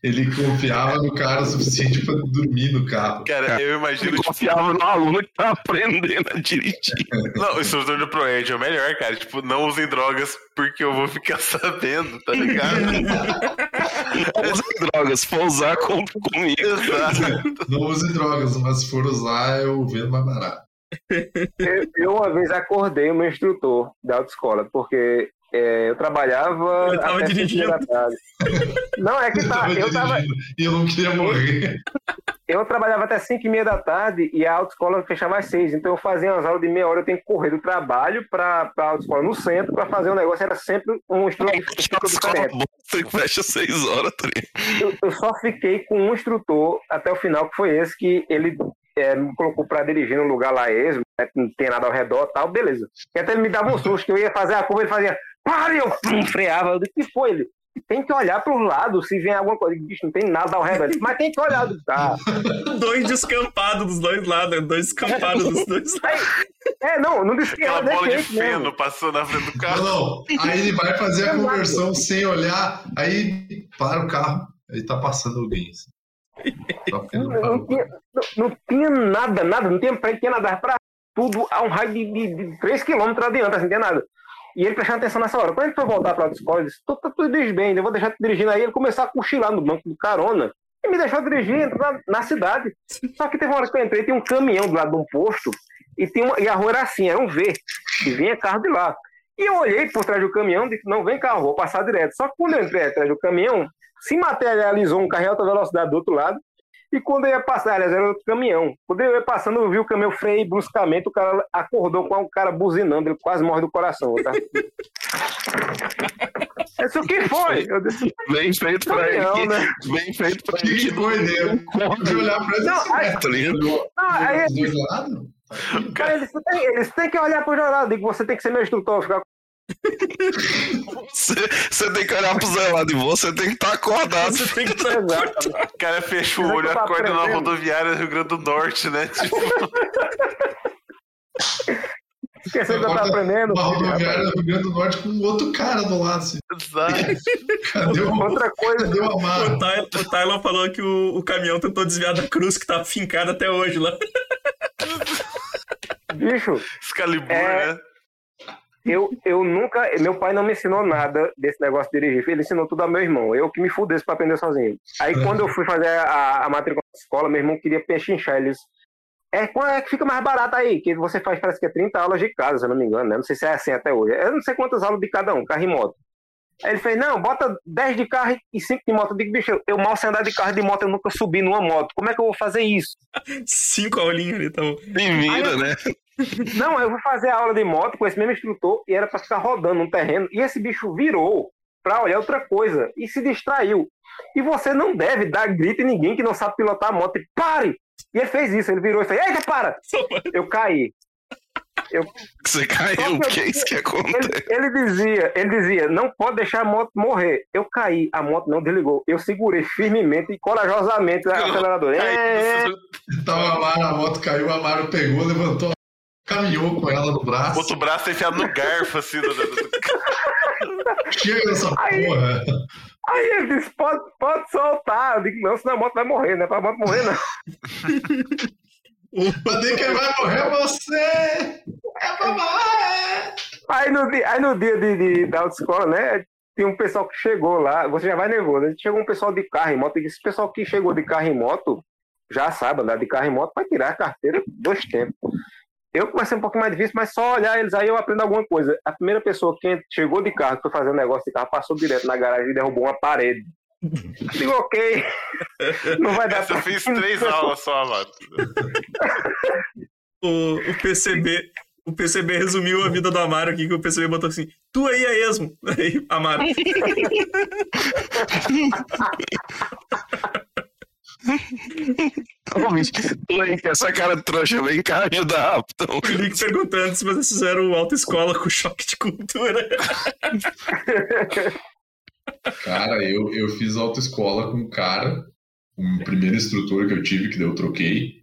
ele confiava no cara o suficiente para dormir no carro. Cara, eu imagino. Ele tipo... confiava no aluno que tá aprendendo a dirigir. Não, o instrutor do ProEd é o melhor, cara. Tipo, não usem drogas porque eu vou ficar sabendo, tá ligado? não usem drogas, se for usar, compre comigo. Exato. Não use drogas, mas se for usar, eu vendo mais barato. Eu uma vez acordei o meu instrutor da autoescola, porque é, eu trabalhava. Eu tava dirigindo. Não, é que tá. Eu tava. E eu não queria morrer. Eu trabalhava até 5 e meia da tarde e a autoescola fechava às 6. Então eu fazia umas aulas de meia hora, eu tenho que correr do trabalho para a autoescola no centro para fazer um negócio. Era sempre um instrutor diferente. Você fecha 6 horas, tá eu, eu só fiquei com um instrutor até o final, que foi esse, que ele é, me colocou para dirigir num lugar lá esmo, né, não tem nada ao redor tal, beleza. E até ele me dava um susto, que eu ia fazer a curva, ele fazia, pare, eu freava. Eu disse, que foi ele? tem que olhar para o lado se vem alguma coisa. Bicho, não tem nada ao redor. Mas tem que olhar tá. dois descampados dos dois lados, dois descampados dos dois lados. É, não, não disse que Aquela bola de feno mesmo. passou na frente do carro. Não, não. Aí ele vai fazer a conversão sem olhar, aí para o carro, aí tá passando alguém. Assim. Não, não, tinha, não, não, tinha, nada, nada, não tinha frente, tinha nada para tudo a um raio de, de, de 3 km adiante, assim, não tinha nada. E ele prestando atenção nessa hora. Quando gente foi voltar para a escola, ele disse: Tu, tu, tu bem, eu vou deixar tu dirigindo aí. Ele começou a cochilar no banco do carona e me deixou dirigir na, na cidade. Só que teve uma hora que eu entrei, tinha um caminhão do lado de um posto e, tinha uma, e a rua era assim, era um V, e vinha carro de lá. E eu olhei por trás do caminhão e disse: Não, vem carro, vou passar direto. Só que quando eu entrei atrás do caminhão, se materializou um carro em alta velocidade do outro lado. E quando eu ia passar, aliás, era outro caminhão. Quando eu ia passando, eu vi o caminhão freio bruscamente, o cara acordou com o cara buzinando, ele quase morre do coração. Tá? Isso o que foi? Eu disse, Bem feito pra caminhão, ele. Né? Bem feito pra ele. Que doideira. Pode olhar pra ele. Não, aí, tá lindo. Não, aí, dois lados? Cara, eles, têm, eles têm que olhar pro jornal. Digo, você tem que ser meu instrutor, ficar você, você, tem que olhar pro Zé lá de você tem que estar tá acordado. Você tem que estar tá acordado. O cara fecha o olho, acorda na rodoviária do Rio Grande do Norte, né? Tipo... Esqueceu que eu tava aprendendo. Uma rodoviária do Rio Grande do Norte com outro cara do lado, assim. Exato. Cadê o, Outra coisa. cadê o O, Amaro? Ty, o Tylon falou que o, o caminhão tentou desviar da cruz que tá fincada até hoje lá. Bicho, Excalibur, É. né? Eu, eu nunca. Meu pai não me ensinou nada desse negócio de dirigir. Ele ensinou tudo ao meu irmão. Eu que me fudesse pra aprender sozinho. Aí quando eu fui fazer a, a matrícula na escola, meu irmão queria pechinchar. Eles. É, qual é que fica mais barato aí? Que você faz, parece que é 30 aulas de casa, se eu não me engano, né? Não sei se é assim até hoje. Eu não sei quantas aulas de cada um, carro e moto. Aí ele fez, não, bota 10 de carro e 5 de moto. Eu digo, bicho, eu mal sei andar de carro e de moto, eu nunca subi numa moto. Como é que eu vou fazer isso? Cinco aulinhas ali, então. Nem mira, né? Não, eu fui fazer a aula de moto com esse mesmo instrutor e era pra ficar rodando no terreno. E esse bicho virou pra olhar outra coisa e se distraiu. E você não deve dar grito em ninguém que não sabe pilotar a moto. E pare! E ele fez isso, ele virou e fez: Eita, para! Eu caí. Eu, Você caiu, Só que é isso que acontece? ele, ele dizia, ele dizia, não pode deixar a moto morrer. Eu caí, a moto não desligou. Eu segurei firmemente e corajosamente o acelerador. É, é. Tava o Amaro, a moto caiu, o Amaro pegou, levantou, caminhou com ela no braço. Outro braço enfiado no garfo, assim. Do, Chega dessa Aí- porra. Aí ele disse, pode, pode soltar. Eu digo, não, senão a moto vai morrer, não é pra moto morrer, não. Mas quem vai morrer é você! É mamãe! Aí no dia, aí no dia de, de- da autoescola, né? Tem um pessoal que chegou lá, você já vai nervoso. né? Chegou um pessoal de carro e moto, e esse pessoal que chegou de carro e moto já sabe andar de carro e moto vai tirar a carteira dois tempos. Eu comecei um pouquinho mais difícil, mas só olhar eles aí eu aprendo alguma coisa. A primeira pessoa que chegou de carro, que foi fazer um negócio de carro, passou direto na garagem e derrubou uma parede. Digo, ok. Não vai dar Essa eu fiz três aulas só, mano. O, o PCB. O PCB resumiu a vida do Amaro aqui, que o PCB botou assim: Tu aí é esmo. Aí, Amaro. Link, essa cara trouxa vem cá ajudar Raptão. O Nick perguntando se vocês fizeram autoescola com choque de cultura. Cara, eu, eu fiz autoescola com um cara, o primeiro instrutor que eu tive, que daí eu troquei.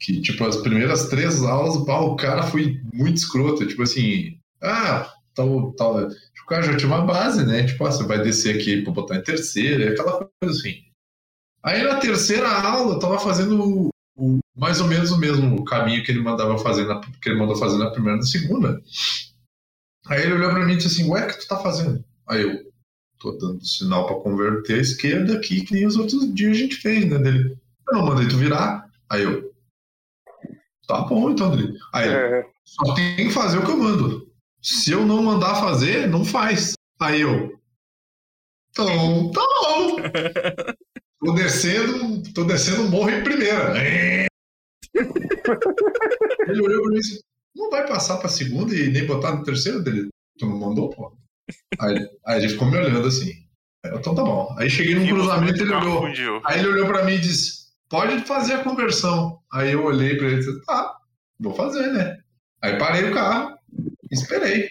Que, tipo, as primeiras três aulas, pá, o cara foi muito escroto. Tipo assim, ah, tal, tal. Tipo, o cara já tinha uma base, né? Tipo, ah, você vai descer aqui pra botar em terceira, e aquela coisa assim. Aí na terceira aula, eu tava fazendo o- o- mais ou menos o mesmo caminho que ele mandava fazer na, que ele mandou fazer na primeira e na segunda. Aí ele olhou pra mim e disse assim, ué, o que tu tá fazendo? Aí eu, tô dando sinal pra converter a esquerda aqui, que nem os outros dias a gente fez, né? Dele, eu não mandei tu virar. Aí eu, tá bom então, dele. Aí ele, É, só tem que fazer o que eu mando. Se eu não mandar fazer, não faz. Aí eu, então, tá bom. Tô descendo, tô descendo morro em primeira. Ele olhou pra mim e disse, não vai passar pra segunda e nem botar no terceiro dele? Tu não mandou, pô? Aí, aí ele ficou me olhando assim. Então tá bom. Aí cheguei num cruzamento ele olhou. Aí ele olhou pra mim e disse: Pode fazer a conversão. Aí eu olhei pra ele e disse: Tá, vou fazer, né? Aí parei o carro, esperei.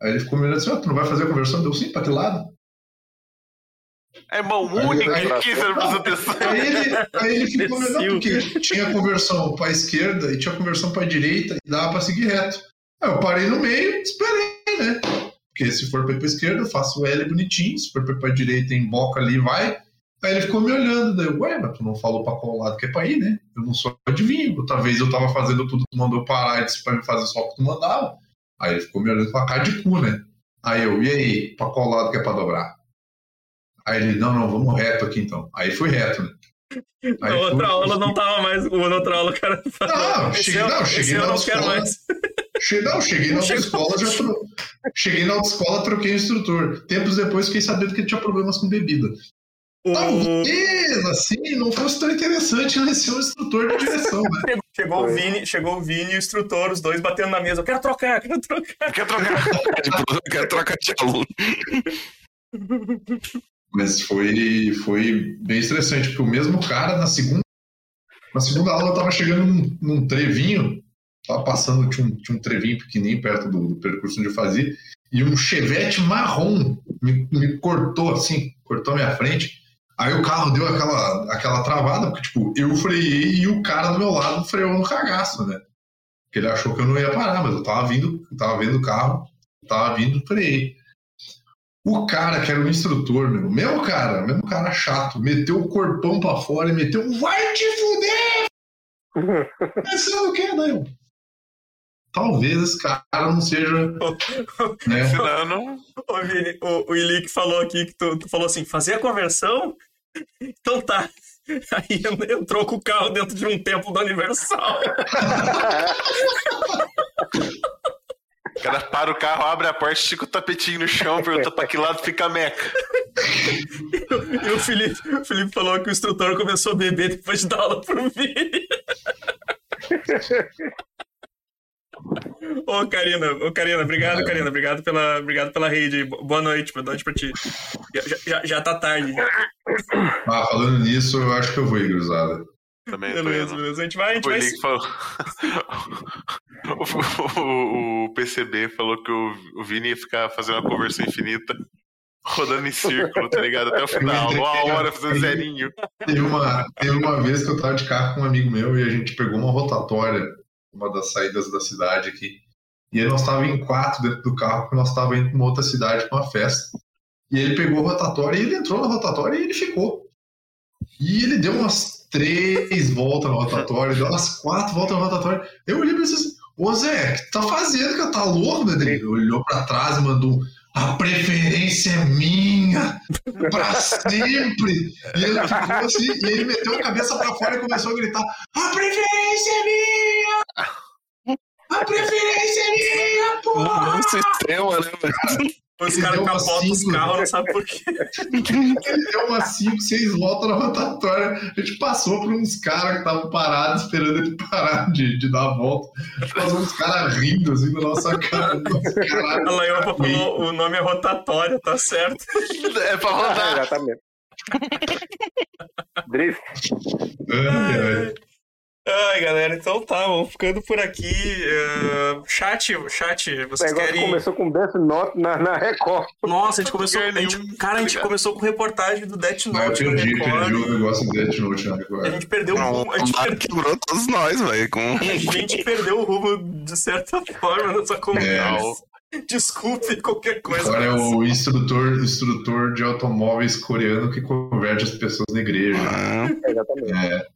Aí ele ficou me olhando assim: tu não vai fazer a conversão? Deu sim, pra que lado? É mão única aí- aqui, você não precisa atenção. Aí ele, aí ele ficou me olhando Imbecil. porque tinha conversão pra esquerda e tinha conversão pra direita e dava pra seguir reto. Aí eu parei no meio esperei, né? Porque se for pra ir pra esquerda, eu faço o L bonitinho, se for pra ir pra direita, emboca ali e vai. Aí ele ficou me olhando, daí eu, ué, mas tu não falou pra qual lado que é pra ir, né? Eu não sou adivinho. Outra vez eu tava fazendo tudo, tu mandou parar e disse pra me fazer só o que tu mandava. Aí ele ficou me olhando com a cara de cu, né? Aí eu, e aí, pra qual lado que é pra dobrar? Aí ele, não, não, vamos reto aqui então. Aí fui reto, né? Na outra fui- aula não tava mais. Na outra aula o cara falou. Não, cheguei- eu, não, cheguei eu na quero escola. mais. Cheguei, não, cheguei na Chegou. autoescola, já tro... cheguei na autoescola, troquei o instrutor. Tempos depois fiquei sabendo que ele tinha problemas com bebida. O... Talvez, assim, não fosse tão interessante ele ser um instrutor de direção, né? Chegou, o Vini, chegou o Vini e o instrutor, os dois batendo na mesa. Eu quero trocar, quero trocar. Quer trocar? Tipo, quer trocar de aluno. Mas foi, foi bem estressante, porque o mesmo cara, na segunda, na segunda aula, eu tava chegando num, num trevinho, tava passando, tinha um, tinha um trevinho pequenininho perto do, do percurso onde eu fazia, e um chevette marrom me, me cortou assim, cortou a minha frente. Aí o carro deu aquela, aquela travada, porque, tipo, eu freiei e o cara do meu lado freou no cagaço, né? Porque ele achou que eu não ia parar, mas eu tava vindo, tava vendo o carro, tava vindo, freiei. O cara que era o instrutor, meu, mesmo cara, mesmo cara chato, meteu o corpão pra fora e meteu um vai te fuder! Pensando o quê, né? Talvez esse cara não seja. né? Não, não. O, Vini, o, o Ilick falou aqui que tu, tu falou assim: fazer a conversão? Então tá. Aí entrou com o carro dentro de um templo da Universal. O cara para o carro, abre a porta, estica o tapetinho no chão, pergunta pra que lado fica a meca. e o Felipe, o Felipe falou que o instrutor começou a beber depois de dar aula pro Vini. Ô, Karina, ô, Karina, obrigado, é. Karina, obrigado pela, obrigado pela rede. Boa noite, boa noite pra ti. Já, já, já tá tarde. Ah, falando nisso, eu acho que eu vou ir, cruzada. Também beleza, beleza. A gente vai. A gente vai... Falou... o, o, o, PCB falou que o, o Vini ia ficar fazendo uma conversão infinita, rodando em círculo, tá ligado? Até o final, uma hora fazendo zerinho. Teve uma, teve uma vez que eu tava de carro com um amigo meu e a gente pegou uma rotatória uma das saídas da cidade aqui. E aí nós estávamos em quatro dentro do carro, porque nós estávamos indo para uma outra cidade para uma festa. E ele pegou a rotatória e ele entrou na rotatória e ele ficou. E ele deu umas três voltas na rotatória, deu umas quatro voltas na rotatória. Eu olhei para ele assim, ô Zé, o que tá fazendo, que tá louco, né? Ele olhou para trás e mandou a preferência é minha para sempre. E ele ficou assim, e ele meteu a cabeça para fora e começou a gritar: A preferência é minha! A preferência é minha, porra! Um sistema, né, velho? Os caras capotam os carros, não sabe por quê. Ele deu umas 5, 6 voltas na rotatória. A gente passou por uns caras que estavam parados, esperando ele parar de, de dar a volta. Passou uns caras rindo assim na nossa cara. A Laiopa falou: o nome é rotatória, tá certo. É pra rodar. exatamente. Drift. Ai, ai. Ai, galera, então tá, vamos ficando por aqui. Uh, chat, chat, vocês o negócio querem. começou com Death Note na, na Record. Nossa, a gente começou. A gente, cara, a gente começou com reportagem do Death Não, eu Note na perdi, Record. perdi o negócio do Death Note na A Record. gente perdeu o Não, rumo. A gente, o per- quebrou todos nós, velho. Com... a gente perdeu o rumo de certa forma nessa conversa. Desculpe qualquer coisa. Agora é o instrutor, instrutor de automóveis coreano que converte as pessoas na igreja. Ah, Exatamente. É,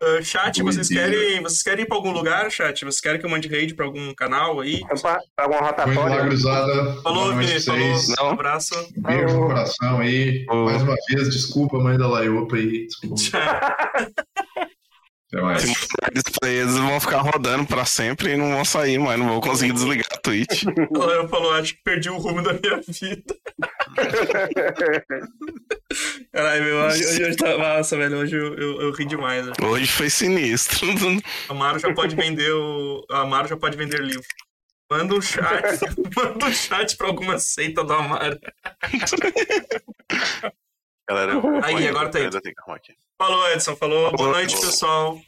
Uh, chat, vocês querem, vocês querem ir pra algum lugar, chat? Vocês querem que eu mande raid pra algum canal aí? Pra, pra alguma rotatória. cruzada. Falou, Boa noite Vini, pra falou. vocês. Um abraço. Beijo no coração aí. Ô. Mais uma vez, desculpa, mãe da Laiopa aí. Desculpa. Até mais. se mostrar isso pra eles, eles vão ficar rodando pra sempre e não vão sair mais. Não vou conseguir desligar a Twitch. Ela falou, acho que perdi o rumo da minha vida. Caralho, meu, hoje, hoje, hoje tá... Nossa, velho, hoje eu, eu, eu ri demais. né? Hoje foi sinistro. A Amaro já pode vender o. A Amaro já pode vender livro. Manda um chat. manda um chat pra alguma seita do Amaro. Galera, Aí, agora tá aí. Falou, Edson. Falou. Boa noite, pessoal.